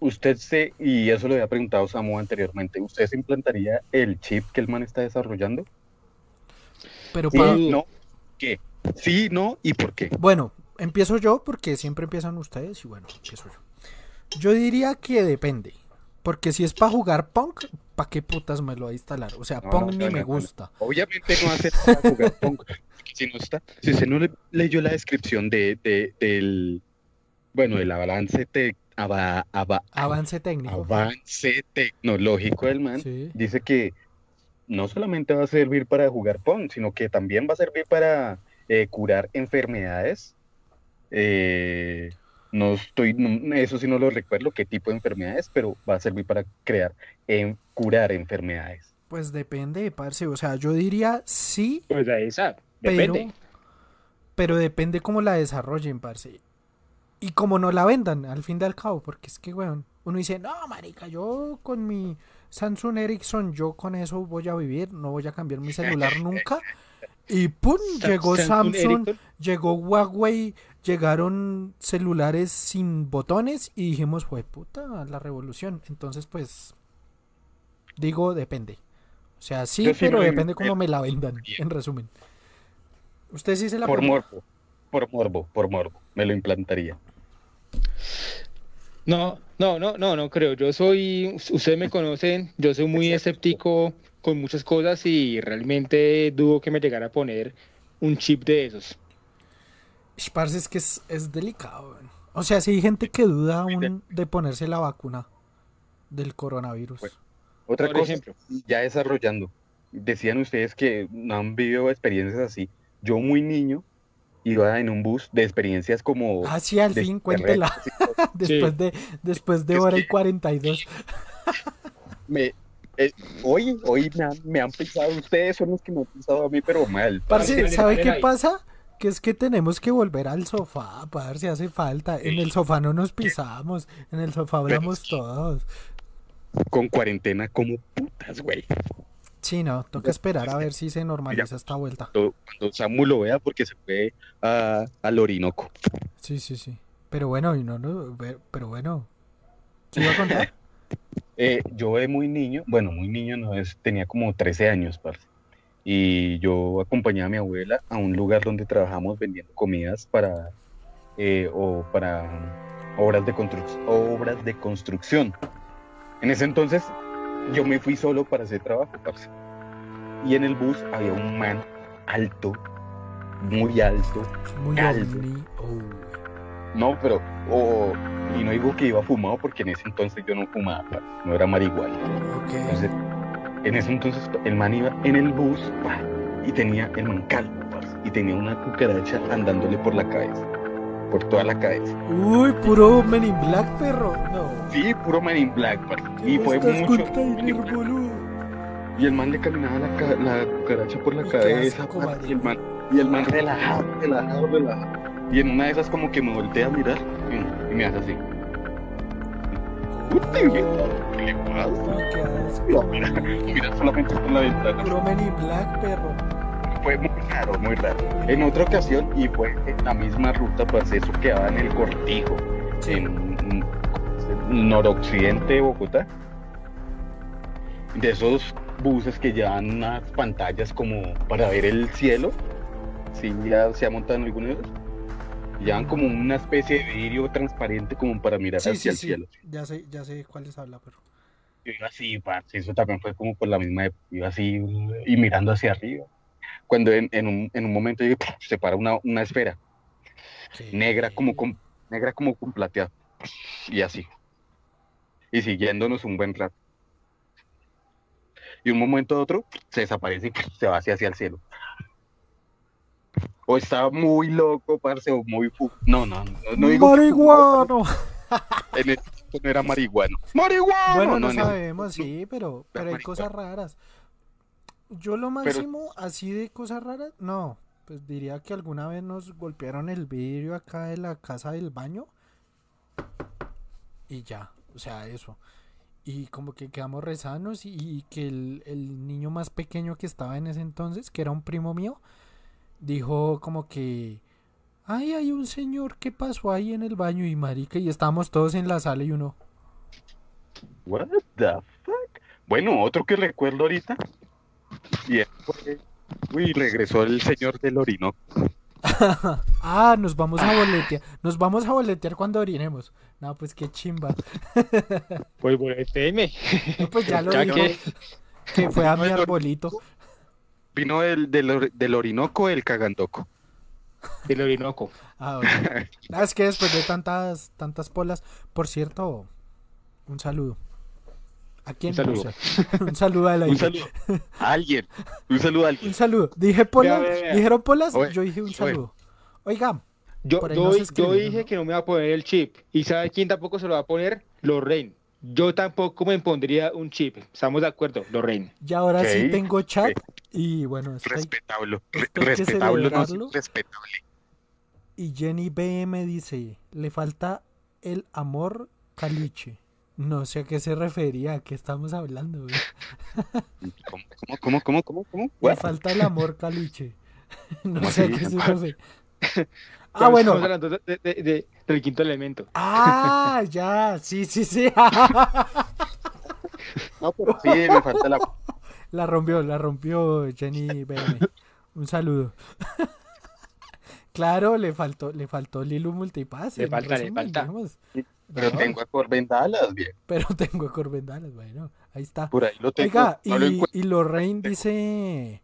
Usted se, y eso lo había preguntado Samu anteriormente, ¿usted se implantaría el chip que el man está desarrollando? Pero Sí, pa- no, ¿qué? Sí, no, ¿y por qué? Bueno, empiezo yo porque siempre empiezan ustedes y bueno, empiezo yo. Yo diría que depende. Porque si es para jugar Punk, ¿para qué putas me lo va a instalar? O sea, No, Punk no, ni no, me gusta. Obviamente no hace para jugar porque Si no está, si usted no le- leyó la descripción de, de- del, bueno, del avance, te, ava- ava- Avance técnico. avance tecnológico del man, Sí. dice que no solamente va a servir para jugar Pong, sino que también va a servir para eh, curar enfermedades. Eh, no estoy, no- eso sí no lo recuerdo qué tipo de enfermedades, pero va a servir para crear, en, curar enfermedades. Pues depende, parce. O sea, yo diría sí, Pues ahí está. pero, Depende. pero depende cómo la desarrollen, parce. Y cómo no la vendan, al fin y al cabo, porque es que, weón, uno dice, no, marica, yo con mi Samsung Ericsson, yo con eso voy a vivir, no voy a cambiar mi celular nunca. Y pum, llegó Samsung llegó Huawei, llegaron celulares sin botones y dijimos, fue puta, la revolución. Entonces, pues, digo, depende. O sea, sí, Yo pero depende cómo me la vendan, Bien. en resumen. Usted sí se la Por pone? morbo, por morbo, por morbo, me lo implantaría. No, no, no, no, no creo. Yo soy, ustedes me conocen, yo soy muy escéptico con muchas cosas y realmente dudo que me llegara a poner un chip de esos. Parce, es que es, es delicado. O sea, si hay gente que duda aún de ponerse la vacuna del coronavirus. Bueno. Otra Por cosa, ejemplo. ya desarrollando, decían ustedes que no han vivido experiencias así. Yo muy niño iba en un bus de experiencias como Ah, sí, al fin, cuéntela. Y después de, después de Es hora y que- 42. Me, eh, hoy, hoy me han, me han pensado, ustedes son los que me han pensado a mí, pero mal. Parce, Parce, ¿sabe qué ahí. pasa? Que es que tenemos que volver al sofá, parce, hace falta. En el sofá no nos pisamos, en el sofá hablamos todos. Con cuarentena como putas, güey. Sí, no, toca esperar a ver si se normaliza esta vuelta. Cuando, cuando Samu lo vea porque se fue a, al Orinoco. Sí, sí, sí. Pero bueno, no, no, pero bueno. ¿Qué iba a contar? Eh, yo de muy niño, bueno, muy niño no es, tenía como 13 años, parce. Y yo acompañaba a mi abuela a un lugar donde trabajamos vendiendo comidas para, eh, o para obras de, obras de construcción. En ese entonces yo me fui solo para hacer trabajo, parce. Y en el bus había un man alto, muy alto. Muy ovni. Oh. No, pero, o- y no digo que iba fumado porque en ese entonces yo no fumaba, no era marihuana. Entonces, en ese entonces el man iba en el bus y tenía el man calvo, y tenía una cucaracha andándole por la cabeza, por toda la cabeza. Uy, puro Men in Black, perro. No. Sí, puro Man in Black, y ¿Qué fue mucho. Men? Y el man le caminaba la, ca- la cucaracha por la cabeza, y el man, y el man relajado, relajado, relajado. Y en una de esas como que me voltea a mirar y, y me hace así. Puta, ¿qué le pasa? No, mira, mira solamente por la ventana. Puro Black, perro. Fue muy raro, muy raro. En otra ocasión, y fue en la misma ruta, pues eso quedaba en el Cortijo, Sí. en noroccidente de Bogotá. De esos buses que llevan unas pantallas como para ver el cielo. Sí, ya se ha montado en alguno de esos. Llevan como una especie de vidrio transparente como para mirar Sí, hacia sí, el sí. cielo. Ya sé, ya sé cuáles habla, pero. Yo iba así, parce, eso también fue como por la misma época, iba así y mirando hacia arriba. Cuando en, en un, en un momento yo, se para una, una esfera negra como con, negra como con plateado y así. y siguiéndonos un buen rato. Y un momento a otro se desaparece y se va hacia, hacia el cielo. O está muy loco, parce, o muy. No, no, no, no digo que ¡Marihuano! en el tiempo no era marihuano. ¡Marihuano! Bueno, no, el- sabemos, sí, pero, pero hay cosas raras. Yo lo máximo, así de cosas raras, no. Pues diría que alguna vez nos golpearon el vidrio acá de la casa del baño. Y ya, o sea, eso. Y como que quedamos rezanos y, y que el, el niño más pequeño que estaba en ese entonces, que era un primo mío, dijo como que... Ay, hay un señor que pasó ahí en el baño y marica, y estábamos todos en la sala y uno... What the fuck? Bueno, otro que recuerdo ahorita. Y fue- Uy, regresó el señor del Orinoco. Ah, nos vamos a boletear. Nos vamos a boletear cuando orinemos. No, pues qué chimba. Pues boleteme. No, pues ya lo Ya dijo. que- Que fue a mi arbolito. Vino del, del, del Orinoco el Cagandoco. El Orinoco. Ah, bueno. Ah, es que después de tantas, tantas polas. Por cierto, un saludo. ¿A quién? Un saludo. Un saludo a la Un saludo a alguien. Un saludo a alguien. Un saludo. Dije polas. Dijeron polas. Oye, yo dije un oye. saludo. Oiga, Yo, dije ¿no? que no me iba a poner el chip. ¿Y sabe quién tampoco se lo va a poner? Lorraine. Yo tampoco me pondría un chip. Estamos de acuerdo, Lorraine. ya ahora sí tengo chat. Y bueno, estoy. Respetable. Respetable, no, respetable. Y Jenny BM dice, le falta el amor caliche. No sé a qué se refería, a qué estamos hablando. güey. ¿Cómo, cómo, cómo, cómo, cómo? cómo? Le falta el amor caliche. No ¿Cómo sé a qué se refiere. Ah, bueno. Estamos hablando de- de- de- del quinto elemento. Ah, ya, sí, sí, sí. No, pero sí, me falta la... La rompió, la rompió Jenny BM. Un saludo. Claro, le faltó, le faltó Lilu Multipass. Le falta, le falta. digamos. Pero No, tengo a Corbin Dallas, bien. pero tengo a Corbendalas, bueno, ahí está. Por ahí lo tengo. Oiga, no lo y, encuentro. y Lorraine dice...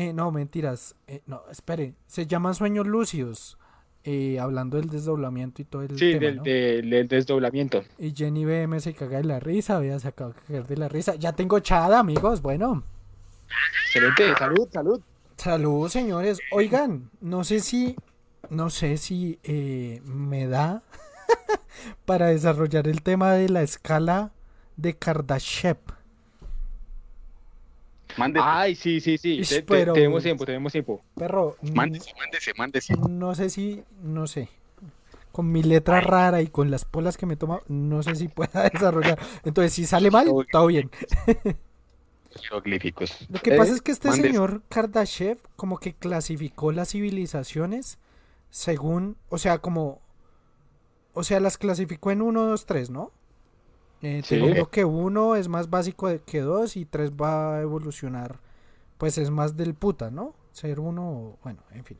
Eh, no, mentiras. Eh, no, espere. Se llaman sueños lúcidos. eh, hablando del desdoblamiento y todo el Sí, tema, del, ¿no? del- del desdoblamiento. Y Jenny BM se caga de la risa. Vea, se acaba de cagar de la risa. Ya tengo chada, amigos. Bueno. Excelente, salud, salud. Saludos, señores. Oigan, no sé si... No sé si eh, me da para desarrollar el tema de la escala de Kardashev. Mándese, Ay, sí, sí, sí. Ish, Te- te- pero- Tenemos tiempo, tenemos tiempo. Perro, mándese, mándese, mándese. no sé si, no sé. Con mi letra rara y con las polas que me toma, no sé si pueda desarrollar. Entonces, si sale mal, todo bien. Jeroglíficos. Lo que Eh, pasa es que este mándese. señor Kardashev como que clasificó las civilizaciones según, o sea, como, o sea, las clasificó en 1, 2, 3, ¿no? Eh, Sí. que uno es más básico que dos y tres va a evolucionar, pues es más del puta, ¿no? Ser uno, bueno, en fin.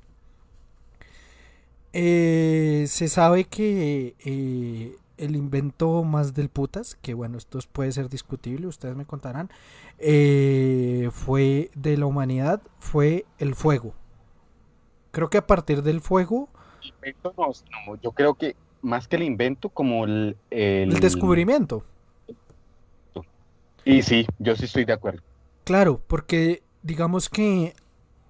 Eh, se sabe que eh, el invento más del putas, que bueno, esto puede ser discutible, ustedes me contarán, eh, fue de la humanidad, fue el fuego. Creo que a partir del fuego, no, yo creo que más que el invento, como el, el... el descubrimiento. Y sí, yo sí estoy de acuerdo. Claro, porque digamos que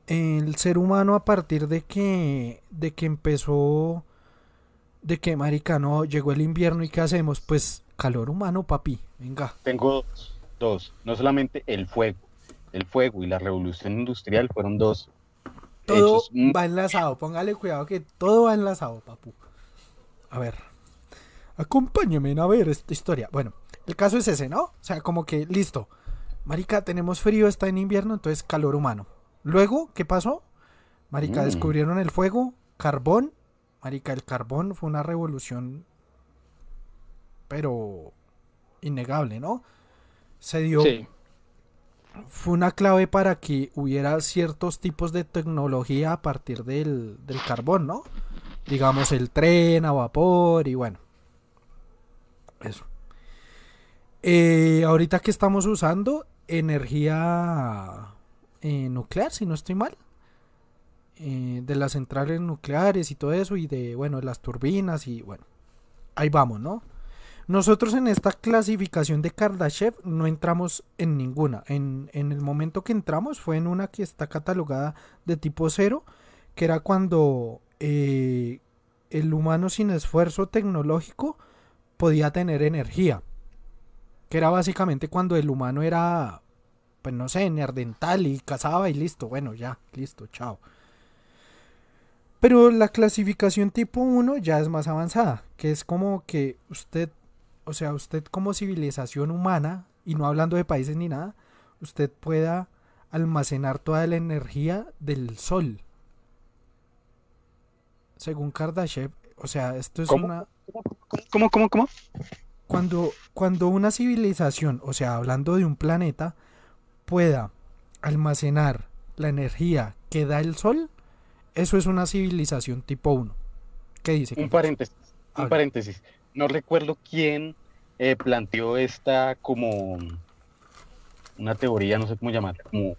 el ser humano a partir de que de que empezó de que marica no llegó el invierno y qué hacemos, pues calor humano, papi. Venga. Tengo dos, dos, no solamente el fuego, el fuego y la revolución industrial fueron dos Todo hechos. mm, va enlazado, póngale cuidado que todo va enlazado, papu. A ver. Acompáñame a ver esta historia. Bueno, el caso es ese, ¿no? O sea, como que listo. Marica, tenemos frío, está en invierno, entonces calor humano. Luego, ¿qué pasó? Marica, Mm. descubrieron el fuego, carbón. Marica, el carbón fue una revolución, pero innegable, ¿no? Se dio, Sí. fue una clave para que hubiera ciertos tipos de tecnología a partir del, del carbón, ¿no? Digamos el tren a vapor y bueno. Eso. Eh, ahorita que estamos usando energía eh, nuclear, si no estoy mal. eh, de las centrales nucleares y todo eso y de, bueno, las turbinas y bueno. Ahí vamos, ¿no? Nosotros en esta clasificación de Kardashev no entramos en ninguna. En, en el momento que entramos fue en una que está catalogada de tipo cero, que era cuando eh, el humano sin esfuerzo tecnológico podía tener energía. Que era básicamente cuando el humano era, pues no sé, neandertal y cazaba y listo. Bueno, ya, listo, chao. Pero la clasificación tipo 1 ya es más avanzada, que es como que usted, o sea, usted como civilización humana, y no hablando de países ni nada, usted pueda almacenar toda la energía del sol. Según Kardashev, o sea, esto es ¿Cómo? una ¿Cómo, cómo, cómo? cuando, cuando una civilización, o sea, hablando de un planeta, pueda almacenar la energía que da el sol, eso es una civilización tipo 1. ¿Qué dice? Un paréntesis, un paréntesis. No recuerdo quién eh, planteó esta como una teoría, no sé cómo llamarla, como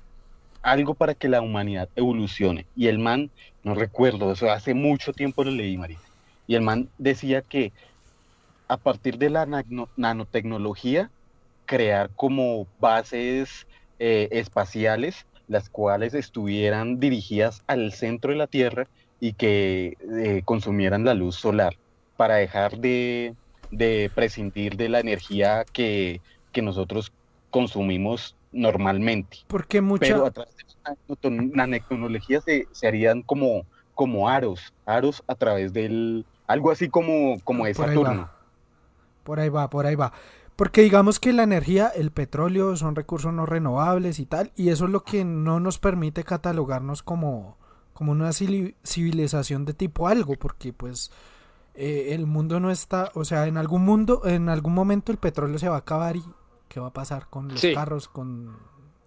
algo para que la humanidad evolucione. Y el man, no recuerdo, eso hace mucho tiempo lo leí, María. Y el man decía que a partir de la nano- nanotecnología, crear como bases eh, espaciales, las cuales estuvieran dirigidas al centro de la Tierra y que eh, consumieran la luz solar para dejar de, de prescindir de la energía que, que nosotros consumimos normalmente. Porque mucha... Pero a través de la nanotecnología se, se harían como, como aros, aros a través del, algo así como, como de Saturno. Por ahí va, por ahí va. Porque digamos que la energía, el petróleo son recursos no renovables y tal, y eso es lo que no nos permite catalogarnos como, como una civili- civilización de tipo algo, porque pues eh, el mundo no está, o sea, en algún mundo, en algún momento el petróleo se va a acabar y ¿qué va a pasar con los Sí. carros? Con...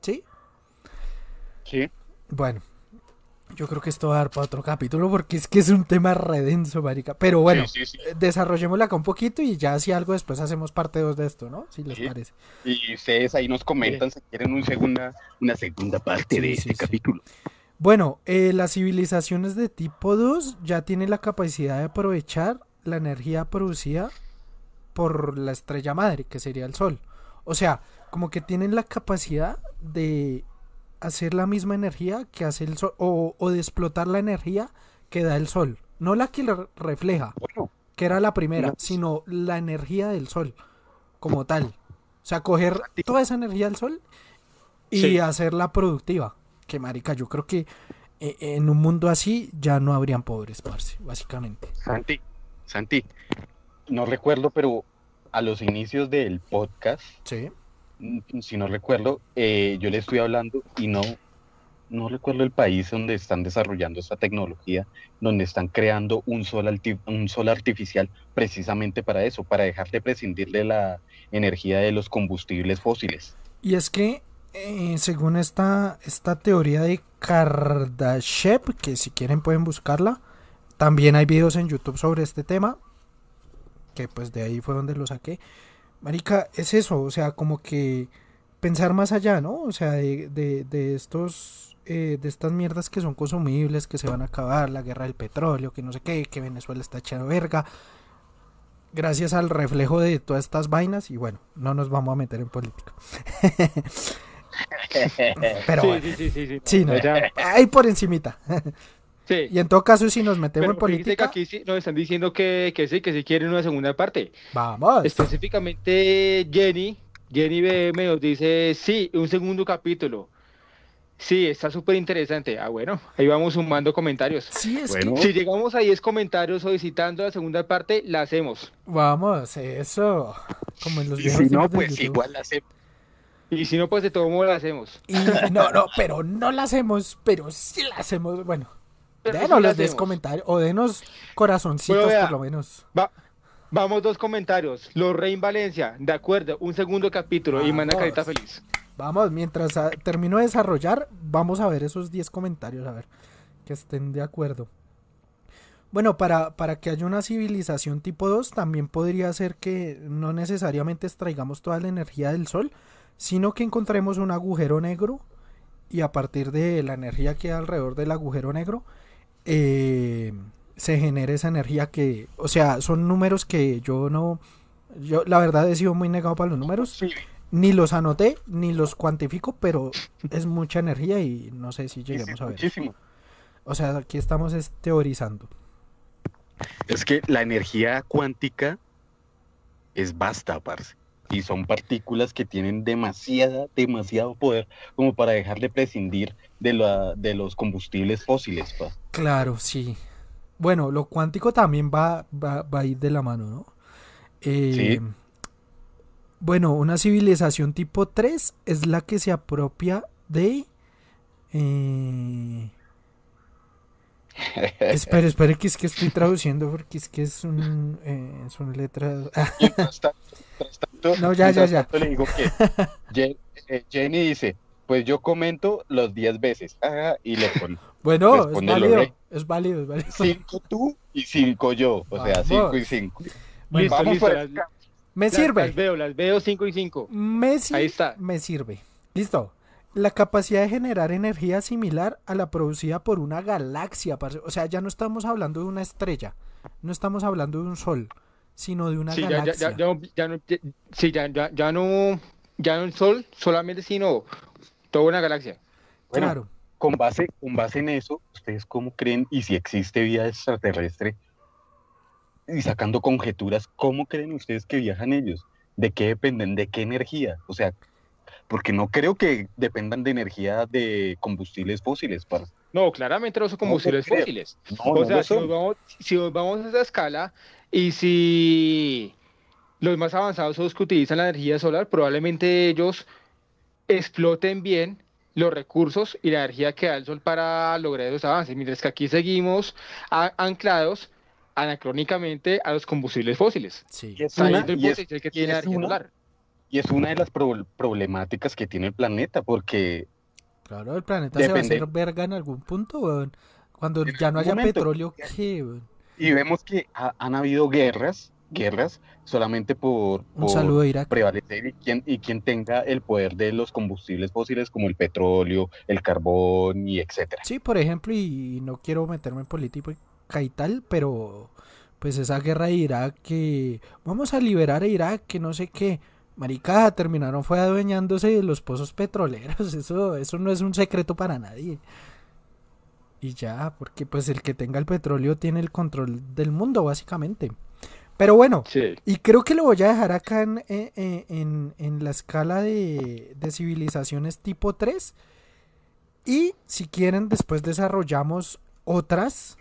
¿Sí? Sí. Bueno, yo creo que esto va a dar para otro capítulo porque es que es un tema redenso, marica. Pero bueno, Sí, sí, sí. desarrollémosla acá un poquito y ya si algo después hacemos parte 2 de esto, ¿no? Si les parece. Y ustedes ahí nos comentan si quieren un segunda, una segunda parte de este capítulo. Bueno, eh, las civilizaciones de tipo 2 ya tienen la capacidad de aprovechar la energía producida por la estrella madre, que sería el Sol. O sea, como que tienen la capacidad de hacer la misma energía que hace el Sol, o, o de explotar la energía que da el Sol. No la que la refleja, Bueno, que era la primera, No. sino la energía del Sol como tal. O sea, coger toda esa energía del Sol y Sí. hacerla productiva. Que marica, yo creo que eh, en un mundo así ya no habrían pobres, parce, básicamente. Santi, Santi, no recuerdo, pero a los inicios del podcast, Sí. mm, si no recuerdo, eh, yo le estoy hablando y no, no recuerdo el país donde están desarrollando esta tecnología, donde están creando un sol, un sol artificial precisamente para eso, para dejar de prescindir de la energía de los combustibles fósiles. Y es que, eh, según esta, esta teoría de Kardashev, que si quieren pueden buscarla, también hay videos en YouTube sobre este tema, que pues de ahí fue donde lo saqué. Marica, es eso, o sea, como que pensar más allá, ¿no? O sea, de, de, de estos, eh, de estas mierdas que son consumibles, que se van a acabar, la guerra del petróleo, que no sé qué, que Venezuela está echando verga. Gracias al reflejo de todas estas vainas, y bueno, no nos vamos a meter en política. Pero sí, bueno, sí, sí, sí, sí. sí, no, Ya. ahí por encimita. Sí. Y en todo caso, si nos metemos Pero en fíjese que política, aquí sí nos están diciendo que, que sí, que sí quieren una segunda parte. vamos. Específicamente Jenny, Jenny BM nos dice, sí, un segundo capítulo. Sí, está súper interesante. Ah, bueno, ahí vamos sumando comentarios. Sí, es Bueno. que Si llegamos a 10 comentarios solicitando la segunda parte, la hacemos. vamos, eso. Como en los Y si no, pues YouTube. igual la hacemos. Y si no, pues de todo modo la hacemos. Y no, no, pero no la hacemos, pero sí la hacemos. Bueno, denos los 10 hacemos. comentarios o denos corazoncitos Bueno, vea. por lo menos. Va, vamos dos comentarios. Los Rey Valencia, de acuerdo, un segundo capítulo y manda carita feliz. Vamos, mientras termino de desarrollar, vamos a ver esos 10 comentarios, a ver, que estén de acuerdo. Bueno, para, para que haya una civilización tipo 2, también podría ser que no necesariamente extraigamos toda la energía del sol, sino que encontremos un agujero negro y a partir de la energía que hay alrededor del agujero negro, eh, se genere esa energía que, o sea, son números que yo no, Yo, la verdad, he sido muy negado para los números. Sí, Ni los anoté, ni los cuantifico, pero es mucha energía y no sé si sí, lleguemos a ver. muchísimo. O sea, aquí estamos es teorizando. Es que la energía cuántica es vasta, parce. Y son partículas que tienen demasiada, demasiado poder como para dejar de prescindir de, la, de los combustibles fósiles, pa. Claro, sí. Bueno, lo cuántico también va, va, va a ir de la mano, ¿no? Eh, Sí. Bueno, una civilización tipo 3 es la que se apropia de... eh, Espera, espera, que es que estoy traduciendo porque es que es un, eh, son letras... No, ya, ya, ya. tanto le digo que Je- eh, Jenny dice, pues yo comento los 10 veces. Ah, y le pone bueno, es válido, es válido, es válido. 5 tú y 5 yo. O sea, Vamos. 5 y 5. Listo, Vamos listo. Las. Me las- sirve. las veo, las veo 5 y 5. Me, si- Ahí está. me sirve. Listo. La capacidad de generar energía similar a la producida por una galaxia. parce. O sea, ya no estamos hablando de una estrella. No estamos hablando de un sol, sino de una Sí, ya, ya, galaxia. ya, ya, no- ya no, ya- sí, ya, ya, ya no, ya no el Sol solamente, sino toda una galaxia. Bueno, Claro. con base, con base en eso, ¿ustedes cómo creen? Y si existe vida extraterrestre, y sacando conjeturas, ¿cómo creen ustedes que viajan ellos? ¿De qué dependen? ¿De qué energía? O sea, porque no creo que dependan de energía de combustibles fósiles, para. No, claramente no son combustibles creo. fósiles. No, o no sea, si nos, vamos, si nos vamos a esa escala y si los más avanzados son los que utilizan la energía solar, probablemente ellos exploten bien los recursos y la energía que da el sol para lograr esos avances, mientras que aquí seguimos a- anclados anacrónicamente a los combustibles fósiles, Sí. Y es una, sabiendo el y es- potencial que y tiene la es energía una- solar. y es una de las pro- problemáticas que tiene el planeta, porque Claro, el planeta se va a Depende. hacer verga en algún punto, weón. Cuando En ya no haya momento. petróleo, ¿qué, weón? Y vemos que ha- han habido guerras, guerras solamente por, Un por saludo Irak. prevalecer y quien, y quien tenga el poder de los combustibles fósiles como el petróleo, el carbón y etcétera. Sí, por ejemplo, y no quiero meterme en política y tal, pero pues esa guerra de Irak que vamos a liberar a Irak, que no sé qué. Marica, terminaron fue adueñándose de los pozos petroleros, eso, eso no es un secreto para nadie. Y ya, porque pues el que tenga el petróleo tiene el control del mundo, básicamente. Pero bueno, Sí. y creo que lo voy a dejar acá en, en- en- en la escala de, de civilizaciones tipo 3. Y si quieren, después desarrollamos otras,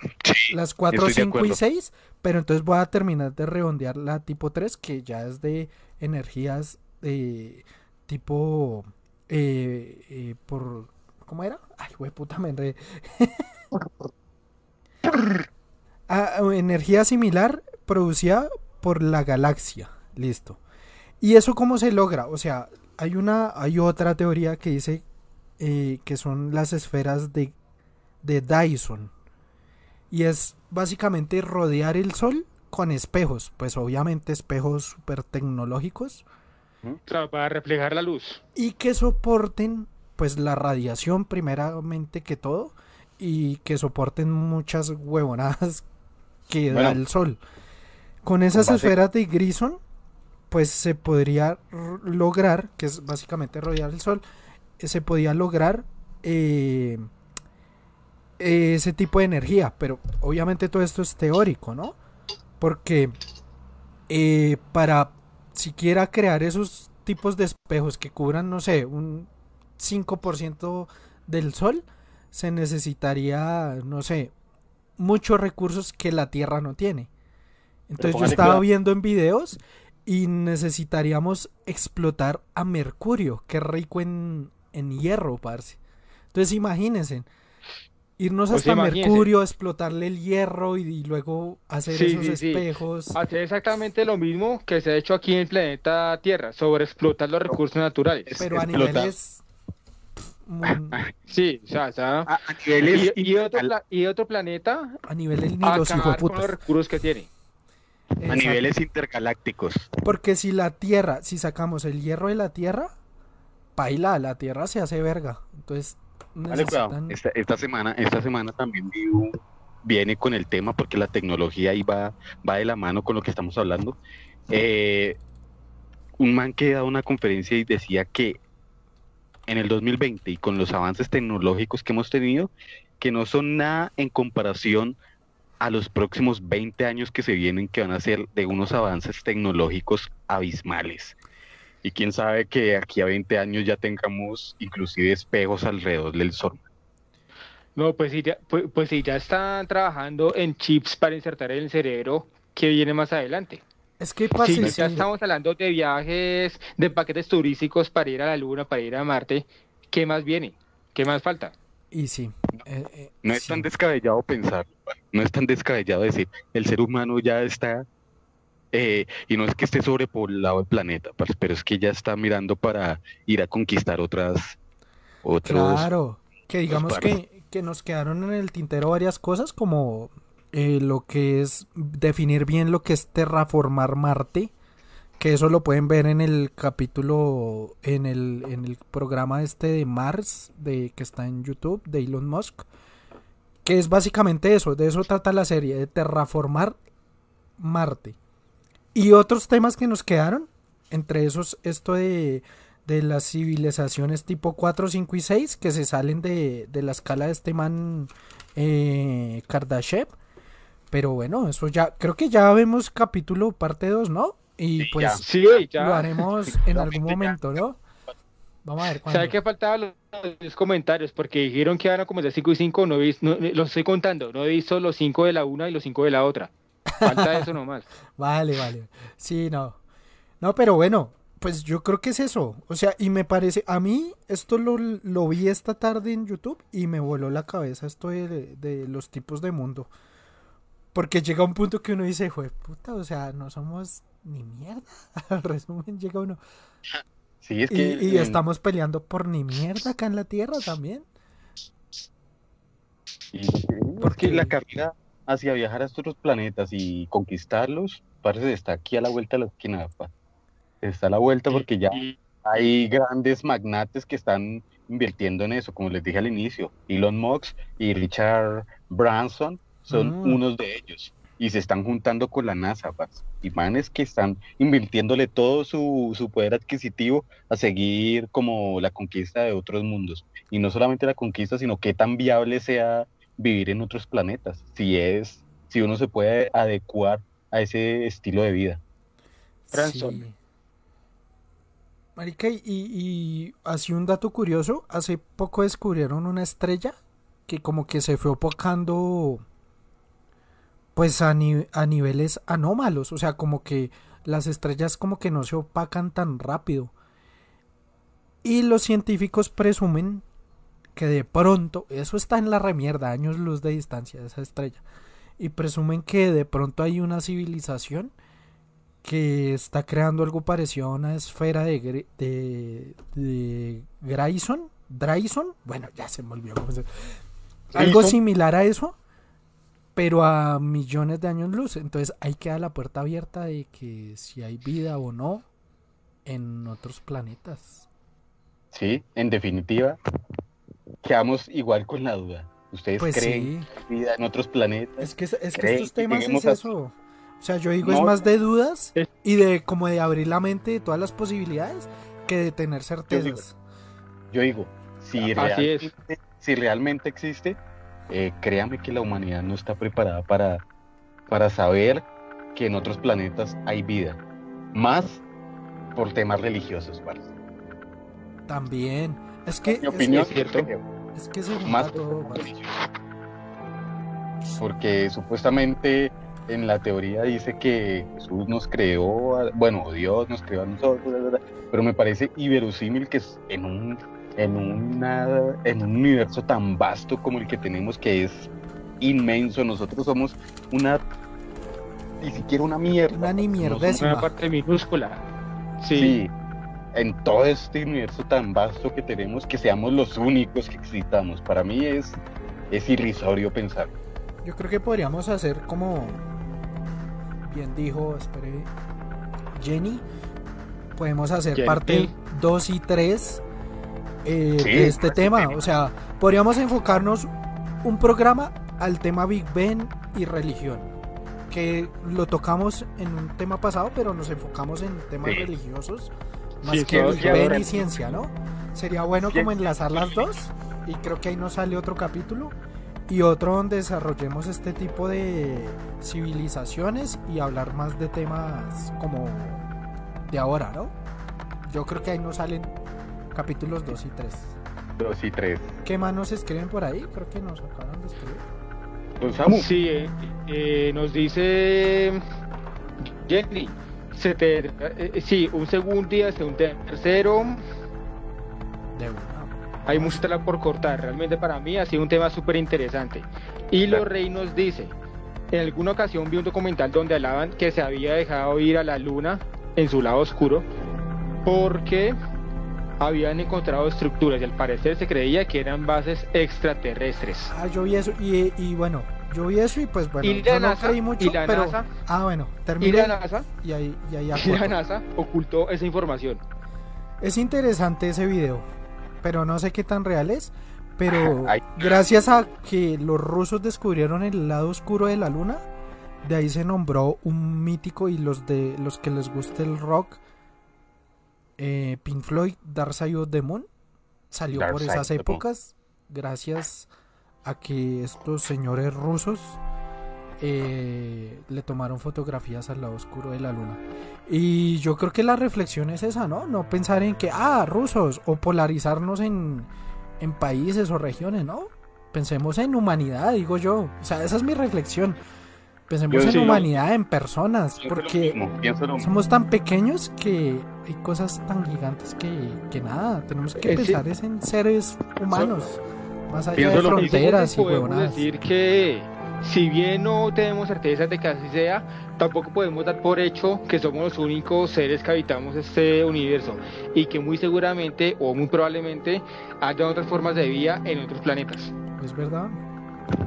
las 4, estoy de 5 y acuerdo. 6. Pero entonces voy a terminar de redondear la tipo 3, que ya es de energías de tipo eh, eh, por... ¿Cómo era? Ay, güey, puta, me enredé. Ah, energía similar producida por la galaxia. Listo. ¿Y eso cómo se logra? O sea, hay una, hay otra teoría que dice eh, que son las esferas de, de Dyson. Y es básicamente rodear el sol con espejos. Pues obviamente espejos súper tecnológicos. Claro, para reflejar la luz. Y que soporten pues la radiación primeramente que todo. Y que soporten muchas huevonadas que da el sol. Con esas esferas de Grison, pues se podría lograr, que es básicamente rodear el sol, eh, se podía lograr eh, ese tipo de energía. Pero obviamente todo esto es teórico, ¿no? Porque eh, para siquiera crear esos tipos de espejos que cubran, no sé, un 5% del sol, se necesitaría, no sé, muchos recursos que la Tierra no tiene. Entonces yo estaba cuidado. viendo en videos y necesitaríamos explotar a Mercurio, que es rico en, en hierro, parce. Entonces imagínense, irnos Pues hasta imagínense. Mercurio, explotarle el hierro y, y luego hacer Sí, esos sí, sí. espejos. Hacer exactamente lo mismo que se ha hecho aquí en el planeta Tierra, sobre explotar los recursos naturales. pero a niveles... Sí, o sea, o sea, A, a niveles y, y otro, al- pla- y otro planeta a niveles ni los acabar con los recursos que tiene. a niveles intergalácticos. Porque si la Tierra, si sacamos el hierro de la Tierra, paila, la Tierra se hace verga. Entonces necesitan... Esta, esta semana, esta semana también vi un- viene con el tema porque la tecnología ahí va, va de la mano con lo que estamos hablando. eh, un man que daba una conferencia y decía que en el 2020 y con los avances tecnológicos que hemos tenido, que no son nada en comparación a los próximos 20 años que se vienen, que van a ser de unos avances tecnológicos abismales. Y quién sabe que aquí a 20 años ya tengamos inclusive espejos alrededor del sol. No, pues si ya, pues, pues si ya están trabajando en chips para insertar en el cerebro, ¿qué viene más adelante? Es que Si pasa, ya estamos hablando de viajes, de paquetes turísticos para ir a la Luna, para ir a Marte, ¿qué más viene? ¿Qué más falta? y sí. eh, eh, No es sí. tan descabellado pensar, no es tan descabellado decir, el ser humano ya está, eh, y no es que esté sobrepoblado el planeta, pero es que ya está mirando para ir a conquistar otras, otros, Claro, que digamos que, que nos quedaron en el tintero varias cosas como eh, lo que es definir bien lo que es terraformar Marte, que eso lo pueden ver en el capítulo, en el, en el programa este de Mars, de, que está en YouTube, de Elon Musk, que es básicamente eso, de eso trata la serie, de terraformar Marte. Y otros temas que nos quedaron, entre esos esto de de las civilizaciones tipo 4, 5 y 6 que se salen de, de la escala de este man eh, Kardashev. Pero bueno, eso ya, creo que ya vemos capítulo parte 2, ¿no? Y Sí, pues ya. Sí, lo haremos en algún momento, ¿no? Vamos a ver cuándo. ¿Sabe qué faltaba los, los comentarios? Porque dijeron que iban a comenzar 5 y 5, no, no los estoy contando, no he visto los 5 de la una y los 5 de la otra. Falta eso nomás. Vale, vale. Sí, no. No, pero bueno, pues yo creo que es eso. O sea, y me parece, a mí esto lo, lo vi esta tarde en YouTube y me voló la cabeza esto de, de los tipos de mundo. Porque llega un punto que uno dice, jue puta, o sea, no somos ni mierda. Al resumen llega uno. sí, es Y, que y estamos peleando por ni mierda acá en la Tierra también. sí, Porque- la carrera hacia viajar a estos otros planetas y conquistarlos, parece está aquí a la vuelta de la esquina, está a la vuelta porque ya hay grandes magnates que están invirtiendo en eso, como les dije al inicio. Elon Musk y Richard Branson son Mm. unos de ellos. Y se están juntando con la NASA, parce. Y manes que están invirtiéndole todo su, su poder adquisitivo a seguir como la conquista de otros mundos. Y no solamente la conquista, sino qué tan viable sea vivir en otros planetas. Si es, si uno se puede adecuar a ese estilo de vida. Sí. Marica, y, y así un dato curioso, hace poco descubrieron una estrella que como que se fue opacando pues a, ni- a niveles anómalos, o sea, como que las estrellas como que no se opacan tan rápido. Y los científicos presumen que de pronto, eso está en la remierda, años luz de distancia de esa estrella, y presumen que de pronto hay una civilización que está creando algo parecido a una esfera de, de, de Grayson, bueno, ya se me olvidó cómo se Algo similar a eso, pero a millones de años luz. Entonces ahí queda la puerta abierta de que si hay vida o no en otros planetas. Sí, en definitiva, quedamos igual con la duda. ¿Ustedes Pues creen sí, que hay vida en otros planetas? es que, es que ¿Creen estos que temas es eso. O sea, yo digo, es más de dudas y de como de abrir la mente de todas las posibilidades que de tener certezas. Yo digo, si, Así realmente, si realmente existe, eh, créame que la humanidad no está preparada para, para saber que en otros planetas hay vida. Más por temas religiosos, parce. También. Es que, Mi opinión, es cierto. es que se más por todo, religiosos. Porque supuestamente en la teoría dice que Jesús nos creó, a- bueno, Dios nos creó a nosotros, pero me parece inverosímil que en un, en, una, en un universo tan vasto como el que tenemos, que es inmenso, nosotros somos una, ni siquiera una mierda. Una ni mierdésima. Una parte minúscula. Sí. Sí, en todo este universo tan vasto que tenemos, que seamos los únicos que existamos. Para mí es, es irrisorio pensar. Yo creo que podríamos hacer como bien dijo, espere, Jenny, podemos hacer Jenny. parte 2 y 3 eh, Sí, de este pues, tema. O sea, podríamos enfocarnos un programa al tema Big Ben y religión. que lo tocamos en un tema pasado, pero nos enfocamos en temas Sí. religiosos más Sí, que Big. Ben y ciencia, ¿no? Sería bueno como enlazar las dos y creo que ahí nos sale otro capítulo y otro donde desarrollemos este tipo de civilizaciones y hablar más de temas como de ahora, ¿no? Yo creo que ahí nos salen capítulos 2 y 3. Dos y tres. ¿Qué más nos escriben por ahí? Creo que nos acaban de escribir. Don Samu. Sí, eh, eh, nos dice Jenny. Se te, eh, eh, sí, un segundo día, un tercero. De una. Hay mucha tela por cortar. Realmente para mí ha sido un tema súper interesante. Y Claro. los Rey nos dice, en alguna ocasión vi un documental donde hablaban que se había dejado ir a la luna en su lado oscuro porque habían encontrado estructuras y al parecer se creía que eran bases extraterrestres. Ah, yo vi eso y, y bueno, yo vi eso y pues bueno, Y la yo no creí mucho, y la pero NASA, ah bueno, y terminé la NASA, y ahí y ahí y la acoto. NASA ocultó esa información. Es interesante ese video, pero no sé qué tan real es, pero Ay. gracias a que los rusos descubrieron el lado oscuro de la luna, de ahí se nombró un mítico y los de los que les guste el rock eh, Pink Floyd Dark Side of the Moon salió Dark por esas épocas gracias a que estos señores rusos eh, le tomaron fotografías al lado oscuro de la luna. Y yo creo que la reflexión es esa, ¿no? No pensar en que, ah, rusos, o polarizarnos en, en países o regiones, ¿no? Pensemos en humanidad, digo yo. O sea, esa es mi reflexión. Pensemos Yo en sí, yo- humanidad, en personas, porque mismo, somos tan pequeños que hay cosas tan gigantes que, que nada, tenemos que Eh, sí. pensar es en seres humanos, más allá Pienso de lo mismo. fronteras y podemos huevonadas. decir que si bien no tenemos certeza de que así sea, tampoco podemos dar por hecho que somos los únicos seres que habitamos este universo y que muy seguramente o muy probablemente haya otras formas de vida en otros planetas. Es verdad.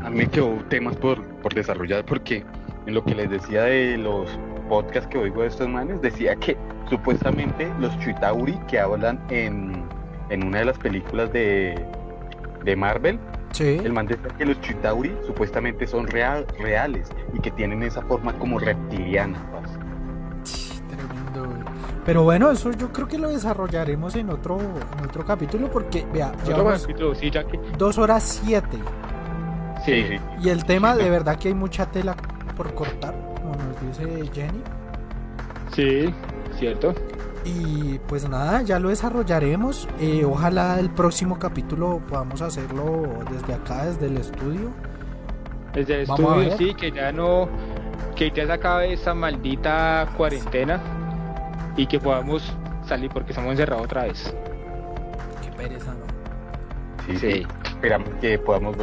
A mí me quedó temas por, por desarrollar porque en lo que les decía de los podcasts que oigo de estos manes, decía que supuestamente los Chitauri que hablan en, en una de las películas de, de Marvel, Sí. el man decía que los Chitauri supuestamente son real, reales y que tienen esa forma como reptiliana. Tremendo. Pero bueno, eso yo creo que lo desarrollaremos en otro, en otro capítulo porque, vea, llevamos capítulo, sí, ya que dos horas siete. Sí, sí. Y el tema, de verdad que hay mucha tela por cortar, como nos dice Jenny. sí, cierto. Y pues nada, ya lo desarrollaremos. Eh, ojalá el próximo capítulo podamos hacerlo desde acá, desde el estudio. Desde el Vamos estudio, sí, que ya no, que ya se acabe esta maldita cuarentena y que podamos salir porque estamos encerrados otra vez. Qué pereza, ¿no? Sí, sí. Esperamos que podamos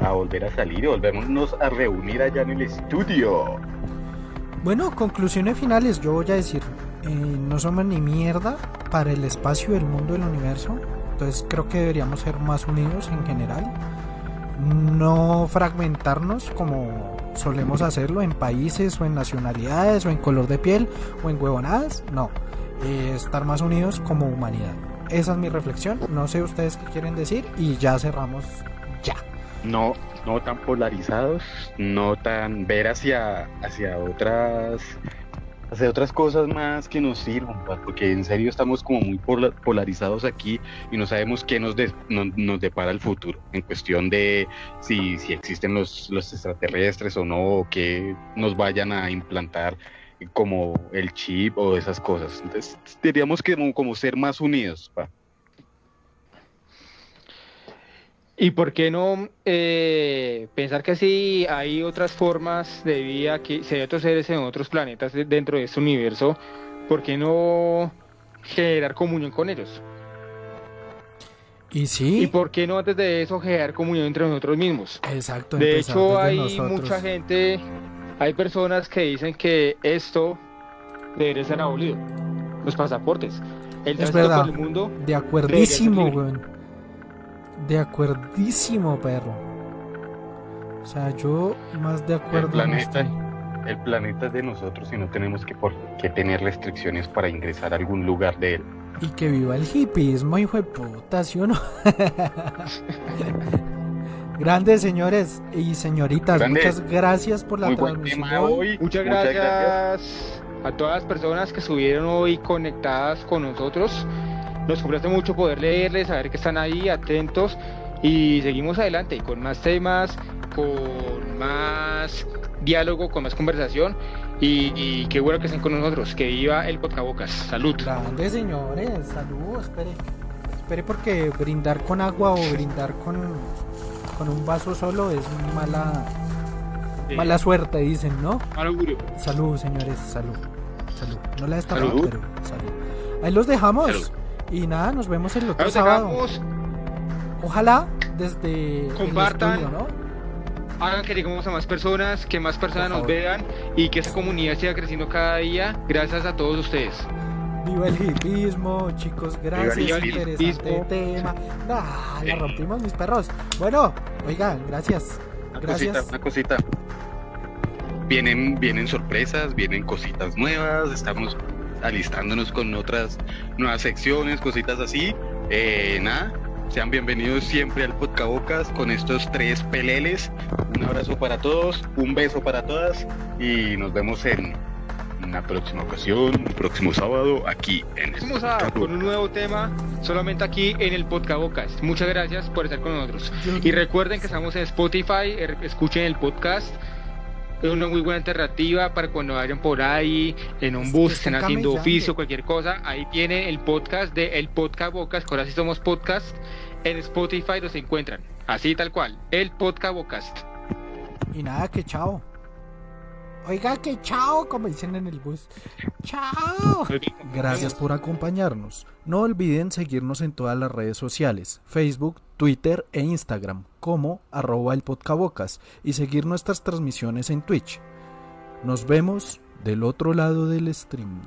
a volver a salir y volvernos a reunir allá en el estudio. Bueno, conclusiones finales, yo voy a decir, eh, no somos ni mierda para el espacio, el mundo, el universo. Entonces creo que deberíamos ser más unidos en general. No fragmentarnos como solemos hacerlo en países o en nacionalidades o en color de piel o en huevonadas. No, Eh, estar más unidos como humanidad. Esa es mi reflexión. No sé ustedes qué quieren decir y ya cerramos. Ya. No, no tan polarizados, no tan ver hacia, hacia otras hacia otras cosas más que nos sirvan, porque en serio estamos como muy pola- polarizados aquí y no sabemos qué nos, de- no- nos depara el futuro en cuestión de si, si existen los, los extraterrestres o no, o que nos vayan a implantar como el chip o esas cosas. Entonces, diríamos que como, como ser más unidos. pa. ¿Y por qué no eh, pensar que si hay otras formas de vida, que si hay otros seres en otros planetas de- dentro de este universo, ¿por qué no generar comunión con ellos? Y ¿Y sí, por qué no antes de eso generar comunión entre nosotros mismos? exacto. De hecho, hay nosotros. mucha gente, hay personas que dicen que esto debería ser abolido, los pasaportes. El Es verdad. por el mundo De acuerdísimo, weón. De acuerdísimo, perro. O sea, yo más de acuerdo no planeta. El planeta es de nosotros y no tenemos que, por, que tener restricciones para ingresar a algún lugar de él. Y que viva el hippismo, hijo de puta, ¿sí o no? Grandes señores y señoritas, Grande. muchas gracias por la Muy buen transmisión. tema hoy. Muchas gracias, a todas las personas que estuvieron hoy conectadas con nosotros. Nos complace mucho poder leerles, saber que están ahí atentos y seguimos adelante con más temas, con más diálogo, con más conversación y, y qué bueno que estén con nosotros. Que viva el Podcabocas. Salud. Grandes señores, saludos, espere. Espere porque brindar con agua o brindar con, con un vaso solo es mala, mala suerte, dicen, ¿no? Mal augurio. Salud, señores, salud. Salud. No la he destapado, Salud. pero salud. Ahí los dejamos. Salud. Y nada, nos vemos el otro sábado. dejamos, Ojalá desde Compartan. el estudio, ¿no? hagan que lleguemos a más personas, que más personas nos vean y que esa comunidad siga creciendo cada día gracias a todos ustedes. Viva el hipismo, chicos, gracias, Viva el interesante hipismo. tema. Ah, la rompimos mis perros. Bueno, oigan, gracias. Una Gracias. cosita, una cosita. Vienen, vienen sorpresas, vienen cositas nuevas, estamos alistándonos con otras nuevas secciones, cositas así. Eh, nada, sean bienvenidos siempre al Podcabocas con estos tres peleles. Un abrazo para todos, un beso para todas y nos vemos en una próxima ocasión, un próximo sábado aquí en el Próximo sábado con un nuevo tema solamente aquí en el Podcabocas. Muchas gracias por estar con nosotros. Y recuerden que estamos en Spotify, er- escuchen el podcast. Es una muy buena alternativa para cuando vayan por ahí, en un Es- bus, estén haciendo oficio, cualquier cosa. Ahí tiene el podcast de El Podcast Bocas, que ahora sí somos podcast. En Spotify los encuentran. Así tal cual. El Podcast. Y nada, que chao. Oiga, que chao, como dicen en el bus. Chao. Gracias por acompañarnos. No olviden seguirnos en todas las redes sociales, Facebook, Twitter e Instagram, como arroba el podcabocas, y seguir nuestras transmisiones en Twitch. Nos vemos del otro lado del stream.